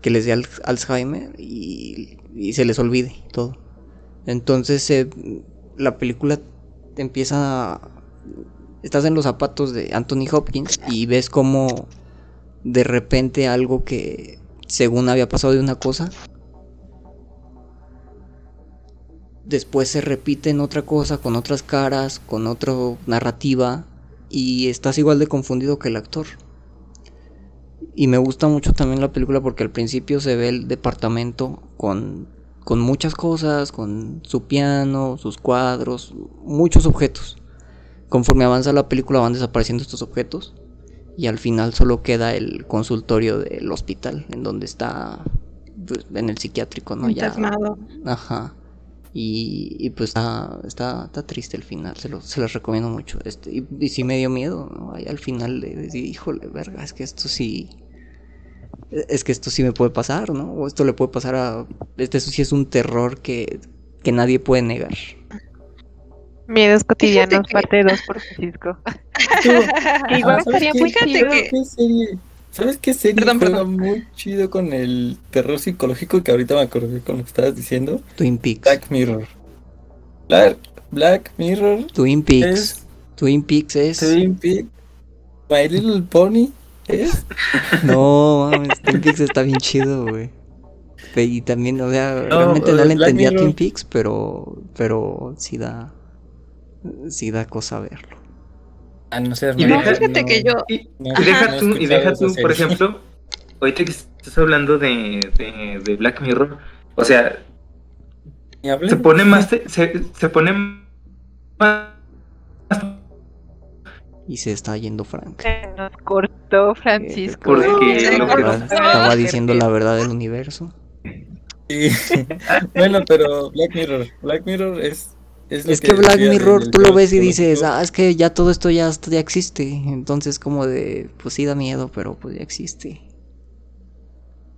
que les dé Alzheimer y, se les olvide todo. Entonces eh, la película empieza, estás en los zapatos de Anthony Hopkins y ves como de repente algo que según había pasado de una cosa, después se repite en otra cosa, con otras caras, con otra narrativa, y estás igual de confundido que el actor. Y me gusta mucho también la película porque al principio se ve el departamento con, con muchas cosas, con su piano, sus cuadros, muchos objetos. Conforme avanza la película van desapareciendo estos objetos y al final solo queda el consultorio del hospital en donde está pues, en el psiquiátrico, ¿no? Ya. Ajá. Y, pues está, está, triste el final, se, lo, se los recomiendo mucho. Este, y, y sí me dio miedo, ¿no? Ahí al final de decir, híjole, verga, es que esto sí. Es que esto sí me puede pasar, ¿no? O esto le puede pasar a. Este eso sí es un terror que, que nadie puede negar. Miedos cotidianos, parte 2 por Francisco. Igual sería muy chido. ¿Sabes qué serie juega muy chido con el terror psicológico que ahorita me acordé con lo que estabas diciendo? Twin Peaks. Black Mirror. Black, Mirror. Twin Peaks. Twin Peaks es. Twin Peaks. My Little Pony es. No, mames, Twin Peaks está bien chido, güey. Y también, o sea, realmente no le entendía a Twin Peaks, pero, pero sí da, sí da cosa verlo. A no ser y fíjate que yo. Y, deja tú, y deja tú, por ejemplo, ahorita que estás hablando de, de, Black Mirror, o sea, se pone más. Se, se pone más. Y se está yendo Frank. Se nos cortó Francisco. Porque estaba diciendo la verdad del universo. bueno, pero Black Mirror. Black Mirror es es, que, Black Mirror tú lo ves y dices, ah, es que ya todo esto ya, ya existe. Entonces como de, pues sí da miedo, pero pues ya existe.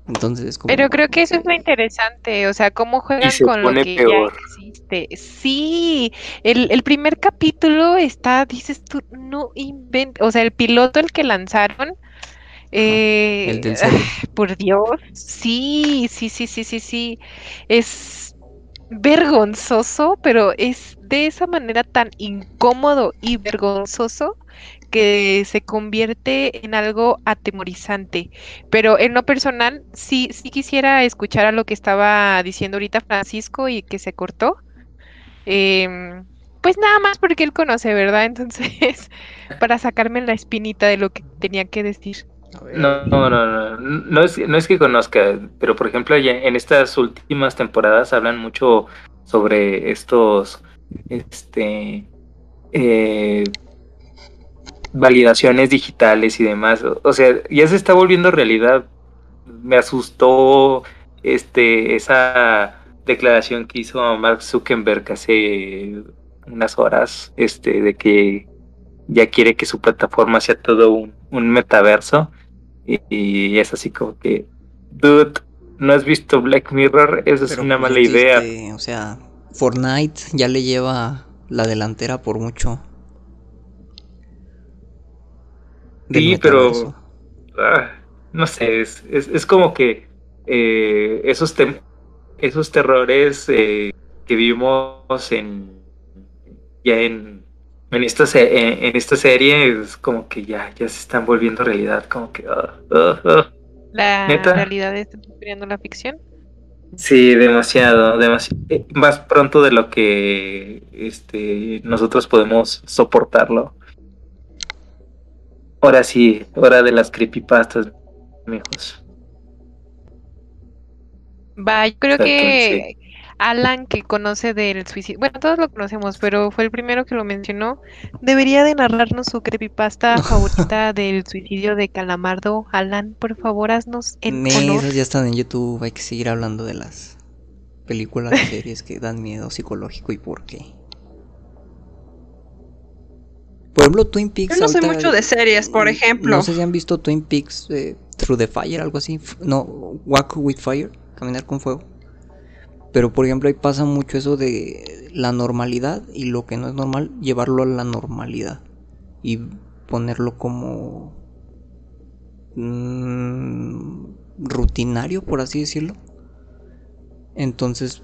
Entonces, como... Pero creo que eso es lo interesante, o sea, cómo juegan con lo que ya existe. Sí, el, el primer capítulo está, dices tú, no invent, o sea, el piloto el que lanzaron, eh, el del por Dios, sí, sí, sí, sí, sí, sí, es vergonzoso, pero es de esa manera tan incómodo y vergonzoso que se convierte en algo atemorizante. Pero en lo personal, sí, sí quisiera escuchar a lo que estaba diciendo ahorita Francisco y que se cortó. Em, pues nada más porque él conoce, ¿verdad? Entonces, para sacarme la espinita de lo que tenía que decir. No, no, no, no, es, no es que conozca, pero por ejemplo en estas últimas temporadas hablan mucho sobre estos, este, eh, validaciones digitales y demás. O sea, ya se está volviendo realidad. Me asustó, este, esa declaración que hizo Mark Zuckerberg hace unas horas, este, de que ya quiere que su plataforma sea todo un, un metaverso. Y, es así como que, dude, ¿no has visto Black Mirror? Esa es una mala idea. O sea, Fortnite ya le lleva la delantera por mucho. Sí, pero... Ah, no sé, es, es, como que eh, esos, esos terrores eh, que vimos en ya en en esta, en, esta serie es como que ya, ya se están volviendo realidad, como que... Uh, La realidad está superando la ficción. Sí, demasiado, demasiado. Eh, más pronto de lo que este, nosotros podemos soportarlo. Ahora sí, hora de las creepypastas, amigos. Va, yo creo que Alan, que conoce del suicidio, bueno, todos lo conocemos, pero fue el primero que lo mencionó, debería de narrarnos su creepypasta favorita del suicidio de Calamardo. Alan, por favor, haznos en Esas ya están en YouTube, hay que seguir hablando de las películas y series que dan miedo psicológico y por qué. Por ejemplo, Twin Peaks. Yo no sé mucho de series, por ejemplo. No sé si han visto Twin Peaks eh, Through the Fire, algo así. No, Walk with Fire, caminar con fuego. Pero por ejemplo ahí pasa mucho eso de la normalidad y lo que no es normal, llevarlo a la normalidad. Y ponerlo como mm, rutinario, por así decirlo. Entonces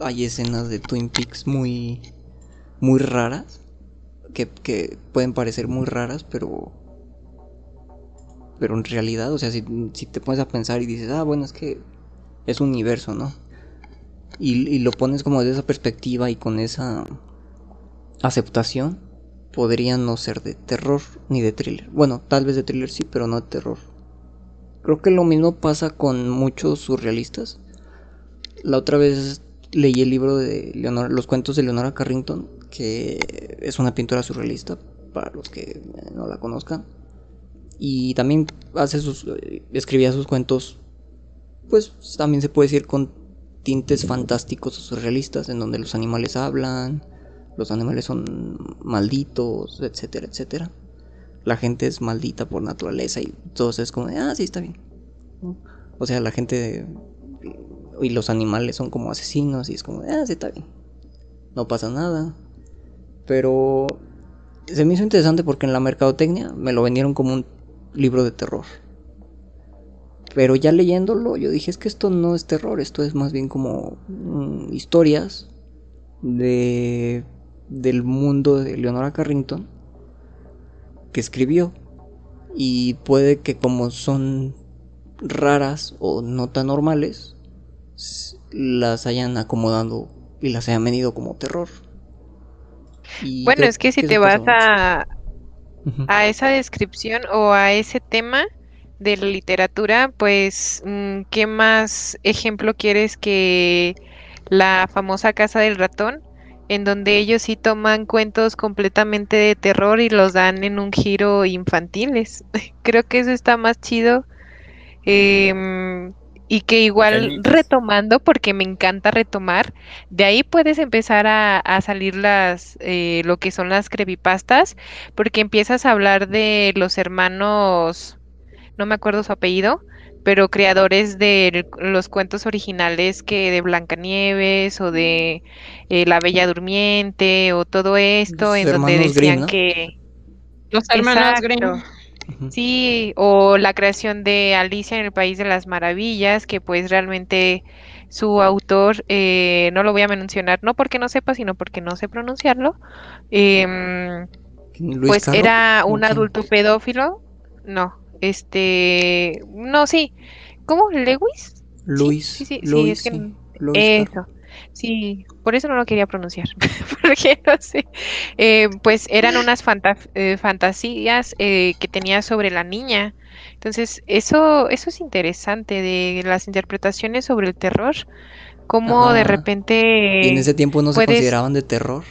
hay escenas de Twin Peaks muy, muy raras. Que, que pueden parecer muy raras, pero pero en realidad, o sea, si, si, te pones a pensar y dices, ah, bueno, es que es un universo, ¿no? Y, lo pones como de esa perspectiva y con esa aceptación, podría no ser de terror ni de thriller. Bueno, tal vez de thriller sí, pero no de terror. Creo que lo mismo pasa con muchos surrealistas. La otra vez leí el libro de Leonora, los cuentos de Leonora Carrington, que es una pintora surrealista, para los que no la conozcan. Y también hace sus, escribía sus cuentos, pues también se puede decir con tintes fantásticos o surrealistas en donde los animales hablan, los animales son malditos, etcétera, etcétera. La gente es maldita por naturaleza y todo es como, ah, sí, está bien. O sea, la gente y los animales son como asesinos y es como, ah, sí, está bien. No pasa nada. Pero se me hizo interesante porque en la mercadotecnia me lo vendieron como un libro de terror. Pero ya leyéndolo, yo dije, es que esto no es terror, esto es más bien como mm, historias de, del mundo de Leonora Carrington que escribió. Y puede que como son raras o no tan normales, las hayan acomodado y las hayan venido como terror. bueno, es que si te vas a, a esa descripción o a ese tema, de la literatura, pues, mm, ¿qué más ejemplo quieres que la famosa Casa del Ratón? En donde ellos sí toman cuentos completamente de terror y los dan en un giro infantiles. Creo que eso está más chido. Em, y que igual retomando, porque me encanta retomar, de ahí puedes empezar a, a salir las, eh, lo que son las creepypastas, porque empiezas a hablar de los hermanos no me acuerdo su apellido, pero creadores de los cuentos originales que de Blancanieves o de eh, La Bella Durmiente o todo esto, en donde decían que los hermanos Grimm. Sí, o la creación de Alicia en el País de las Maravillas, que pues realmente su autor, eh, no lo voy a mencionar, no porque no sepa, sino porque no sé pronunciarlo, em, pues era un adulto pedófilo, no, este, no, sí. ¿Cómo? ¿Lewis? Luis. Sí, sí, sí, es que eso. Sí, por eso no lo quería pronunciar, porque no sé. Eh, pues eran unas eh, fantasías eh, que tenía sobre la niña. Entonces, eso, eso es interesante de las interpretaciones sobre el terror. Cómo de repente. Y en ese tiempo no se consideraban de terror.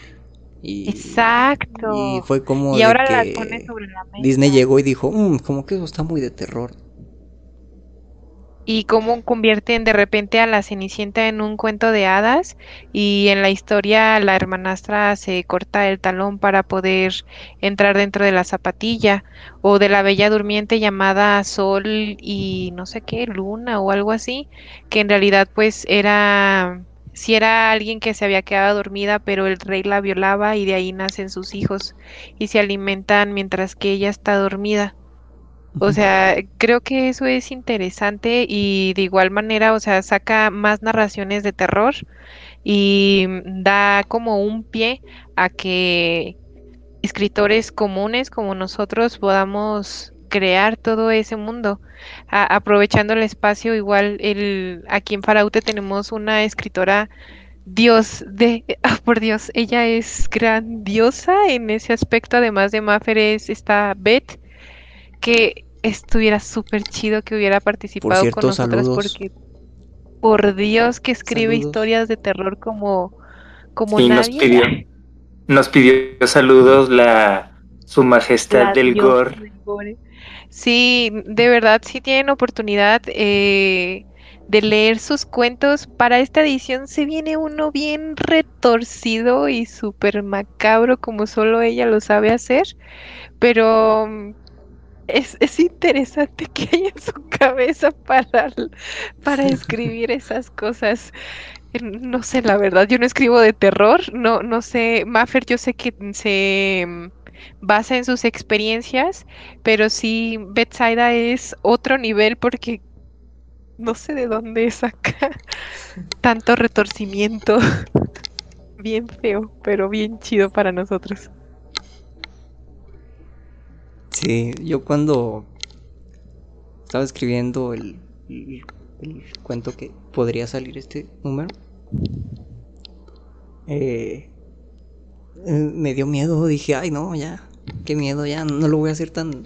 Exacto. Y fue como. Y ahora que sobre la mesa. Disney llegó y dijo: mmm, como que eso está muy de terror. Y cómo convierten de repente a la Cenicienta en un cuento de hadas. Y en la historia la hermanastra se corta el talón para poder entrar dentro de la zapatilla. O de la bella durmiente llamada Sol y no sé qué, Luna o algo así. Que en realidad pues era si era alguien que se había quedado dormida, pero el rey la violaba y de ahí nacen sus hijos y se alimentan mientras que ella está dormida. O sea, creo que eso es interesante y de igual manera, o sea, saca más narraciones de terror y da como un pie a que escritores comunes como nosotros podamos crear todo ese mundo. aprovechando el espacio, igual el, aquí en Faraute tenemos una escritora Dios de, ah, por Dios, ella es grandiosa en ese aspecto, además de Maffer es esta Beth, que estuviera súper chido que hubiera participado con nosotras porque por Dios que escribe historias de terror como, como nadie. Nos pidió, nos pidió saludos la su majestad del gore. Sí, de verdad, si tienen oportunidad eh, de leer sus cuentos, para esta edición se viene uno bien retorcido y súper macabro como solo ella lo sabe hacer, pero es, interesante que haya en su cabeza para, para escribir esas cosas. No sé, la verdad, yo no escribo de terror, no, no sé, Maffer yo sé que se mm, basa en sus experiencias, pero sí, Betsaida es otro nivel porque no sé de dónde saca tanto retorcimiento. Bien feo, pero bien chido para nosotros. Sí, yo cuando estaba escribiendo el, cuento que podría salir este número, eh, me dio miedo, dije, ay no, ya, qué miedo, ya, no lo voy a hacer tan,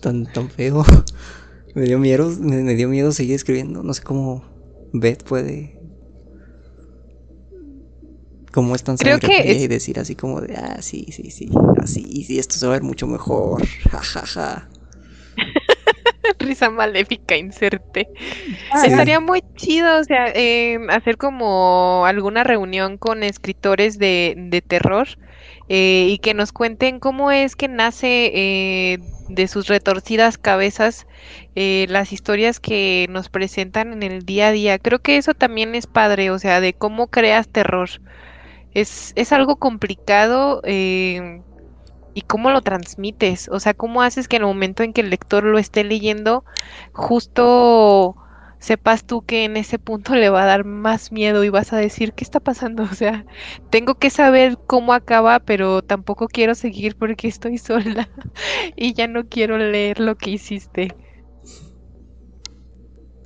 tan, tan, feo. me dio miedo, me, dio miedo seguir escribiendo, no sé cómo Beth puede cómo es tan Creo que y decir así como de, ah, sí, sí, sí, así, sí, esto se va a ver mucho mejor, jajaja. Risa maléfica, inserte. Estaría muy chido, o sea, em, hacer como alguna reunión con escritores de, de terror eh, y que nos cuenten cómo es que nace eh, de sus retorcidas cabezas eh, las historias que nos presentan en el día a día. Creo que eso también es padre, o sea, de cómo creas terror. Es, es algo complicado eh, y cómo lo transmites, o sea, cómo haces que en el momento en que el lector lo esté leyendo, justo sepas tú que en ese punto le va a dar más miedo y vas a decir, ¿qué está pasando? O sea, tengo que saber cómo acaba, pero tampoco quiero seguir porque estoy sola y ya no quiero leer lo que hiciste.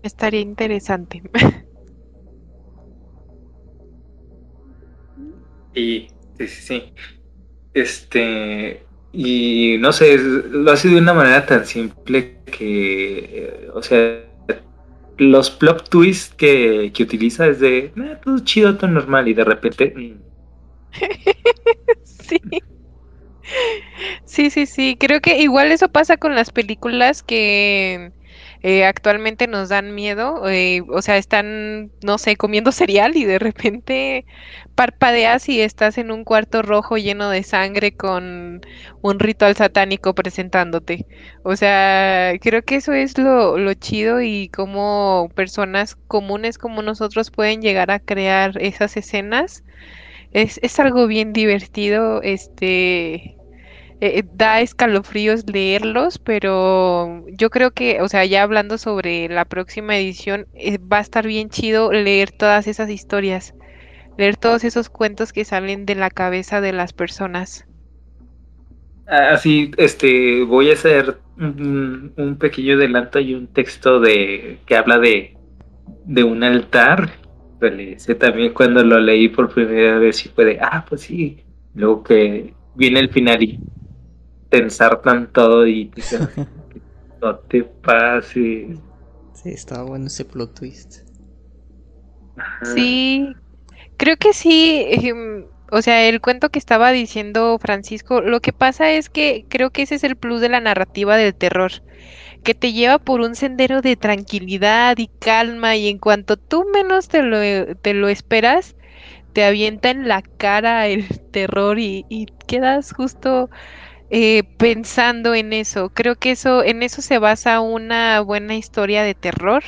Estaría interesante. Sí, sí, sí. Este, y no sé, lo hace de una manera tan simple que, eh, o sea, los plot twists que, que utiliza es de, todo chido, todo normal, y de repente... Mm. sí. Sí, sí, sí. Creo que igual eso pasa con las películas que eh, actualmente nos dan miedo. Eh, o sea, están, no sé, comiendo cereal y de repente parpadeas y estás en un cuarto rojo lleno de sangre con un ritual satánico presentándote. O sea, creo que eso es lo, lo chido y cómo personas comunes como nosotros pueden llegar a crear esas escenas. Es, es algo bien divertido, este, eh, da escalofríos leerlos, pero yo creo que, o sea, ya hablando sobre la próxima edición, eh, va a estar bien chido leer todas esas historias, leer todos esos cuentos que salen de la cabeza de las personas. Así, este, voy a hacer un, pequeño adelanto y un texto de que habla de, de un altar. Sé también cuando lo leí por primera vez y puede, ah, pues sí. Luego que viene el final tan todo y no te pases. Sí, estaba bueno ese plot twist. Sí, creo que sí. Em, o sea, el cuento que estaba diciendo Francisco, lo que pasa es que creo que ese es el plus de la narrativa del terror, que te lleva por un sendero de tranquilidad y calma y en cuanto tú menos te lo, te lo esperas, te avienta en la cara el terror y, y quedas justo eh, pensando en eso. Creo que eso, en eso se basa una buena historia de terror.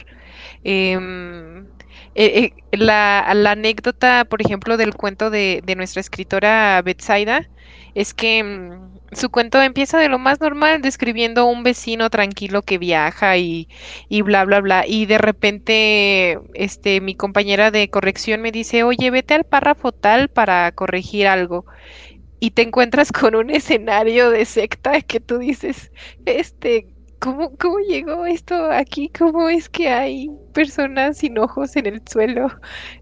Em, eh, eh, la, anécdota, por ejemplo, del cuento de, nuestra escritora Betsaida es que mm, su cuento empieza de lo más normal, describiendo un vecino tranquilo que viaja y, y, bla, bla, bla. Y de repente, este, mi compañera de corrección me dice, oye, vete al párrafo tal para corregir algo y te encuentras con un escenario de secta que tú dices, este, ¿cómo, cómo llegó esto aquí? ¿Cómo es que hay personas sin ojos en el suelo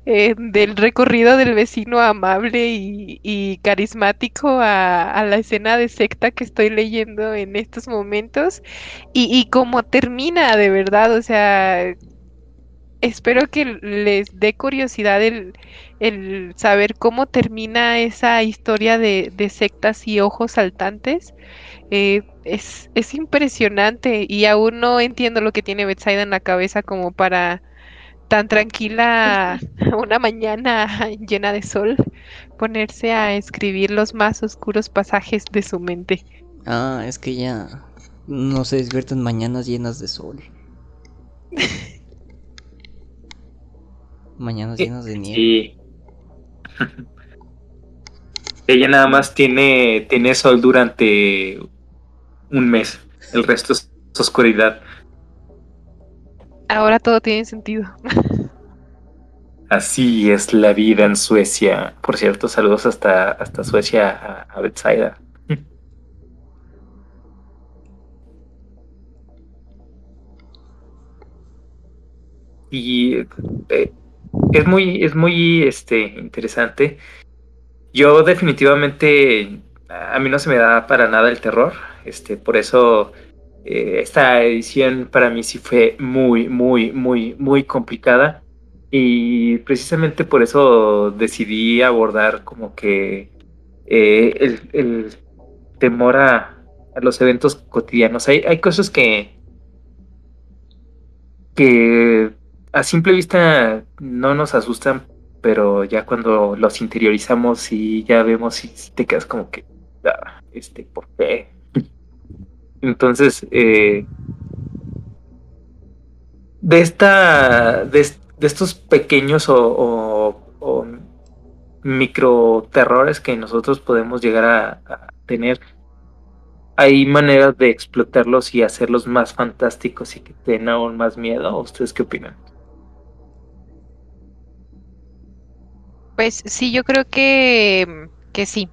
eh, del recorrido del vecino amable y, carismático a, la escena de secta que estoy leyendo en estos momentos? Y, y cómo termina de verdad, o sea, espero que les dé curiosidad el, saber cómo termina esa historia de, sectas y ojos saltantes. Eh, es, impresionante y aún no entiendo lo que tiene Betsaida en la cabeza como para tan tranquila una mañana llena de sol ponerse a escribir los más oscuros pasajes de su mente. Ah, es que ya no se despierta en mañanas llenas de sol. Mañanas llenas de nieve. Sí. Ella nada más tiene, tiene sol durante un mes. El resto es oscuridad. Ahora todo tiene sentido. Así es la vida en Suecia. Por cierto, saludos hasta, hasta Suecia a, a Betsaida. y eh, es muy, es muy este, interesante. Yo definitivamente, a mí no se me da para nada el terror, este, por eso eh, esta edición para mí sí fue muy, muy, muy, muy complicada. Y precisamente por eso decidí abordar como que eh, el, el, temor a, a, los eventos cotidianos. Hay, hay cosas que, que a simple vista no nos asustan, pero ya cuando los interiorizamos y ya vemos te quedas como que, ah, este, ¿por qué? Entonces, eh, de esta, de, estos pequeños o, micro terrores que nosotros podemos llegar a tener, hay maneras de explotarlos y hacerlos más fantásticos y que den aún más miedo. ¿Ustedes qué opinan? Pues sí, yo creo que, que sí.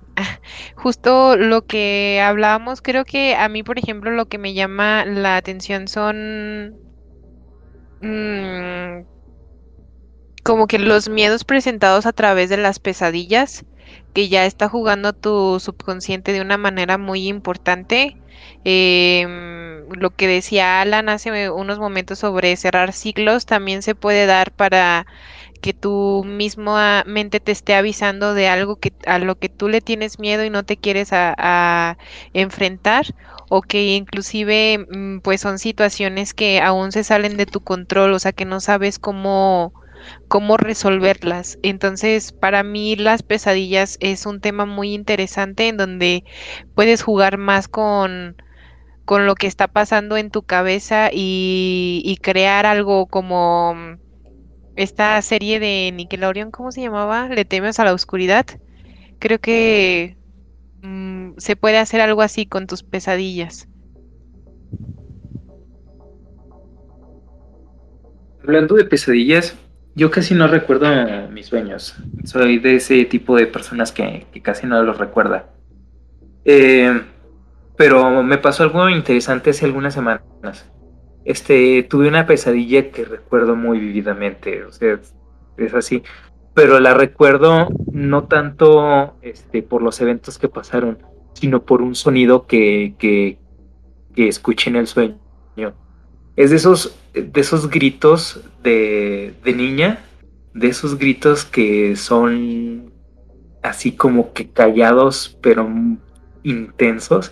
Justo lo que hablábamos, creo que a mí, por ejemplo, lo que me llama la atención son mm, como que los miedos presentados a través de las pesadillas, que ya está jugando tu subconsciente de una manera muy importante. Em, lo que decía Alan hace unos momentos sobre cerrar ciclos también se puede dar para que tu misma mente te esté avisando de algo que a lo que tú le tienes miedo y no te quieres a, enfrentar o que inclusive mm, pues son situaciones que aún se salen de tu control, o sea que no sabes cómo cómo resolverlas. Entonces, para mí las pesadillas es un tema muy interesante en donde puedes jugar más con con lo que está pasando en tu cabeza y, y crear algo como esta serie de Nickelodeon, ¿cómo se llamaba? Le temes a la oscuridad. Creo que mm, se puede hacer algo así con tus pesadillas. Hablando de pesadillas, yo casi no recuerdo mis sueños. Soy de ese tipo de personas que, casi no los recuerda. Eh, pero me pasó algo interesante hace algunas semanas este, tuve una pesadilla que recuerdo muy vividamente, o sea, es así, pero la recuerdo no tanto este, por los eventos que pasaron, sino por un sonido que, que, que escuché en el sueño. Es de esos, de esos gritos de, de niña, de esos gritos que son así como que callados, pero intensos.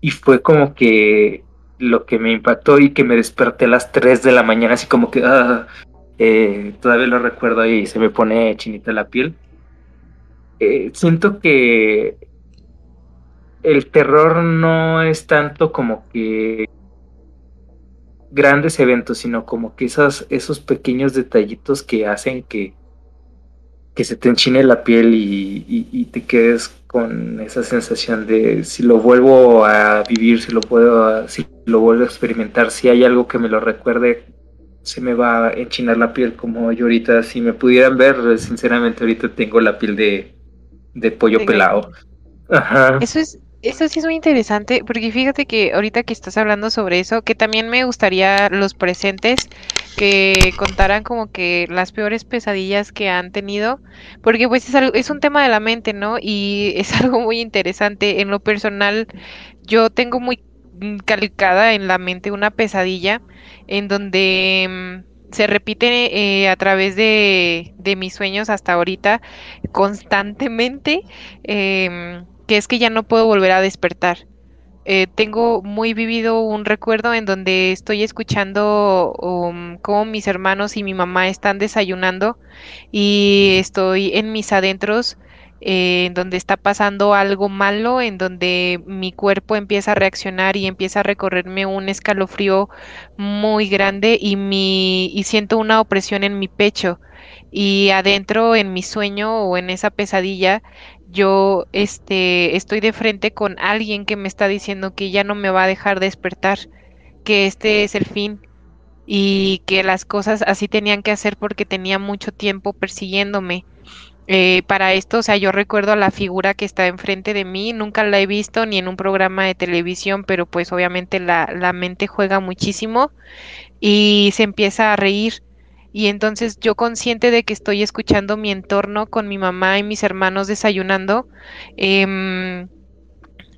Y fue como que lo que me impactó y que me desperté a las 3 de la mañana, así como que ah, eh, todavía lo recuerdo y se me pone chinita la piel. Eh, siento que el terror no es tanto como que grandes eventos, sino como que esos, esos pequeños detallitos que hacen que, que se te enchine la piel y, te quedes con esa sensación de si lo vuelvo a vivir, si lo puedo, lo vuelvo a experimentar, si hay algo que me lo recuerde, se me va a enchinar la piel como yo ahorita, si me pudieran ver, sinceramente ahorita tengo la piel de, de pollo pelado. Ajá. Eso es, eso sí es muy interesante, porque fíjate que ahorita que estás hablando sobre eso, que también me gustaría los presentes que contaran como que las peores pesadillas que han tenido, porque pues es, algo, es un tema de la mente, ¿no? Y es algo muy interesante. En lo personal, yo tengo muy calcada en la mente una pesadilla en donde mm, se repite eh, a través de, de, mis sueños hasta ahorita constantemente. Eh, que es que ya no puedo volver a despertar. Eh, tengo muy vivido un recuerdo en donde estoy escuchando um, cómo mis hermanos y mi mamá están desayunando y estoy en mis adentros eh, en donde está pasando algo malo, en donde mi cuerpo empieza a reaccionar y empieza a recorrerme un escalofrío muy grande y, mi, y siento una opresión en mi pecho. Y adentro, en mi sueño o en esa pesadilla, yo este, estoy de frente con alguien que me está diciendo que ya no me va a dejar despertar, que este es el fin y que las cosas así tenían que hacer porque tenía mucho tiempo persiguiéndome. Eh, para esto, o sea, yo recuerdo a la figura que está enfrente de mí, nunca la he visto ni en un programa de televisión, pero pues obviamente la, la mente juega muchísimo y se empieza a reír. Y entonces yo consciente de que estoy escuchando mi entorno con mi mamá y mis hermanos desayunando, em,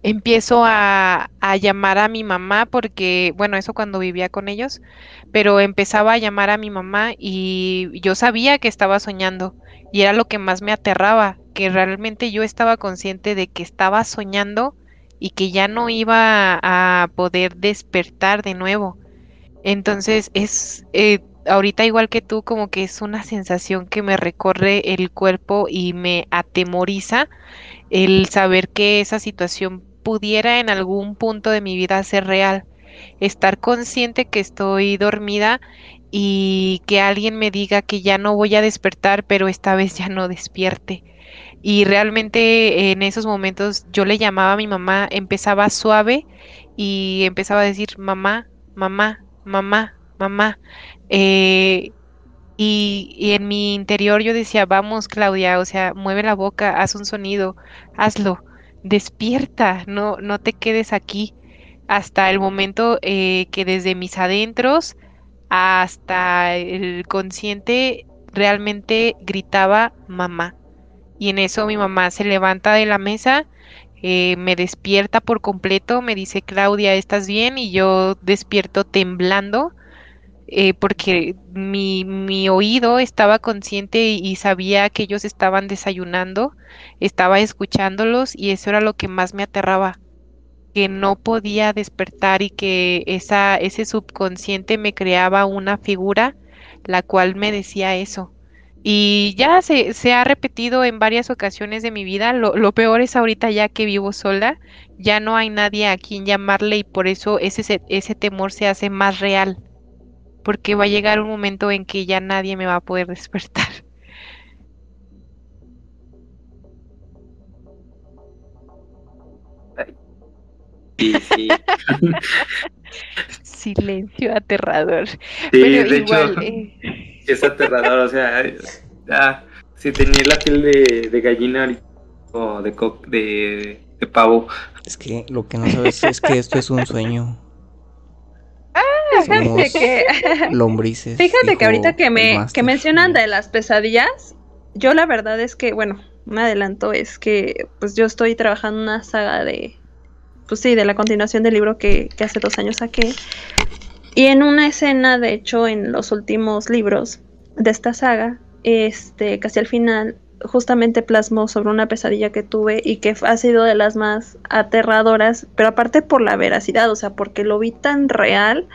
empiezo a, a, llamar a mi mamá porque, bueno, eso cuando vivía con ellos, pero empezaba a llamar a mi mamá y yo sabía que estaba soñando y era lo que más me aterraba, que realmente yo estaba consciente de que estaba soñando y que ya no iba a poder despertar de nuevo. Entonces es... Eh, ahorita igual que tú, como que es una sensación que me recorre el cuerpo y me atemoriza el saber que esa situación pudiera en algún punto de mi vida ser real. Estar consciente que estoy dormida y que alguien me diga que ya no voy a despertar, pero esta vez ya no despierte. Y realmente en esos momentos yo le llamaba a mi mamá, empezaba suave y empezaba a decir mamá, mamá, mamá, mamá. Eh, y, en mi interior yo decía, vamos Claudia, o sea, mueve la boca, haz un sonido, hazlo, despierta, no, no te quedes aquí. Hasta el momento eh, que desde mis adentros hasta el consciente realmente gritaba mamá. Y en eso mi mamá se levanta de la mesa, eh, me despierta por completo, me dice, Claudia, ¿estás bien? Y yo despierto temblando eh, porque mi, mi, oído estaba consciente y, sabía que ellos estaban desayunando, estaba escuchándolos y eso era lo que más me aterraba, que no podía despertar y que esa, ese subconsciente me creaba una figura la cual me decía eso. Y ya se, se ha repetido en varias ocasiones de mi vida. Lo, lo, peor es ahorita ya que vivo sola, ya no hay nadie a quien llamarle y por eso ese, ese temor se hace más real porque va a llegar un momento en que ya nadie me va a poder despertar. Sí, sí. Silencio aterrador. Sí, Pero de hecho, eh, es aterrador, o sea, ya, si tenía la piel de, de gallina o de, de, de pavo. Es que lo que no sabes es que esto es un sueño. Fíjate que, lombrices. Fíjate que ahorita que me que mencionan de las pesadillas, yo la verdad es que, bueno, me adelanto, es que pues yo estoy trabajando una saga de, pues sí, de la continuación del libro que, que hace dos años saqué. Y en una escena, de hecho, en los últimos libros de esta saga, este, casi al final, justamente plasmó sobre una pesadilla que tuve y que ha sido de las más aterradoras, pero aparte por la veracidad, o sea, porque lo vi tan real.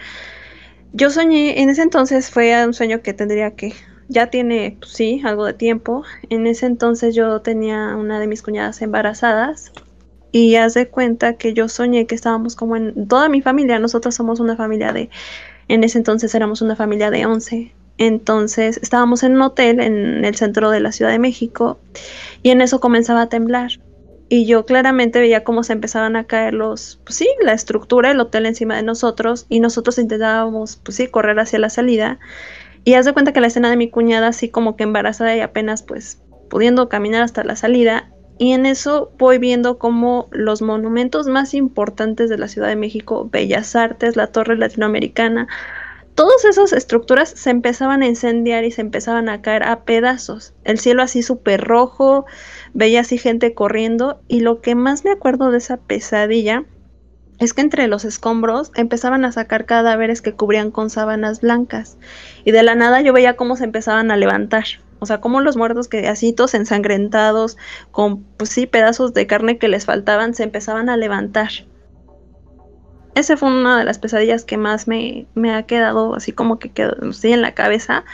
Yo soñé, en ese entonces fue un sueño que tendría que, ya tiene, pues, sí, algo de tiempo. En ese entonces yo tenía una de mis cuñadas embarazadas y haz de cuenta que yo soñé que estábamos como en toda mi familia, nosotros somos una familia de, en ese entonces éramos una familia de 11 entonces estábamos en un hotel en el centro de la Ciudad de México y en eso comenzaba a temblar. Y yo claramente veía cómo se empezaban a caer los, pues sí, la estructura del hotel encima de nosotros y nosotros intentábamos, pues sí, correr hacia la salida. Y haz de cuenta que la escena de mi cuñada así como que embarazada y apenas pues pudiendo caminar hasta la salida, Y en eso voy viendo cómo los monumentos más importantes de la Ciudad de México, Bellas Artes, la Torre Latinoamericana, todas esas estructuras se empezaban a incendiar y se empezaban a caer a pedazos. El cielo así súper rojo, veía así gente corriendo y lo que más me acuerdo de esa pesadilla es que entre los escombros empezaban a sacar cadáveres que cubrían con sábanas blancas y de la nada yo veía cómo se empezaban a levantar. O sea, como los muertos que así ensangrentados, con pues sí, pedazos de carne que les faltaban, se empezaban a levantar. Esa fue una de las pesadillas que más me, me ha quedado así como que quedó así en la cabeza,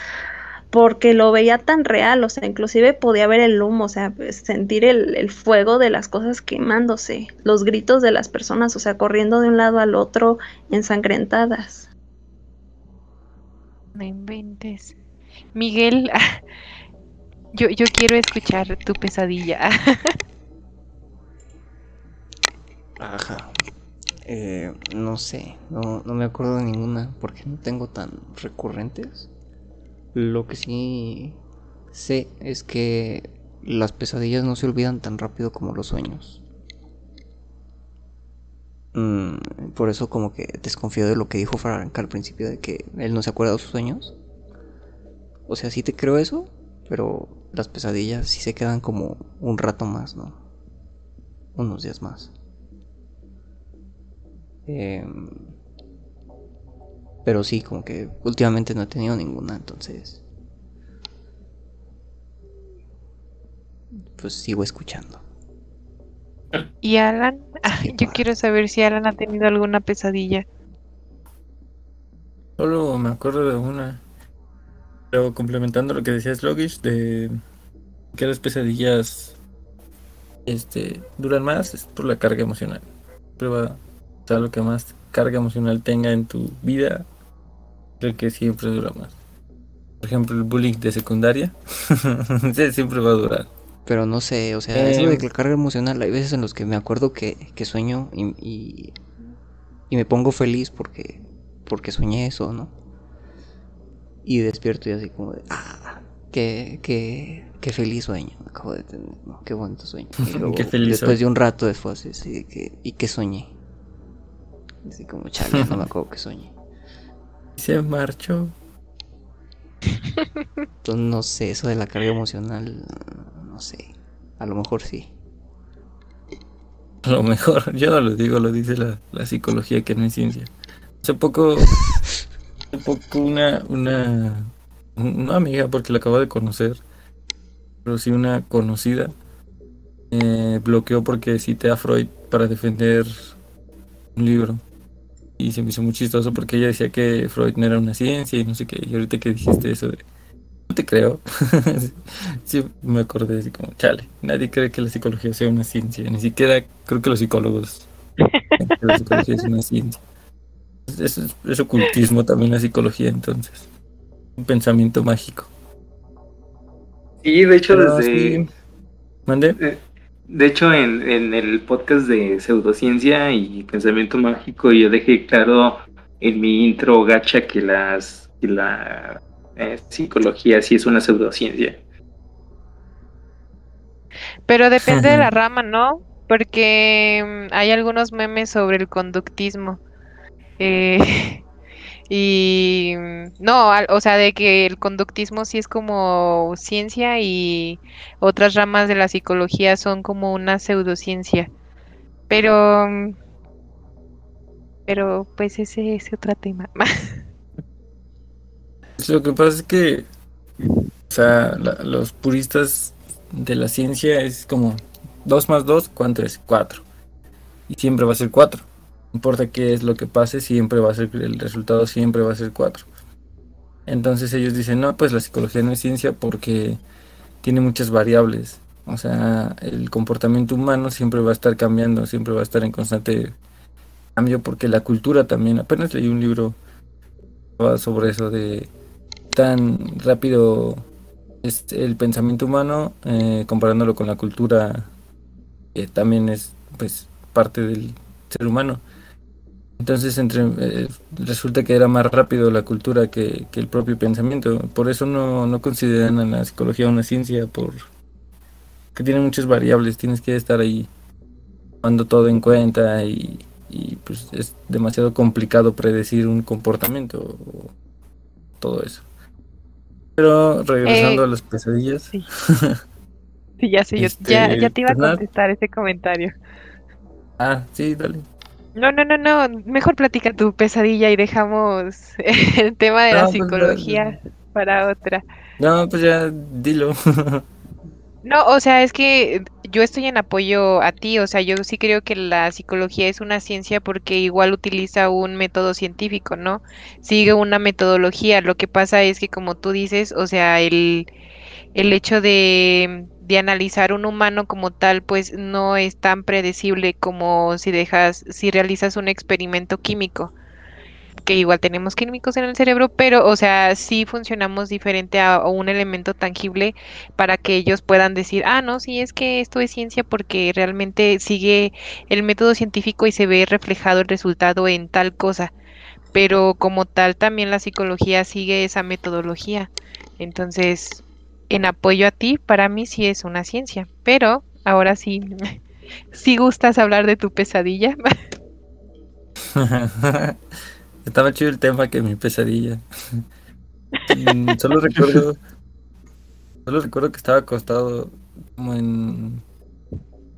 porque lo veía tan real, o sea, inclusive podía ver el humo, o sea, sentir el, el, fuego de las cosas quemándose, los gritos de las personas, o sea, corriendo de un lado al otro, ensangrentadas. No inventes. Miguel, yo, yo quiero escuchar tu pesadilla. Ajá. Eh, no sé, no, me acuerdo de ninguna porque no tengo tan recurrentes. Lo que sí sé es que las pesadillas no se olvidan tan rápido como los sueños. Mm, por eso como que desconfío de lo que dijo Frank al principio de que él no se acuerda de sus sueños. O sea, sí te creo eso, pero las pesadillas sí se quedan como un rato más, ¿no? Unos días más. Eh, pero sí, como que últimamente no he tenido ninguna, entonces... Pues sigo escuchando. ¿Y Alan? Ah, yo quiero saber si Alan ha tenido alguna pesadilla. Solo me acuerdo de una. Pero complementando lo que decía Slogish, de que las pesadillas este, duran más, es por la carga emocional. Prueba, o sea, lo que más carga emocional tenga en tu vida, creo que siempre dura más. Por ejemplo, el bullying de secundaria, siempre va a durar. Pero no sé, o sea, eh, eso de que la carga emocional, hay veces en los que me acuerdo que, que sueño y, y, y, me pongo feliz porque, porque soñé eso, ¿no? Y despierto y así como de, ah, qué, qué, qué feliz sueño, acabo de tener, ¿no? qué bonito sueño. Y luego, qué feliz después de un rato después, así que, ¿y qué soñé? Así como, chale, no me acuerdo que soñé. Se marchó. Entonces, no sé, eso de la carga emocional, no sé. A lo mejor sí. A lo mejor, yo no lo digo, lo dice la, la psicología que no es ciencia. Hace poco, hace poco una, una, una amiga, porque la acabo de conocer, pero sí una conocida, eh, bloqueó porque cité a Freud para defender un libro. Y se me hizo muy chistoso porque ella decía que Freud no era una ciencia y no sé qué. Y ahorita que dijiste eso de... No te creo. sí, me acordé así como, chale, nadie cree que la psicología sea una ciencia. Ni siquiera creo que los psicólogos creen que la psicología es una ciencia. Es, es, es ocultismo también la psicología entonces. Un pensamiento mágico. Sí, de hecho Pero desde... sí. ¿Mande? De hecho, en, en, el podcast de pseudociencia y pensamiento mágico, yo dejé claro en mi intro gacha que, las, que la eh, psicología sí es una pseudociencia. Pero depende de la rama, ¿no? Porque hay algunos memes sobre el conductismo. Eh, y no, o sea, de que el conductismo sí es como ciencia y otras ramas de la psicología son como una pseudociencia. Pero, pero pues ese es otro tema. Lo que pasa es que, o sea, los puristas de la ciencia es como 2 más 2, ¿cuánto es? 4. Y siempre va a ser 4 no importa qué es lo que pase, siempre va a ser, el resultado siempre va a ser 4. Entonces ellos dicen, no, pues la psicología no es ciencia porque tiene muchas variables. O sea, el comportamiento humano siempre va a estar cambiando, siempre va a estar en constante cambio porque la cultura también, apenas leí un libro sobre eso de tan rápido es el pensamiento humano eh, comparándolo con la cultura que también es pues parte del ser humano. Entonces entre, eh, resulta que era más rápido la cultura que, que el propio pensamiento. Por eso no, no, consideran a la psicología una ciencia por, que tiene muchas variables, tienes que estar ahí tomando todo en cuenta y, y pues es demasiado complicado predecir un comportamiento o todo eso. Pero regresando Eh, a las pesadillas, Sí. Sí, ya sé, yo Este, ya, ya te iba a contestar ese comentario. ah, sí, dale. No, no, no, no, mejor platica tu pesadilla y dejamos el tema de la pues, psicología para otra. No, pues ya dilo. No, o sea, es que yo estoy en apoyo a ti, o sea, yo sí creo que la psicología es una ciencia porque igual utiliza un método científico, ¿no? Sigue una metodología. Lo que pasa es que como tú dices, o sea, el, el hecho de, de analizar un humano como tal, pues no es tan predecible como si dejas, si realizas un experimento químico que igual tenemos químicos en el cerebro, pero, o sea, sí funcionamos diferente a, a un elemento tangible para que ellos puedan decir, ah, no, sí, es que esto es ciencia porque realmente sigue el método científico y se ve reflejado el resultado en tal cosa. Pero como tal, también la psicología sigue esa metodología. Entonces, en apoyo a ti, para mí sí es una ciencia. Pero ahora sí, si gustas hablar de tu pesadilla. Estaba chido el tema que mi pesadilla. Mm, solo recuerdo. Solo recuerdo que estaba acostado como en.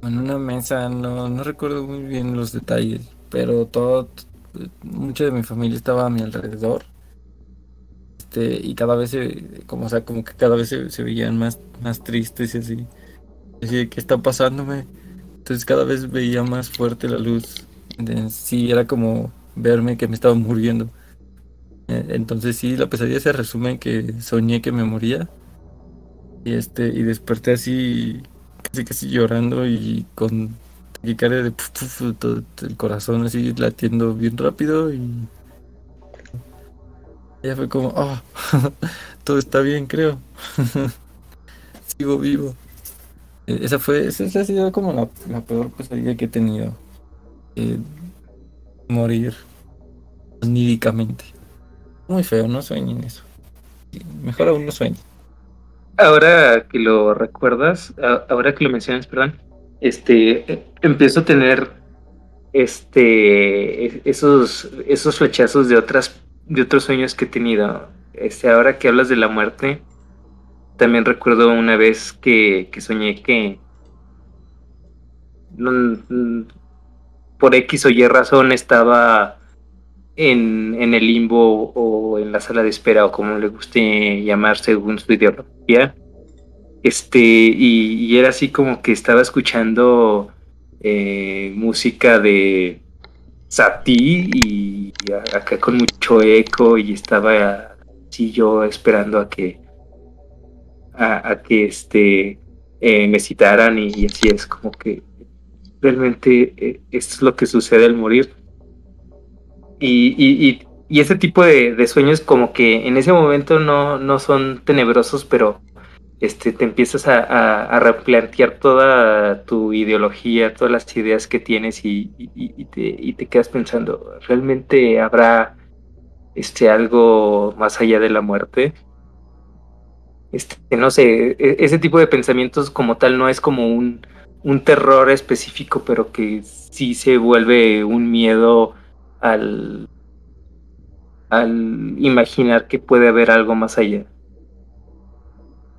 en una mesa. No, no recuerdo muy bien los detalles. Pero todo. Mucha de mi familia estaba a mi alrededor. Y cada vez se. Como, o sea, como que cada vez se, veían más, más tristes y así. Así ¿qué está pasándome? Entonces cada vez veía más fuerte la luz. Sí, era como verme que me estaba muriendo. Eh, Entonces sí, la pesadilla se resume en que soñé que me moría. Y este, y desperté así, casi casi llorando y con taquicardia de todo el corazón así latiendo bien rápido y ya fue como, oh, todo está bien, creo. Sigo vivo. Eh, Esa fue, esa, ha sido como la, peor pesadilla que he tenido. Eh, morir oníricamente. Muy feo, no sueñen eso. Mejor aún no sueñen. Ahora que lo recuerdas, ahora que lo mencionas, perdón, este, eh, empiezo a tener este, e- esos, esos flechazos de otras, de otros sueños que he tenido. Este, ahora que hablas de la muerte, también recuerdo una vez que, que soñé que mm, por X o Y razón estaba en, en el limbo o en la sala de espera o como le guste llamar según su ideología. Este, y, y era así como que estaba escuchando eh, música de Satie y acá con mucho eco y estaba así yo esperando a que a, que este eh, me citaran y, y así es como que realmente eh, esto es lo que sucede al morir. Y, y, y, y ese tipo de, de sueños como que en ese momento no, no son tenebrosos, pero este, te empiezas a, replantear toda tu ideología, todas las ideas que tienes y te, y te quedas pensando, ¿realmente habrá este, algo más allá de la muerte? Este, no sé, e- ese tipo de pensamientos como tal no es como un, un terror específico, pero que sí se vuelve un miedo al, al imaginar que puede haber algo más allá.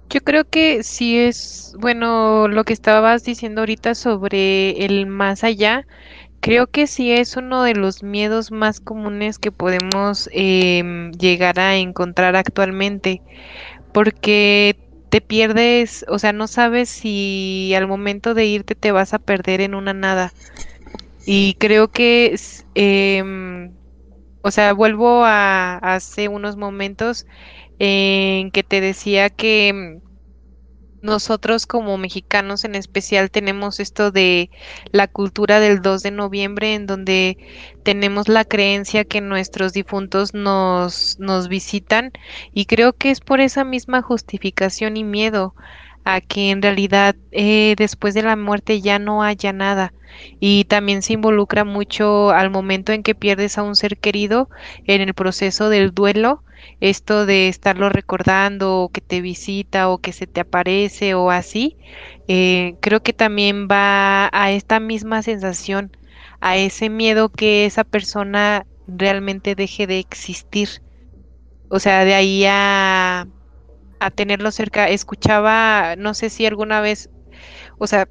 Yo creo que sí es, bueno, lo que estabas diciendo ahorita sobre el más allá, creo que sí es uno de los miedos más comunes que podemos em, llegar a encontrar actualmente, porque te pierdes, o sea, no sabes si al momento de irte te vas a perder en una nada. Y creo que, em, o sea, vuelvo a hace unos momentos en que te decía que mm, nosotros como mexicanos en especial tenemos esto de la cultura del 2 de noviembre en donde tenemos la creencia que nuestros difuntos nos, nos visitan y creo que es por esa misma justificación y miedo a que en realidad eh, después de la muerte ya no haya nada. Y también se involucra mucho al momento en que pierdes a un ser querido en el proceso del duelo, esto de estarlo recordando o que te visita o que se te aparece o así, eh, creo que también va a esta misma sensación, a ese miedo que esa persona realmente deje de existir. O sea, de ahí a, a tenerlo cerca. Escuchaba, no sé si alguna vez, o sea,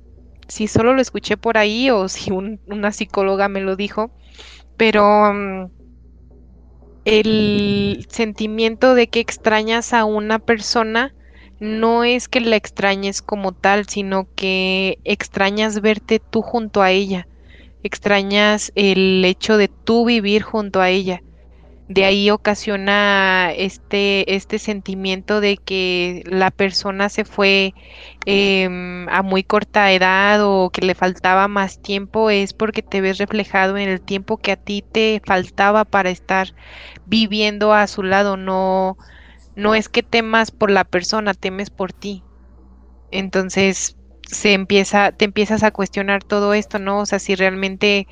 si solo lo escuché por ahí o si una psicóloga me lo dijo, pero mm, el sentimiento de que extrañas a una persona no es que la extrañes como tal, sino que extrañas verte tú junto a ella, extrañas el hecho de tú vivir junto a ella de ahí ocasiona este, este sentimiento de que la persona se fue em, a muy corta edad o que le faltaba más tiempo, es porque te ves reflejado en el tiempo que a ti te faltaba para estar viviendo a su lado. No, no es que temas por la persona, temes por ti. Entonces se empieza, te empiezas a cuestionar todo esto, ¿no? O sea, si realmente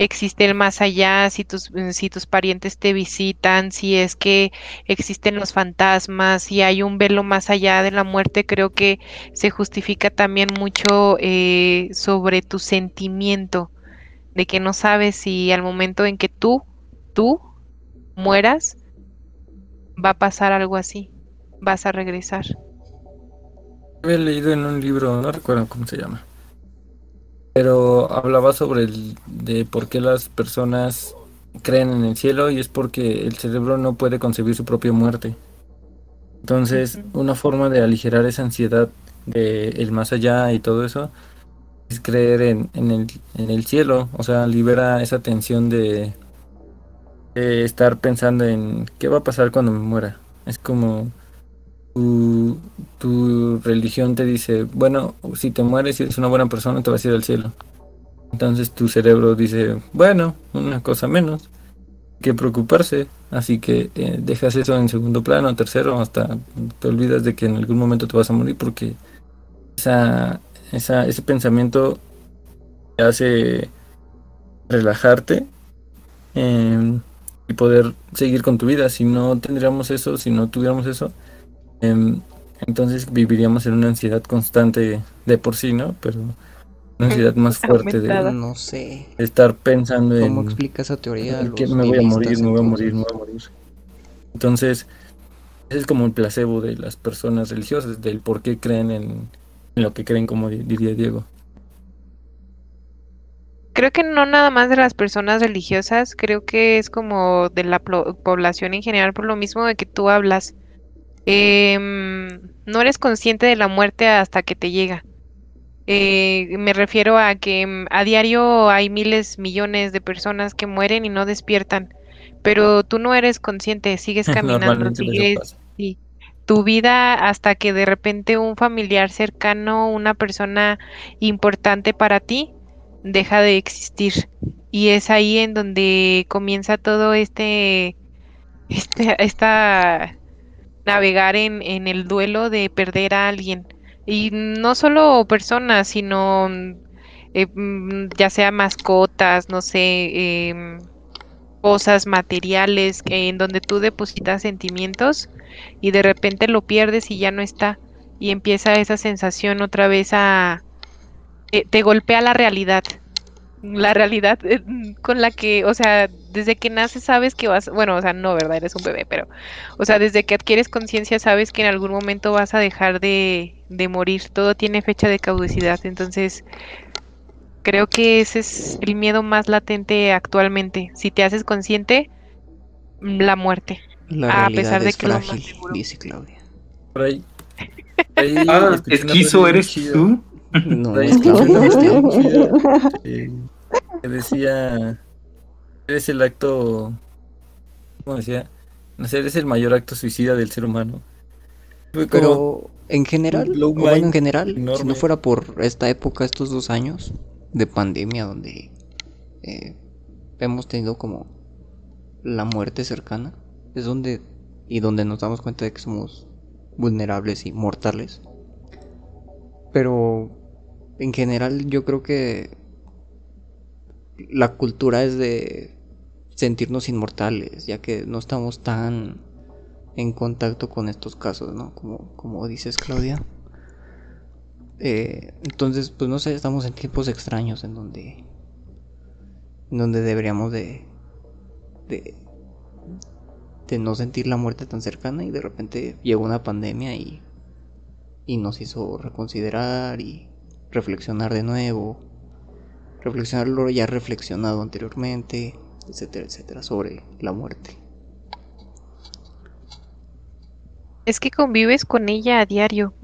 existe el más allá, si tus, mm, si tus parientes te visitan, si es que existen los fantasmas, si hay un velo más allá de la muerte, creo que se justifica también mucho eh, sobre tu sentimiento de que no sabes si al momento en que tú, tú mueras, va a pasar algo así, vas a regresar. He leído en un libro, no recuerdo cómo se llama, pero hablaba sobre el, de por qué las personas creen en el cielo y es porque el cerebro no puede concebir su propia muerte. Entonces, una forma de aligerar esa ansiedad de el más allá y todo eso es creer en, en, el, en el cielo, o sea, libera esa tensión de, de estar pensando en qué va a pasar cuando me muera. Es como tu, religión te dice, bueno, si te mueres y eres una buena persona, te vas a ir al cielo. Entonces tu cerebro dice, bueno, una cosa menos que preocuparse, así que eh, dejas eso en segundo plano, tercero, hasta te olvidas de que en algún momento te vas a morir porque esa, esa, ese pensamiento te hace relajarte em, y poder seguir con tu vida. Si no tendríamos eso, si no tuviéramos eso, entonces viviríamos en una ansiedad constante de por sí, ¿no? Pero una ansiedad más fuerte de no sé estar pensando en cómo explica esa teoría que me voy a morir, me voy a morir, me voy a morir. Entonces, ese es como el placebo de las personas religiosas, del por qué creen en, lo que creen, como diría Diego. Creo que no nada más de las personas religiosas, creo que es como de la población en general, por lo mismo de que tú hablas Em, no eres consciente de la muerte hasta que te llega. Eh, me refiero a que em, a diario hay miles, millones de personas que mueren y no despiertan, pero tú no eres consciente, sigues caminando, sigues tu vida hasta que de repente un familiar cercano, una persona importante para ti, deja de existir. Y es ahí en donde comienza todo este, este esta navegar en, en el duelo de perder a alguien. Y no solo personas, sino eh, mm, ya sea mascotas, no sé, em, cosas materiales en donde tú depositas sentimientos y de repente lo pierdes y ya no está. Y empieza esa sensación otra vez a... te golpea la realidad la realidad eh, con la que, o sea, desde que naces sabes que vas, bueno, o sea, no, ¿verdad? Eres un bebé, pero, o sea, desde que adquieres conciencia sabes que en algún momento vas a dejar de, de morir, todo tiene fecha de caducidad, entonces creo que ese es el miedo más latente actualmente, si te haces consciente, la muerte, a pesar de que frágil, dice Claudia. Por ahí. ah, esquizo eres tú. No, es que que decía, es el acto, ¿cómo decía? No sé, es el mayor acto suicida del ser humano. Pero en general, bueno, en general, si no fuera por esta época, estos dos años de pandemia donde eh, hemos tenido como la muerte cercana, es donde y donde nos damos cuenta de que somos vulnerables y mortales. Pero en general yo creo que la cultura es de sentirnos inmortales, ya que no estamos tan en contacto con estos casos, ¿no? Como, como dices, Claudia. Eh, entonces, pues no sé, estamos en tiempos extraños en donde, en donde deberíamos de, de, de no sentir la muerte tan cercana y de repente llegó una pandemia y, y nos hizo reconsiderar y reflexionar de nuevo, reflexionar lo ya reflexionado anteriormente, etcétera, etcétera, sobre la muerte. Es que convives con ella a diario.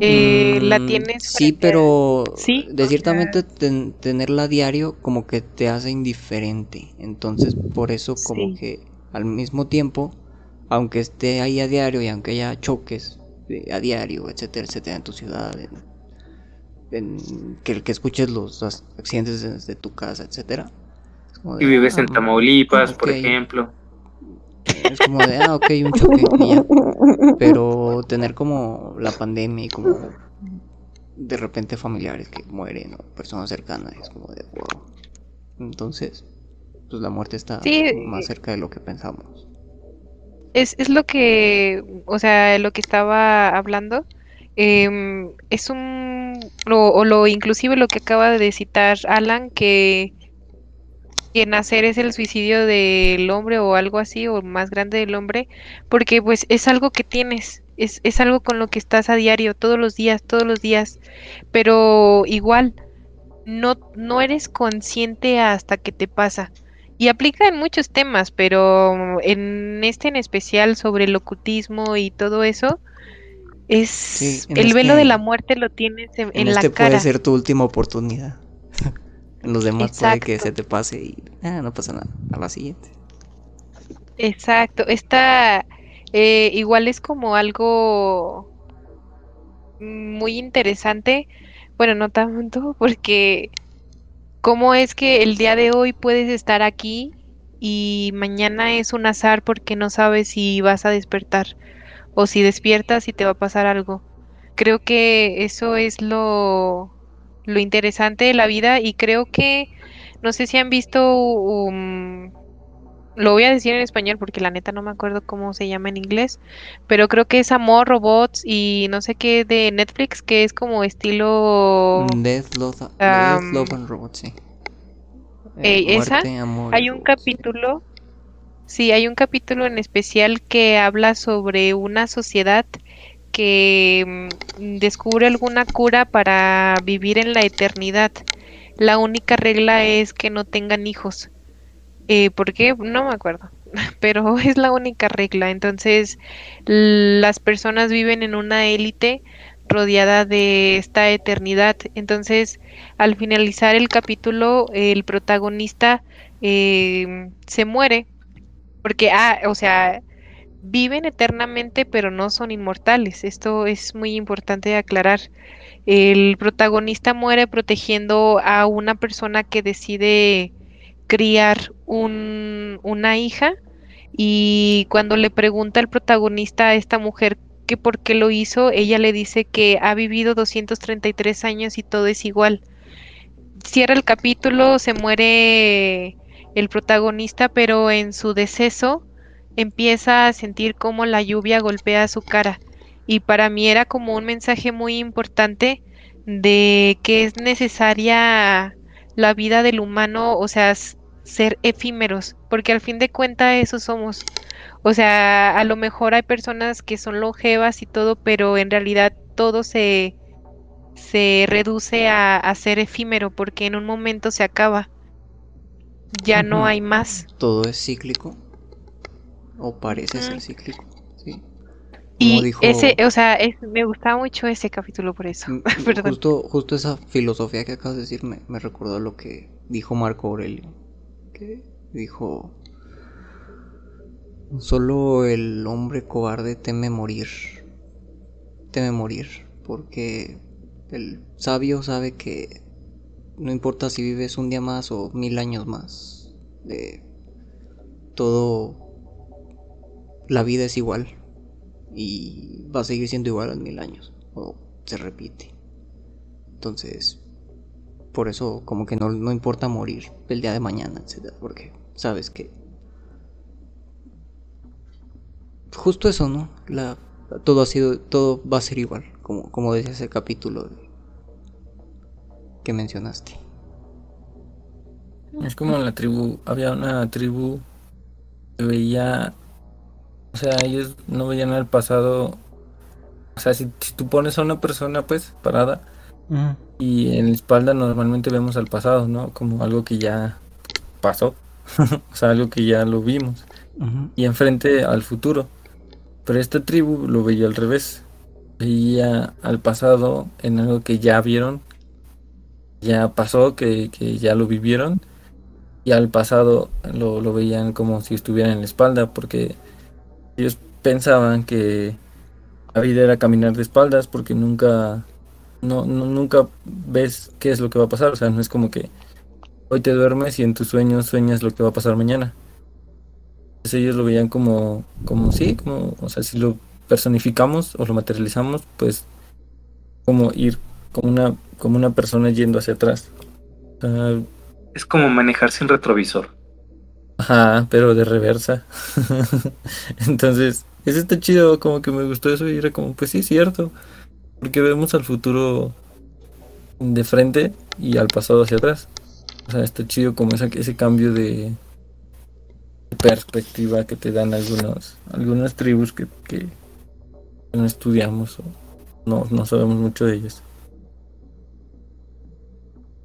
Eh, la Mm, tienes. Sí, a- pero Sí, de ciertamente ten- tenerla a diario como que te hace indiferente. Entonces, por eso como Sí. que al mismo tiempo, aunque esté ahí a diario y aunque haya choques de- a diario, etcétera, etcétera, en tu ciudad, en, en- que, que escuches los accidentes desde tu casa, etcétera. Si de, vives en ah, Tamaulipas, por ejemplo. Es como de, ah, ok, un choque y ya. Pero tener como la pandemia y como de repente familiares que mueren o personas cercanas es como de wow. Entonces, pues la muerte está Sí. más cerca de lo que pensamos. Es, es lo que, o sea, lo que estaba hablando. em, es un, lo- o lo inclusive lo que acaba de citar Alan, que, que nacer es el suicidio del hombre o algo así, o más grande del hombre, porque pues es algo que tienes, es, es algo con lo que estás a diario, todos los días, todos los días, pero igual, no, no eres consciente hasta que te pasa. Y aplica en muchos temas, pero en este en especial sobre el ocultismo y todo eso, es Sí, el velo de la muerte lo tienes en, En en la este cara. puede ser tu última oportunidad. en los demás puede que Exacto. se te pase y ah, no pasa nada. A la siguiente. Exacto, esta eh, igual es como algo muy interesante, bueno, no tanto, porque cómo es que el día de hoy puedes estar aquí y mañana es un azar porque no sabes si vas a despertar o si despiertas y te va a pasar algo. Creo que eso es lo, lo interesante de la vida y creo que, no sé si han visto, um, lo voy a decir en español porque la neta no me acuerdo cómo se llama en inglés, pero creo que es Amor, Robots y no sé qué de Netflix, que es como estilo... Death, Love, Death, Love and Robots, sí. eh, Eh, ¿esa? muerte, amor y Hay un robots, capítulo, sí, hay un capítulo en especial que habla sobre una sociedad que mm, descubre alguna cura para vivir en la eternidad. La única regla es que no tengan hijos. Eh, ¿por qué? No me acuerdo, pero es la única regla. Entonces, las personas viven en una élite rodeada de esta eternidad. Entonces, al finalizar el capítulo, el protagonista eh, se muere. Porque, ah, o sea, viven eternamente, pero no son inmortales. Esto es muy importante de aclarar. El protagonista muere protegiendo a una persona que decide criar un, una hija y cuando le pregunta el protagonista a esta mujer que por qué lo hizo, ella le dice que ha vivido 233 años y todo es igual. Cierra el capítulo, se muere el protagonista, pero en su deceso empieza a sentir cómo la lluvia golpea su cara. Y para mí era como un mensaje muy importante de que es necesaria la vida del humano, o sea, ser efímeros, porque al fin de cuentas eso somos. O sea, a lo mejor hay personas que son longevas y todo, pero en realidad todo se, se reduce a ser efímero, porque en un momento se acaba. Ya no hay más. Todo es cíclico. O parece ser Ujú. cíclico. Sí. Como Y dijo- ese, o sea, es- me gustaba mucho ese capítulo por eso. Mm. Justo, justo esa filosofía que acabas de decir me, me recordó lo que dijo Marco Aurelio. Que dijo: Solo el hombre cobarde teme morir. Teme morir. Porque el sabio sabe que no importa si vives un día más o mil años más. De todo. La vida es igual. Y va a seguir siendo igual en mil años. O se repite. Entonces, por eso como que no, no importa morir el día de mañana, etc. Porque sabes que... Justo eso, ¿no? La, todo ha sido, todo va a ser igual, como, como decía ese capítulo que mencionaste. Es como en la tribu, había una tribu que veía, o sea, ellos no veían el pasado, o sea, si, si tú pones a una persona pues parada y en la espalda normalmente vemos al pasado, ¿no? Como algo que ya pasó, o sea, algo que ya lo vimos, y enfrente al futuro. Pero esta tribu lo veía al revés, veía al pasado en algo que ya vieron, ya pasó, que, que ya lo vivieron y al pasado lo, lo, veían como si estuvieran en la espalda porque ellos pensaban que la vida era caminar de espaldas porque nunca no, no, nunca ves qué es lo que va a pasar. O sea no es como que hoy te duermes y en tus sueños sueñas lo que va a pasar mañana. Entonces ellos lo veían como como sí como o sea si lo personificamos o lo materializamos pues como ir como una como una persona yendo hacia atrás es como manejar sin retrovisor. Ajá, pero de reversa. Entonces, eso está chido, como que me gustó eso y era como, pues sí, cierto. Porque vemos al futuro de frente y al pasado hacia atrás. O sea, está chido como esa, ese cambio de perspectiva que te dan algunos, algunas tribus que, que no estudiamos o no, no sabemos mucho de ellas.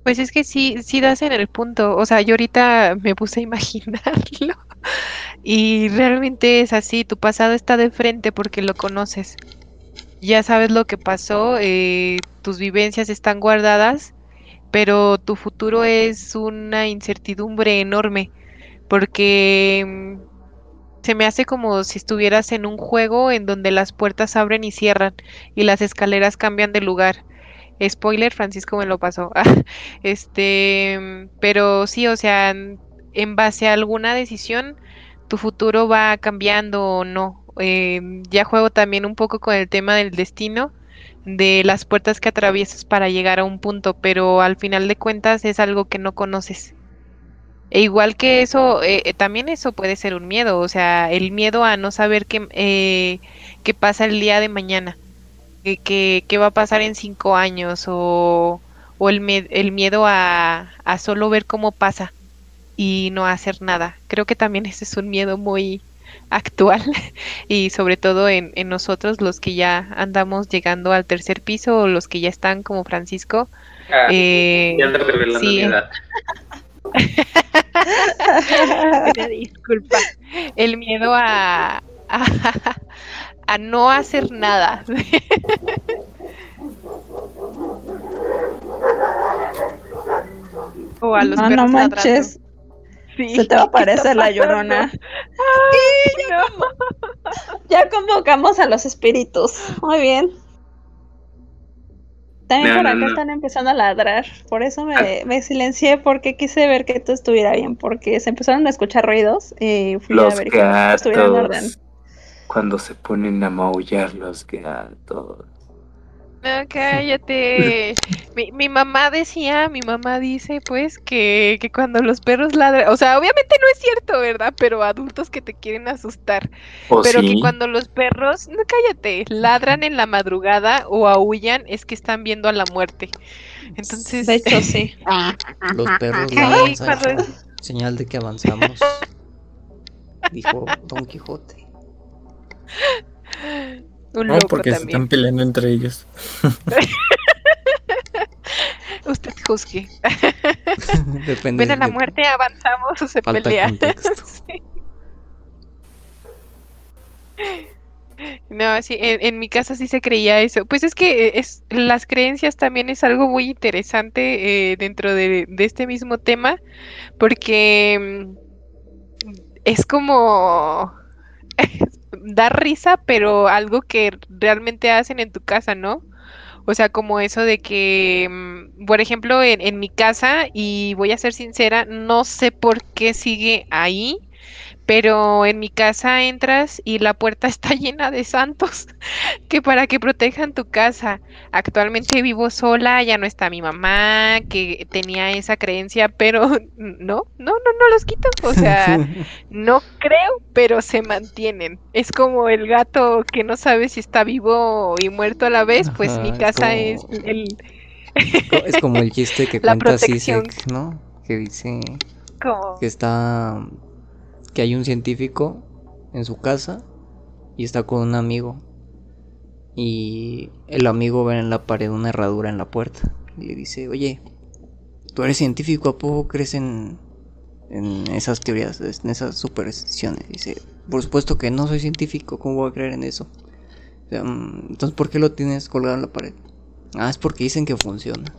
Pues es que sí, sí das en el punto. O sea, yo ahorita me puse a imaginarlo. Y realmente es así, tu pasado está de frente porque lo conoces. Ya sabes lo que pasó, eh, tus vivencias están guardadas, pero tu futuro es una incertidumbre enorme. Porque mm, se me hace como si estuvieras en un juego en donde las puertas abren y cierran y las escaleras cambian de lugar Spoiler, Francisco me lo pasó. este, pero sí, o sea, en base a alguna decisión, tu futuro va cambiando o no. Eh, ya juego también un poco con el tema del destino, de las puertas que atraviesas para llegar a un punto, pero al final de cuentas es algo que no conoces. E igual que eso, eh, eh, también eso puede ser un miedo, o sea, el miedo a no saber qué, qué pasa el día de mañana qué, va a pasar en cinco años o, o el, el, miedo a, a, solo ver cómo pasa y no hacer nada. Creo que también ese es un miedo muy actual y sobre todo en, en nosotros los que ya andamos llegando al tercer piso o los que ya están como Francisco. Ah, eh, ya revelando sí. mi edad. disculpa. El miedo a, a, a no hacer nada. o a los no, no manches. Sí, Se te va a aparecer la llorona. Ay, ya, ya, convocamos a los espíritus. Muy bien. También por acá están empezando a ladrar. Por eso me, ah. me, silencié porque quise ver que todo estuviera bien. Porque se empezaron a escuchar ruidos y fui los a ver que estuviera en orden cuando se ponen a maullar los gatos. No, cállate. mi, mi, mamá decía, mi mamá dice pues que, que, cuando los perros ladran, o sea, obviamente no es cierto, ¿verdad? Pero adultos que te quieren asustar. pero que cuando los perros, no cállate, ladran en la madrugada o aullan, es que están viendo a la muerte. Entonces, de hecho sí. los perros ladran, señal de que avanzamos. Dijo Don Quijote. Un no, porque se están peleando entre ellos. Usted juzgue. Depende. Ven a la muerte, avanzamos o se pelea. No, sí, en, mi casa sí se creía eso. Pues es que es, las creencias también es algo muy interesante eh, dentro de, de, este mismo tema, porque mm, es como dar risa, pero algo que realmente hacen en tu casa, ¿no? O sea, como eso de que, mm, por ejemplo, en, en mi casa, y voy a ser sincera, no sé por qué sigue ahí, pero en mi casa entras y la puerta está llena de santos que para que protejan tu casa. Actualmente vivo sola, ya no está mi mamá, que tenía esa creencia, pero no, no, no, no los quito. O sea, no creo, pero se mantienen. Es como el gato que no sabe si está vivo y muerto a la vez, pues mi casa es, el... es como el chiste que cuenta Sisek, ¿no? Que dice que está que hay un científico en su casa y está con un amigo. Y el amigo ve en la pared una herradura en la puerta. Y le dice, oye, tú eres científico, ¿a poco crees en, en esas teorías, en esas supersticiones? Dice, por supuesto que no soy científico, ¿cómo voy a creer en eso? Mm, entonces, ¿por qué lo tienes colgado en la pared? Ah, es porque dicen que funciona.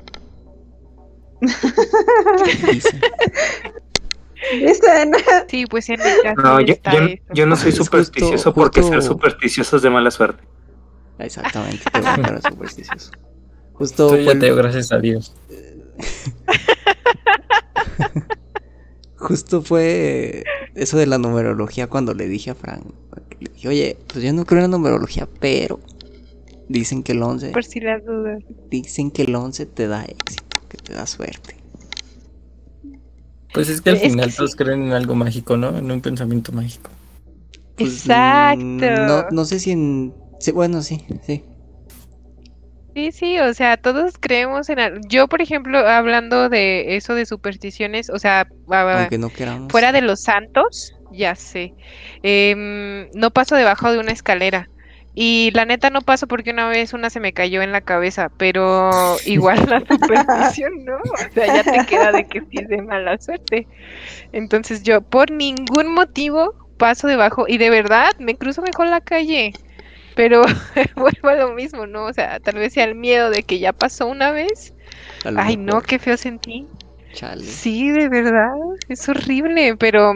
Sí, pues en No, yo, no soy supersticioso porque ser supersticioso es de mala suerte. Exactamente, te supersticioso. Justo. Soy ateo, gracias a Dios. Justo fue eso de la numerología cuando le dije a Frank. Le dije, oye, pues yo no creo en la numerología, pero dicen que el 11. Por si las dudas. Dicen que el 11 te da éxito, que te da suerte. Pues es que al final todos creen en algo mágico, ¿no? En un pensamiento mágico. Pues, Exacto. No, no sé si en... bueno, sí, sí. Sí, sí, o sea, todos creemos en... Yo, por ejemplo, hablando de eso de supersticiones, o sea, Aunque no queramos. fuera de los santos, ya sé, em, no paso debajo de una escalera. Y la neta no paso porque una vez una se me cayó en la cabeza, pero igual la superstición, ¿no? O sea, ya te queda de que sí es de mala suerte. Entonces yo por ningún motivo paso debajo y de verdad me cruzo mejor la calle. Pero vuelvo a lo mismo, ¿no? O sea, tal vez sea el miedo de que ya pasó una vez. Ay, no, qué feo sentí. Chale. Sí, de verdad, es horrible, pero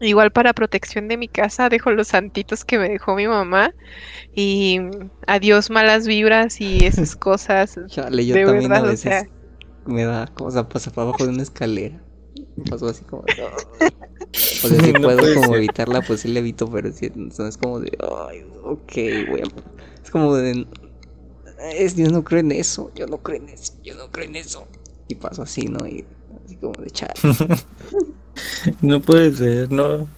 Igual para protección de mi casa dejo los santitos que me dejó mi mamá y adiós malas vibras y esas cosas. Chale, yo también a veces me da como o pasa para abajo de una escalera. Pasó así como O sea, si puedo como evitarla, pues sí la evito, pero si es como de ay, ok, voy Es como de es, yo no creo en eso, yo no creo en eso, yo no creo en eso. Y paso así, ¿no? Y así como de chale. No puede ser, no.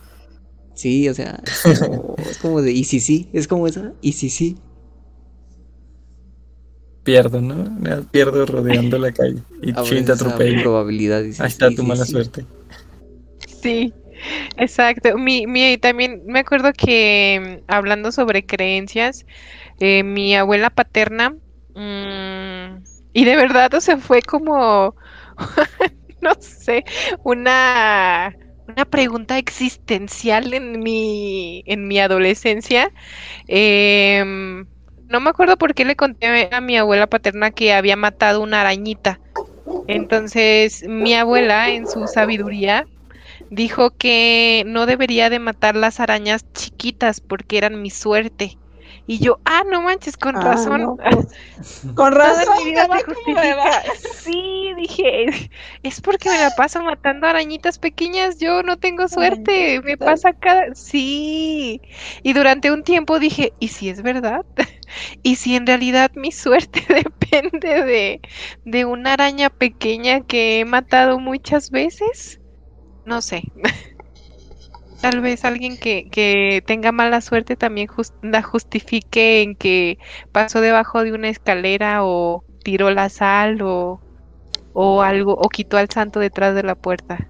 Sí, o sea, es como, de, y si sí, es como esa, y si sí. Pierdo, ¿no? Pierdo rodeando la calle y chin te Probabilidad, Ahí está tu mala suerte. Sí, exacto. Mi, mi, también me acuerdo que mm, hablando sobre creencias, eh, mi abuela paterna, mm, y de verdad, o sea, fue como no sé, una, una pregunta existencial en mi, en mi adolescencia. Em, no me acuerdo por qué le conté a mi abuela paterna que había matado una arañita. Entonces, mi abuela, en su sabiduría, dijo que no debería de matar las arañas chiquitas porque eran mi suerte. Y yo, ah, no manches, con ah, razón. Pues, con razón. Sí, dije, es porque me la paso matando arañitas pequeñas, yo no tengo suerte, me pasa cada... Sí. Y durante un tiempo dije, ¿y si es verdad? ¿Y si en realidad mi suerte depende de, de una araña pequeña que he matado muchas veces? No sé. Tal vez alguien que, que tenga mala suerte también la justifique en que pasó debajo de una escalera o tiró la sal o, o algo o quitó al santo detrás de la puerta.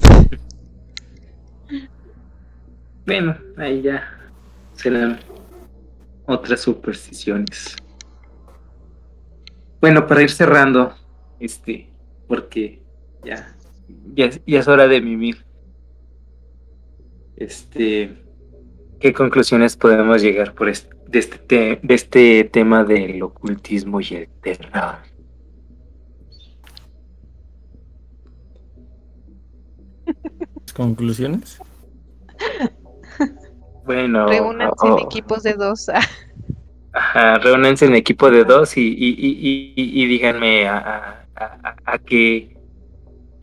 Bueno, ahí ya serán otras supersticiones. Bueno, para ir cerrando, este, porque ya, ya, es hora de mimir. Este, ¿qué conclusiones podemos llegar por este, de, este de este tema del ocultismo y el terror? ¿Conclusiones? Bueno. Reúnanse en equipos de dos. Ajá, reúnanse en equipo de dos y, y, y, y díganme a, a, a, a, qué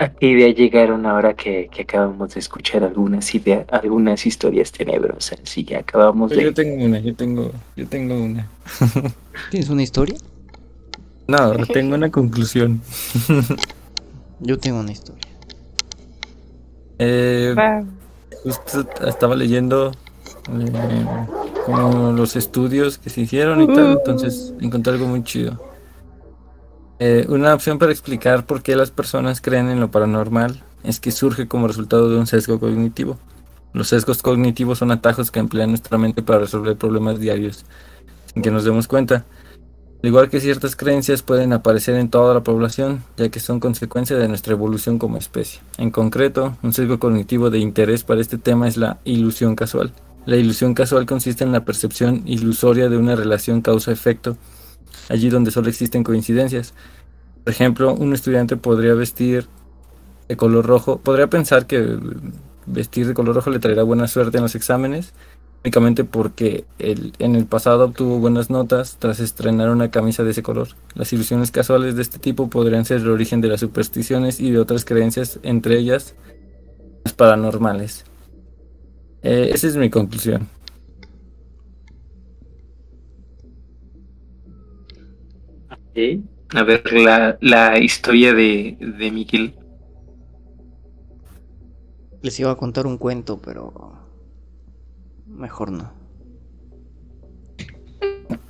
¿A qué idea llegaron ahora que, que, acabamos de escuchar algunas ideas, algunas historias tenebrosas? Sí, que acabamos de. Yo tengo una, yo tengo, yo tengo una. ¿Tienes una historia? No, tengo una conclusión. yo tengo una historia. Eh, justo estaba leyendo eh, como los estudios que se hicieron y tal, entonces encontré algo muy chido. Eh, una opción para explicar por qué las personas creen en lo paranormal es que surge como resultado de un sesgo cognitivo. Los sesgos cognitivos son atajos que emplea nuestra mente para resolver problemas diarios sin que nos demos cuenta. Al igual que ciertas creencias pueden aparecer en toda la población, ya que son consecuencia de nuestra evolución como especie. En concreto, un sesgo cognitivo de interés para este tema es la ilusión casual. La ilusión casual consiste en la percepción ilusoria de una relación causa-efecto allí donde solo existen coincidencias. Por ejemplo, un estudiante podría vestir de color rojo, podría pensar que vestir de color rojo le traerá buena suerte en los exámenes, únicamente porque en el pasado obtuvo buenas notas tras estrenar una camisa de ese color. Las ilusiones casuales de este tipo podrían ser el origen de las supersticiones y de otras creencias, entre ellas las paranormales. Eh, esa es mi conclusión. A ver la, la historia de, de Miguel. Les iba a contar un cuento, pero mejor no.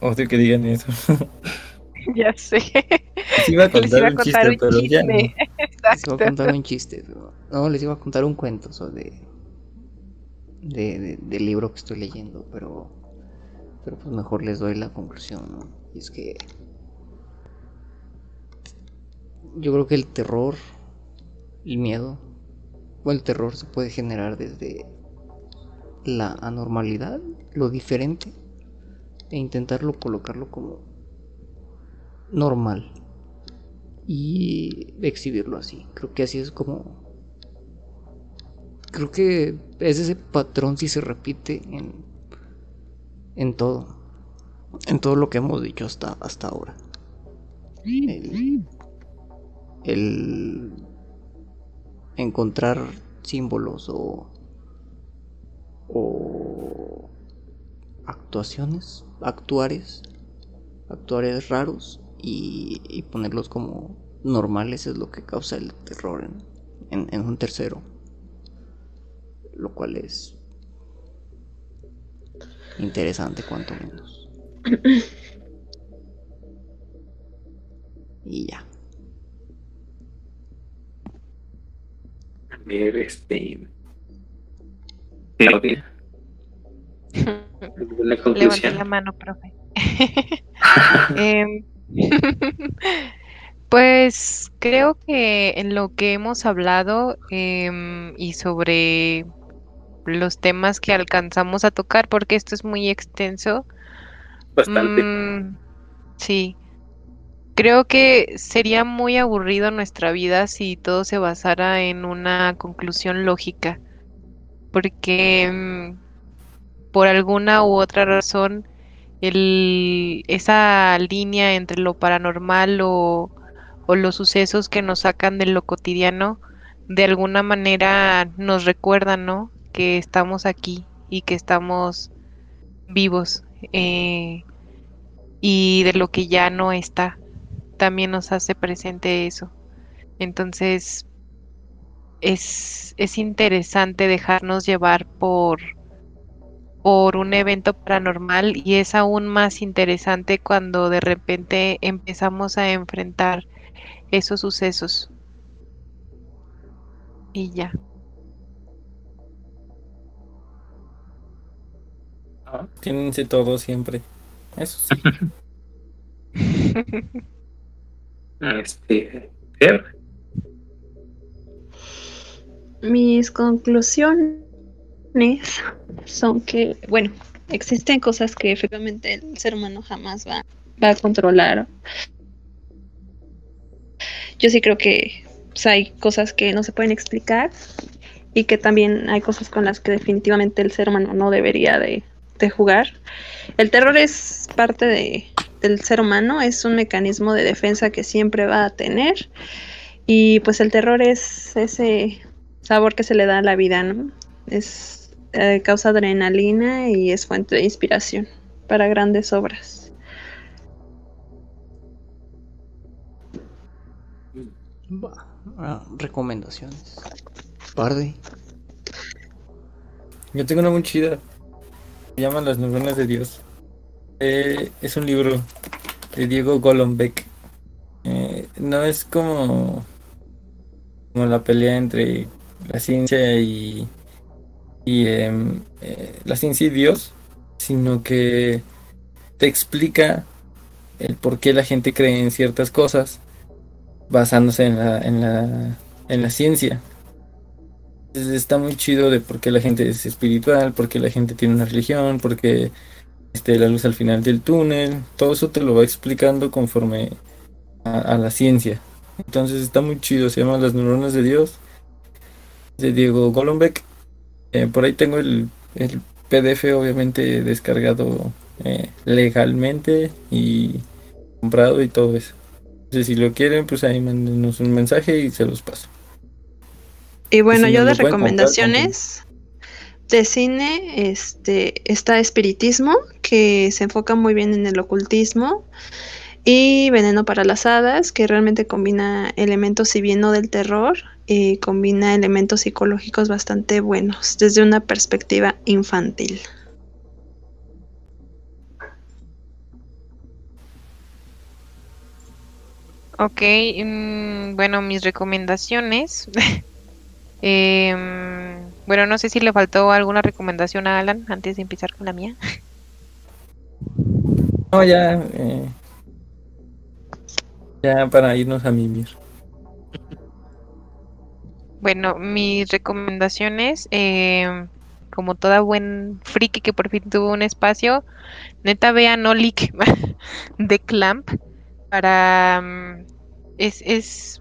Odio que digan eso. ya sé. Les iba a contar, un, chiste, pero ya no. Les iba a contar un chiste. No, les iba a contar un cuento sobre de, del libro que estoy leyendo, pero pero pues mejor les doy la conclusión, ¿no? Y es que yo creo que el terror, el miedo, o el terror se puede generar desde la anormalidad, lo diferente, e intentarlo colocarlo como normal y exhibirlo así. Creo que así es como... Creo que es ese patrón si se repite en, en todo. En todo lo que hemos dicho hasta, hasta ahora el encontrar símbolos o, o actuaciones, actuares, actuares raros y, ponerlos como normales es lo que causa el terror en, en un tercero. Lo cual es interesante cuanto menos. y ya. Ver, este. Levanta la mano, profe. Em, pues creo que en lo que hemos hablado em, y sobre los temas que alcanzamos a tocar, porque esto es muy extenso. Bastante. Mm, sí. Creo que sería muy aburrido nuestra vida si todo se basara en una conclusión lógica, porque mm, por alguna u otra razón el, esa línea entre lo paranormal o, o los sucesos que nos sacan de lo cotidiano de alguna manera nos recuerdan, ¿no? Que estamos aquí y que estamos vivos eh, y de lo que ya no está también nos hace presente eso. Entonces, es, es interesante dejarnos llevar por, por un evento paranormal y es aún más interesante cuando de repente empezamos a enfrentar esos sucesos. Y ya. Tíense todo siempre. Eso sí. Este, Mis conclusiones son que, bueno, existen cosas que efectivamente el ser humano jamás va, va a controlar. Yo sí creo que pues, hay cosas que no se pueden explicar y que también hay cosas con las que definitivamente el ser humano no debería de, de jugar. El terror es parte de, del ser humano, es un mecanismo de defensa que siempre va a tener Y pues el terror es ese sabor que se le da a la vida, ¿no? Es eh, causa adrenalina y es fuente de inspiración para grandes obras. Ah, recomendaciones. Parde. Yo tengo una muy chida. Se llama Las neuronas de Dios. Eh, es un libro de Diego Golombek. Eh, no es como, como la pelea entre la ciencia y, y em, eh, la ciencia y Dios, sino que te explica el por qué la gente cree en ciertas cosas basándose en la, en la, en la ciencia. está muy chido de por qué la gente es espiritual, por qué la gente tiene una religión, por qué este, la luz al final del túnel, todo eso te lo va explicando conforme a, la ciencia. Entonces está muy chido, se llama Las neuronas de Dios, de Diego Golombek. Eh, por ahí tengo el, el, PDF obviamente descargado eh, legalmente y comprado y todo eso. Entonces si lo quieren, pues ahí mándenos un mensaje y se los paso. Y bueno, yo de recomendaciones de cine este, está Espiritismo, que se enfoca muy bien en el ocultismo, y Veneno para las Hadas, que realmente combina elementos, si bien no del terror, eh, combina elementos psicológicos bastante buenos desde una perspectiva infantil. Ok, mm, bueno, mis recomendaciones. eh, bueno, no sé si le faltó alguna recomendación a Alan antes de empezar con la mía. No, ya. Eh, ya para irnos a mimir. Bueno, mis recomendaciones, eh, como toda buen friki que por fin tuvo un espacio, neta vean Olik de Clamp para... Mm, es, es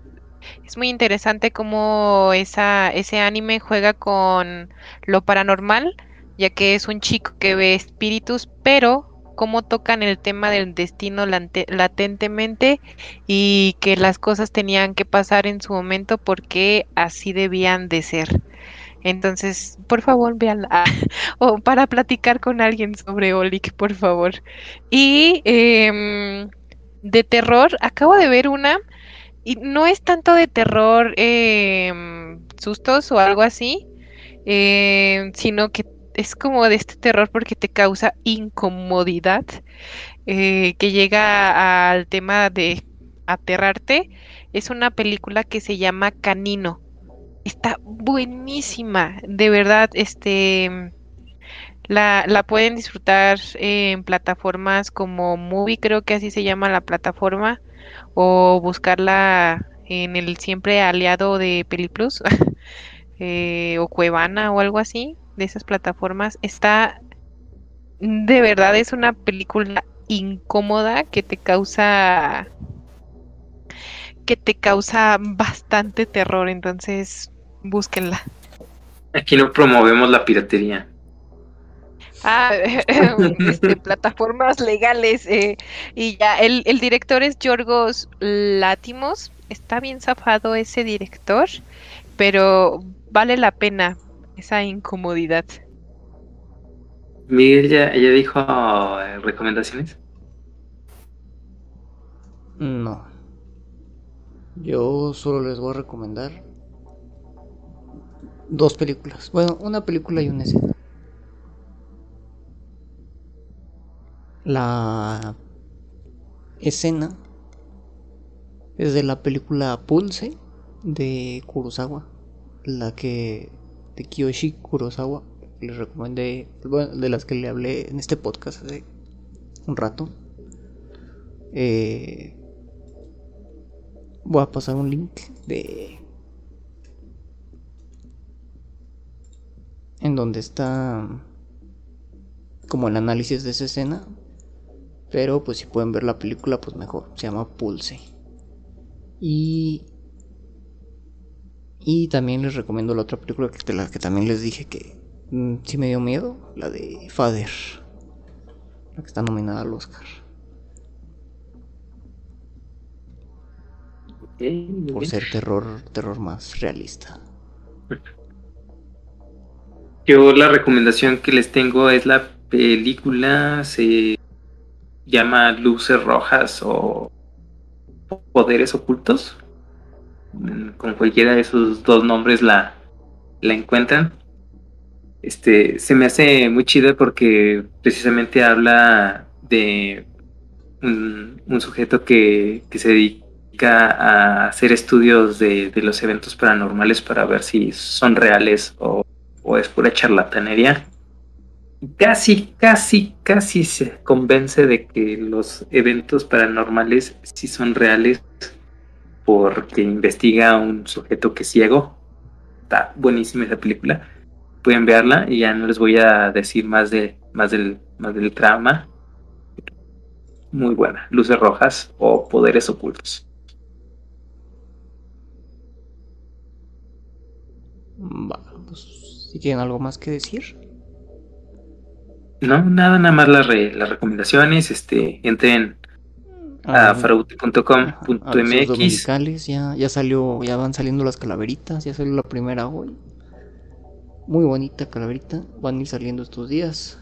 es muy interesante cómo ese anime juega con lo paranormal, ya que es un chico que ve espíritus, pero cómo tocan el tema del destino latentemente y que las cosas tenían que pasar en su momento porque así debían de ser. Entonces, por favor, véanla. o para platicar con alguien sobre Olik, por favor. Y em, de terror, acabo de ver una y no es tanto de terror, em, sustos o algo así, em, sino que es como de este terror porque te causa incomodidad, eh, que llega al tema de aterrarte. Es una película que se llama Canino. Está buenísima, de verdad, este... La, la pueden disfrutar en plataformas como Movie, creo que así se llama la plataforma o buscarla en el siempre aliado de Peliplus eh, o Cuevana o algo así de esas plataformas está de verdad es una película incómoda que te causa que te causa bastante terror entonces búsquenla. Aquí no promovemos la piratería Ah, este, plataformas legales. Eh, y ya, el, el, director es Yorgos Látimos. Está bien zafado ese director, pero vale la pena esa incomodidad. Miguel ya, ya dijo eh, recomendaciones. No. Yo solo les voy a recomendar dos películas. Bueno, una película y una escena. La escena es de la película Pulse de Kurosawa, la que de Kiyoshi Kurosawa, les recomendé, de las que le hablé en este podcast hace un rato. Eh, voy a pasar un link de en donde está como el análisis de esa escena pero pues si pueden ver la película, pues mejor. Se llama Pulse. Y... Y también les recomiendo la otra película que, la que también les dije que mm, sí me dio miedo. La de Father. La que está nominada al Oscar. por ser terror, terror más realista. Yo la recomendación que les tengo es la película, se llama Luces Rojas o Poderes Ocultos. Mm, con cualquiera de esos dos nombres la, la encuentran. Este, se me hace muy chida porque precisamente habla de un, sujeto que, se dedica a hacer estudios de, los eventos paranormales para ver si son reales o, o es pura charlatanería. Casi, casi, casi se convence de que los eventos paranormales sí son reales porque investiga a un sujeto que es ciego. Está buenísima esa película. Pueden verla y ya no les voy a decir más de más del más del trama. Muy buena. Luces rojas o poderes ocultos. Pues, si tienen algo más que decir. No, nada, nada más las, las recomendaciones. Este, entren a faraute.com.mx. Ya, ya salió, ya van saliendo las calaveritas, ya salió la primera hoy. Muy bonita calaverita, van a ir saliendo estos días.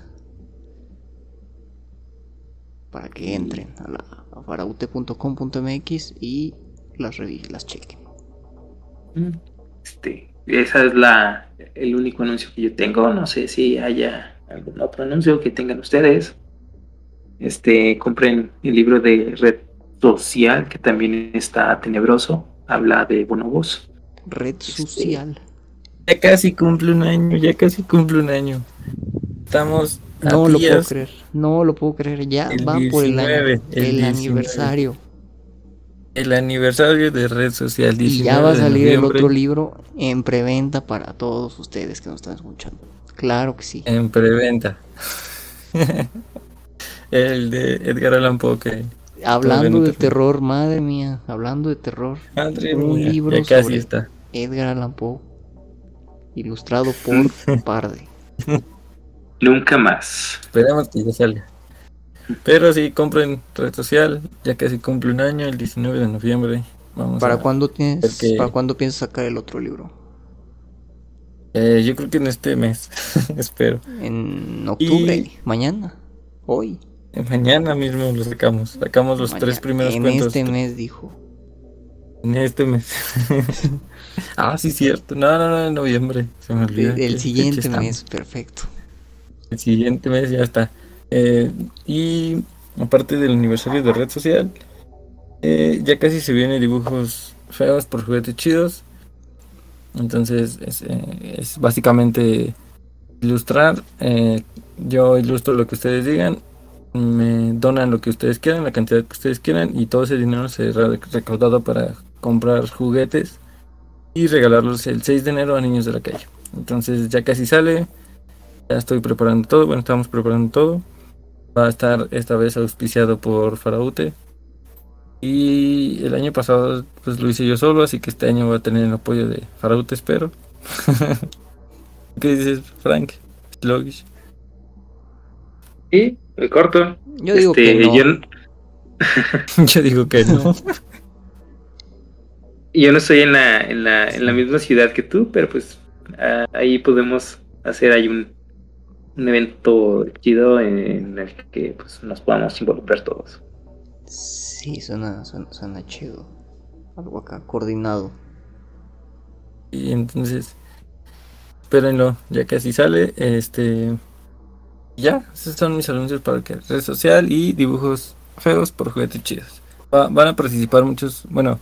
Para que entren a, la, faraute.com.mx y las las chequen. Mm, este, esa es la el único anuncio que yo tengo. No sé si haya algún otro anuncio que tengan ustedes este, compren el libro de Red Social, que también está tenebroso, habla de bonobos. Red este, Social. ya casi cumple un año, ya casi cumple un año. Estamos. No lo puedo creer, no lo puedo creer, ya va por el, año, el, aniversario. El aniversario de Red Social. Y ya va a salir el otro libro en preventa para todos ustedes que nos están escuchando. Claro que sí. En preventa. el de Edgar Allan Poe que hablando de terror, madre mía, hablando de terror. Madre un libro casi está. Edgar Allan Poe ilustrado por Parde. Nunca más. Esperemos que ya salga. Pero si compren red social, ya casi cumple un año, el 19 de noviembre. Vamos ¿Para cuándo tienes, para cuándo piensas sacar el otro libro? Eh, yo creo que en este mes, espero. En octubre, mañana, hoy. Mañana mismo lo sacamos. Sacamos los tres primeros en cuentos. En este mes, dijo. En este mes. ah, sí, cierto. No, no, no, en noviembre. Se me olvida. El, siguiente mes, perfecto. El siguiente mes ya está. Eh, y aparte del aniversario de red social, eh, ya casi se vienen dibujos feos por juguetes chidos. Entonces es, eh, es básicamente ilustrar. yo ilustro lo que ustedes digan me donan lo que ustedes quieran, la cantidad que ustedes quieran y todo ese dinero se recaudado para comprar juguetes y regalarlos el 6 de enero a niños de la calle. Entonces ya casi sale, ya estoy preparando todo, bueno, estamos preparando todo. Va a estar esta vez auspiciado por Faraute. Y el año pasado pues lo hice yo solo, así que este año va a tener el apoyo de Faraute, espero. ¿Qué dices, Frank? Sluggish. Sí, el corto. Yo digo que este, no. Yo... digo que no. yo no estoy en la, en, la, en la misma ciudad que tú, pero pues ah, ahí podemos hacer ahí un, un evento chido en el que pues, nos podamos involucrar todos. Sí, suena, suena, suena chido. Algo acá coordinado. Y entonces, espérenlo, ya que así sale, este ya, esos son mis anuncios para que red social y dibujos feos por juguetes chidos. van a participar muchos, bueno,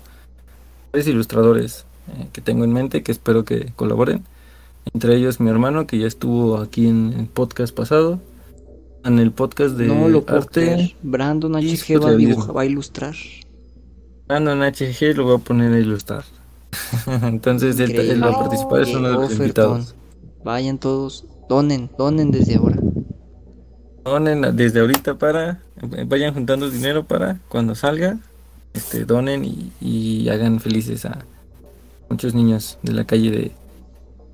tres ilustradores eh, que tengo en mente que espero que colaboren. Entre ellos mi hermano que ya estuvo aquí en el podcast pasado. En el podcast de no lo arte. Brandon HG va, va, a ilustrar. Brandon HG lo voy a poner a ilustrar. Entonces él, va a participar, es uno de los invitados. Vayan todos, donen, donen desde ahora donen desde ahorita para, vayan juntando dinero para cuando salga, este, donen y, hagan felices a muchos niños de la calle de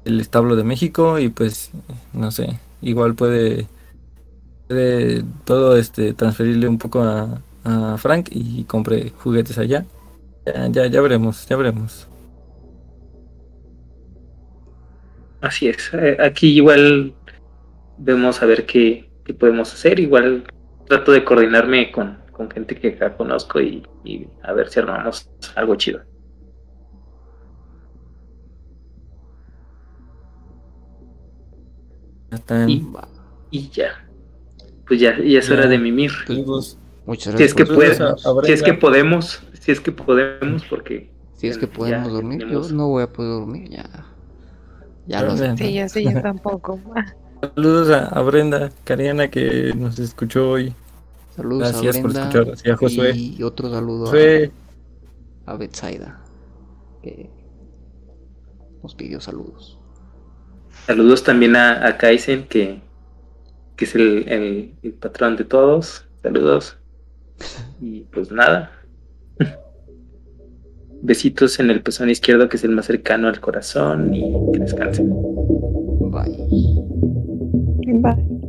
el establo de México y pues no sé, igual puede, todo este transferirle un poco a, a Frank y compre juguetes allá Ya, ya, ya veremos, ya veremos. Así es. Eh, aquí igual vemos a ver qué, podemos hacer. Igual trato de coordinarme con, gente que ya conozco y, a ver si armamos algo chido. Y, y, ya. Pues ya, ya es hora de mimir. Pues, Muchas gracias. Si es que, si es que podemos, si es que podemos, porque. Si es que podemos dormir, yo no voy a poder dormir, ya. Ya lo sé. Sí, ya sé, yo tampoco. Saludos a, Brenda, Cariana, que nos escuchó hoy. Saludos Gracias a Brenda por escuchar. a Josué. Y otro saludo a, a Betsaida, que nos pidió saludos. Saludos también a, a Kaisen, que, que es el, el patrón de todos. Saludos. Y pues nada. Besitos en el pezón izquierdo, que es el más cercano al corazón, y que descansen. Bye. Bye.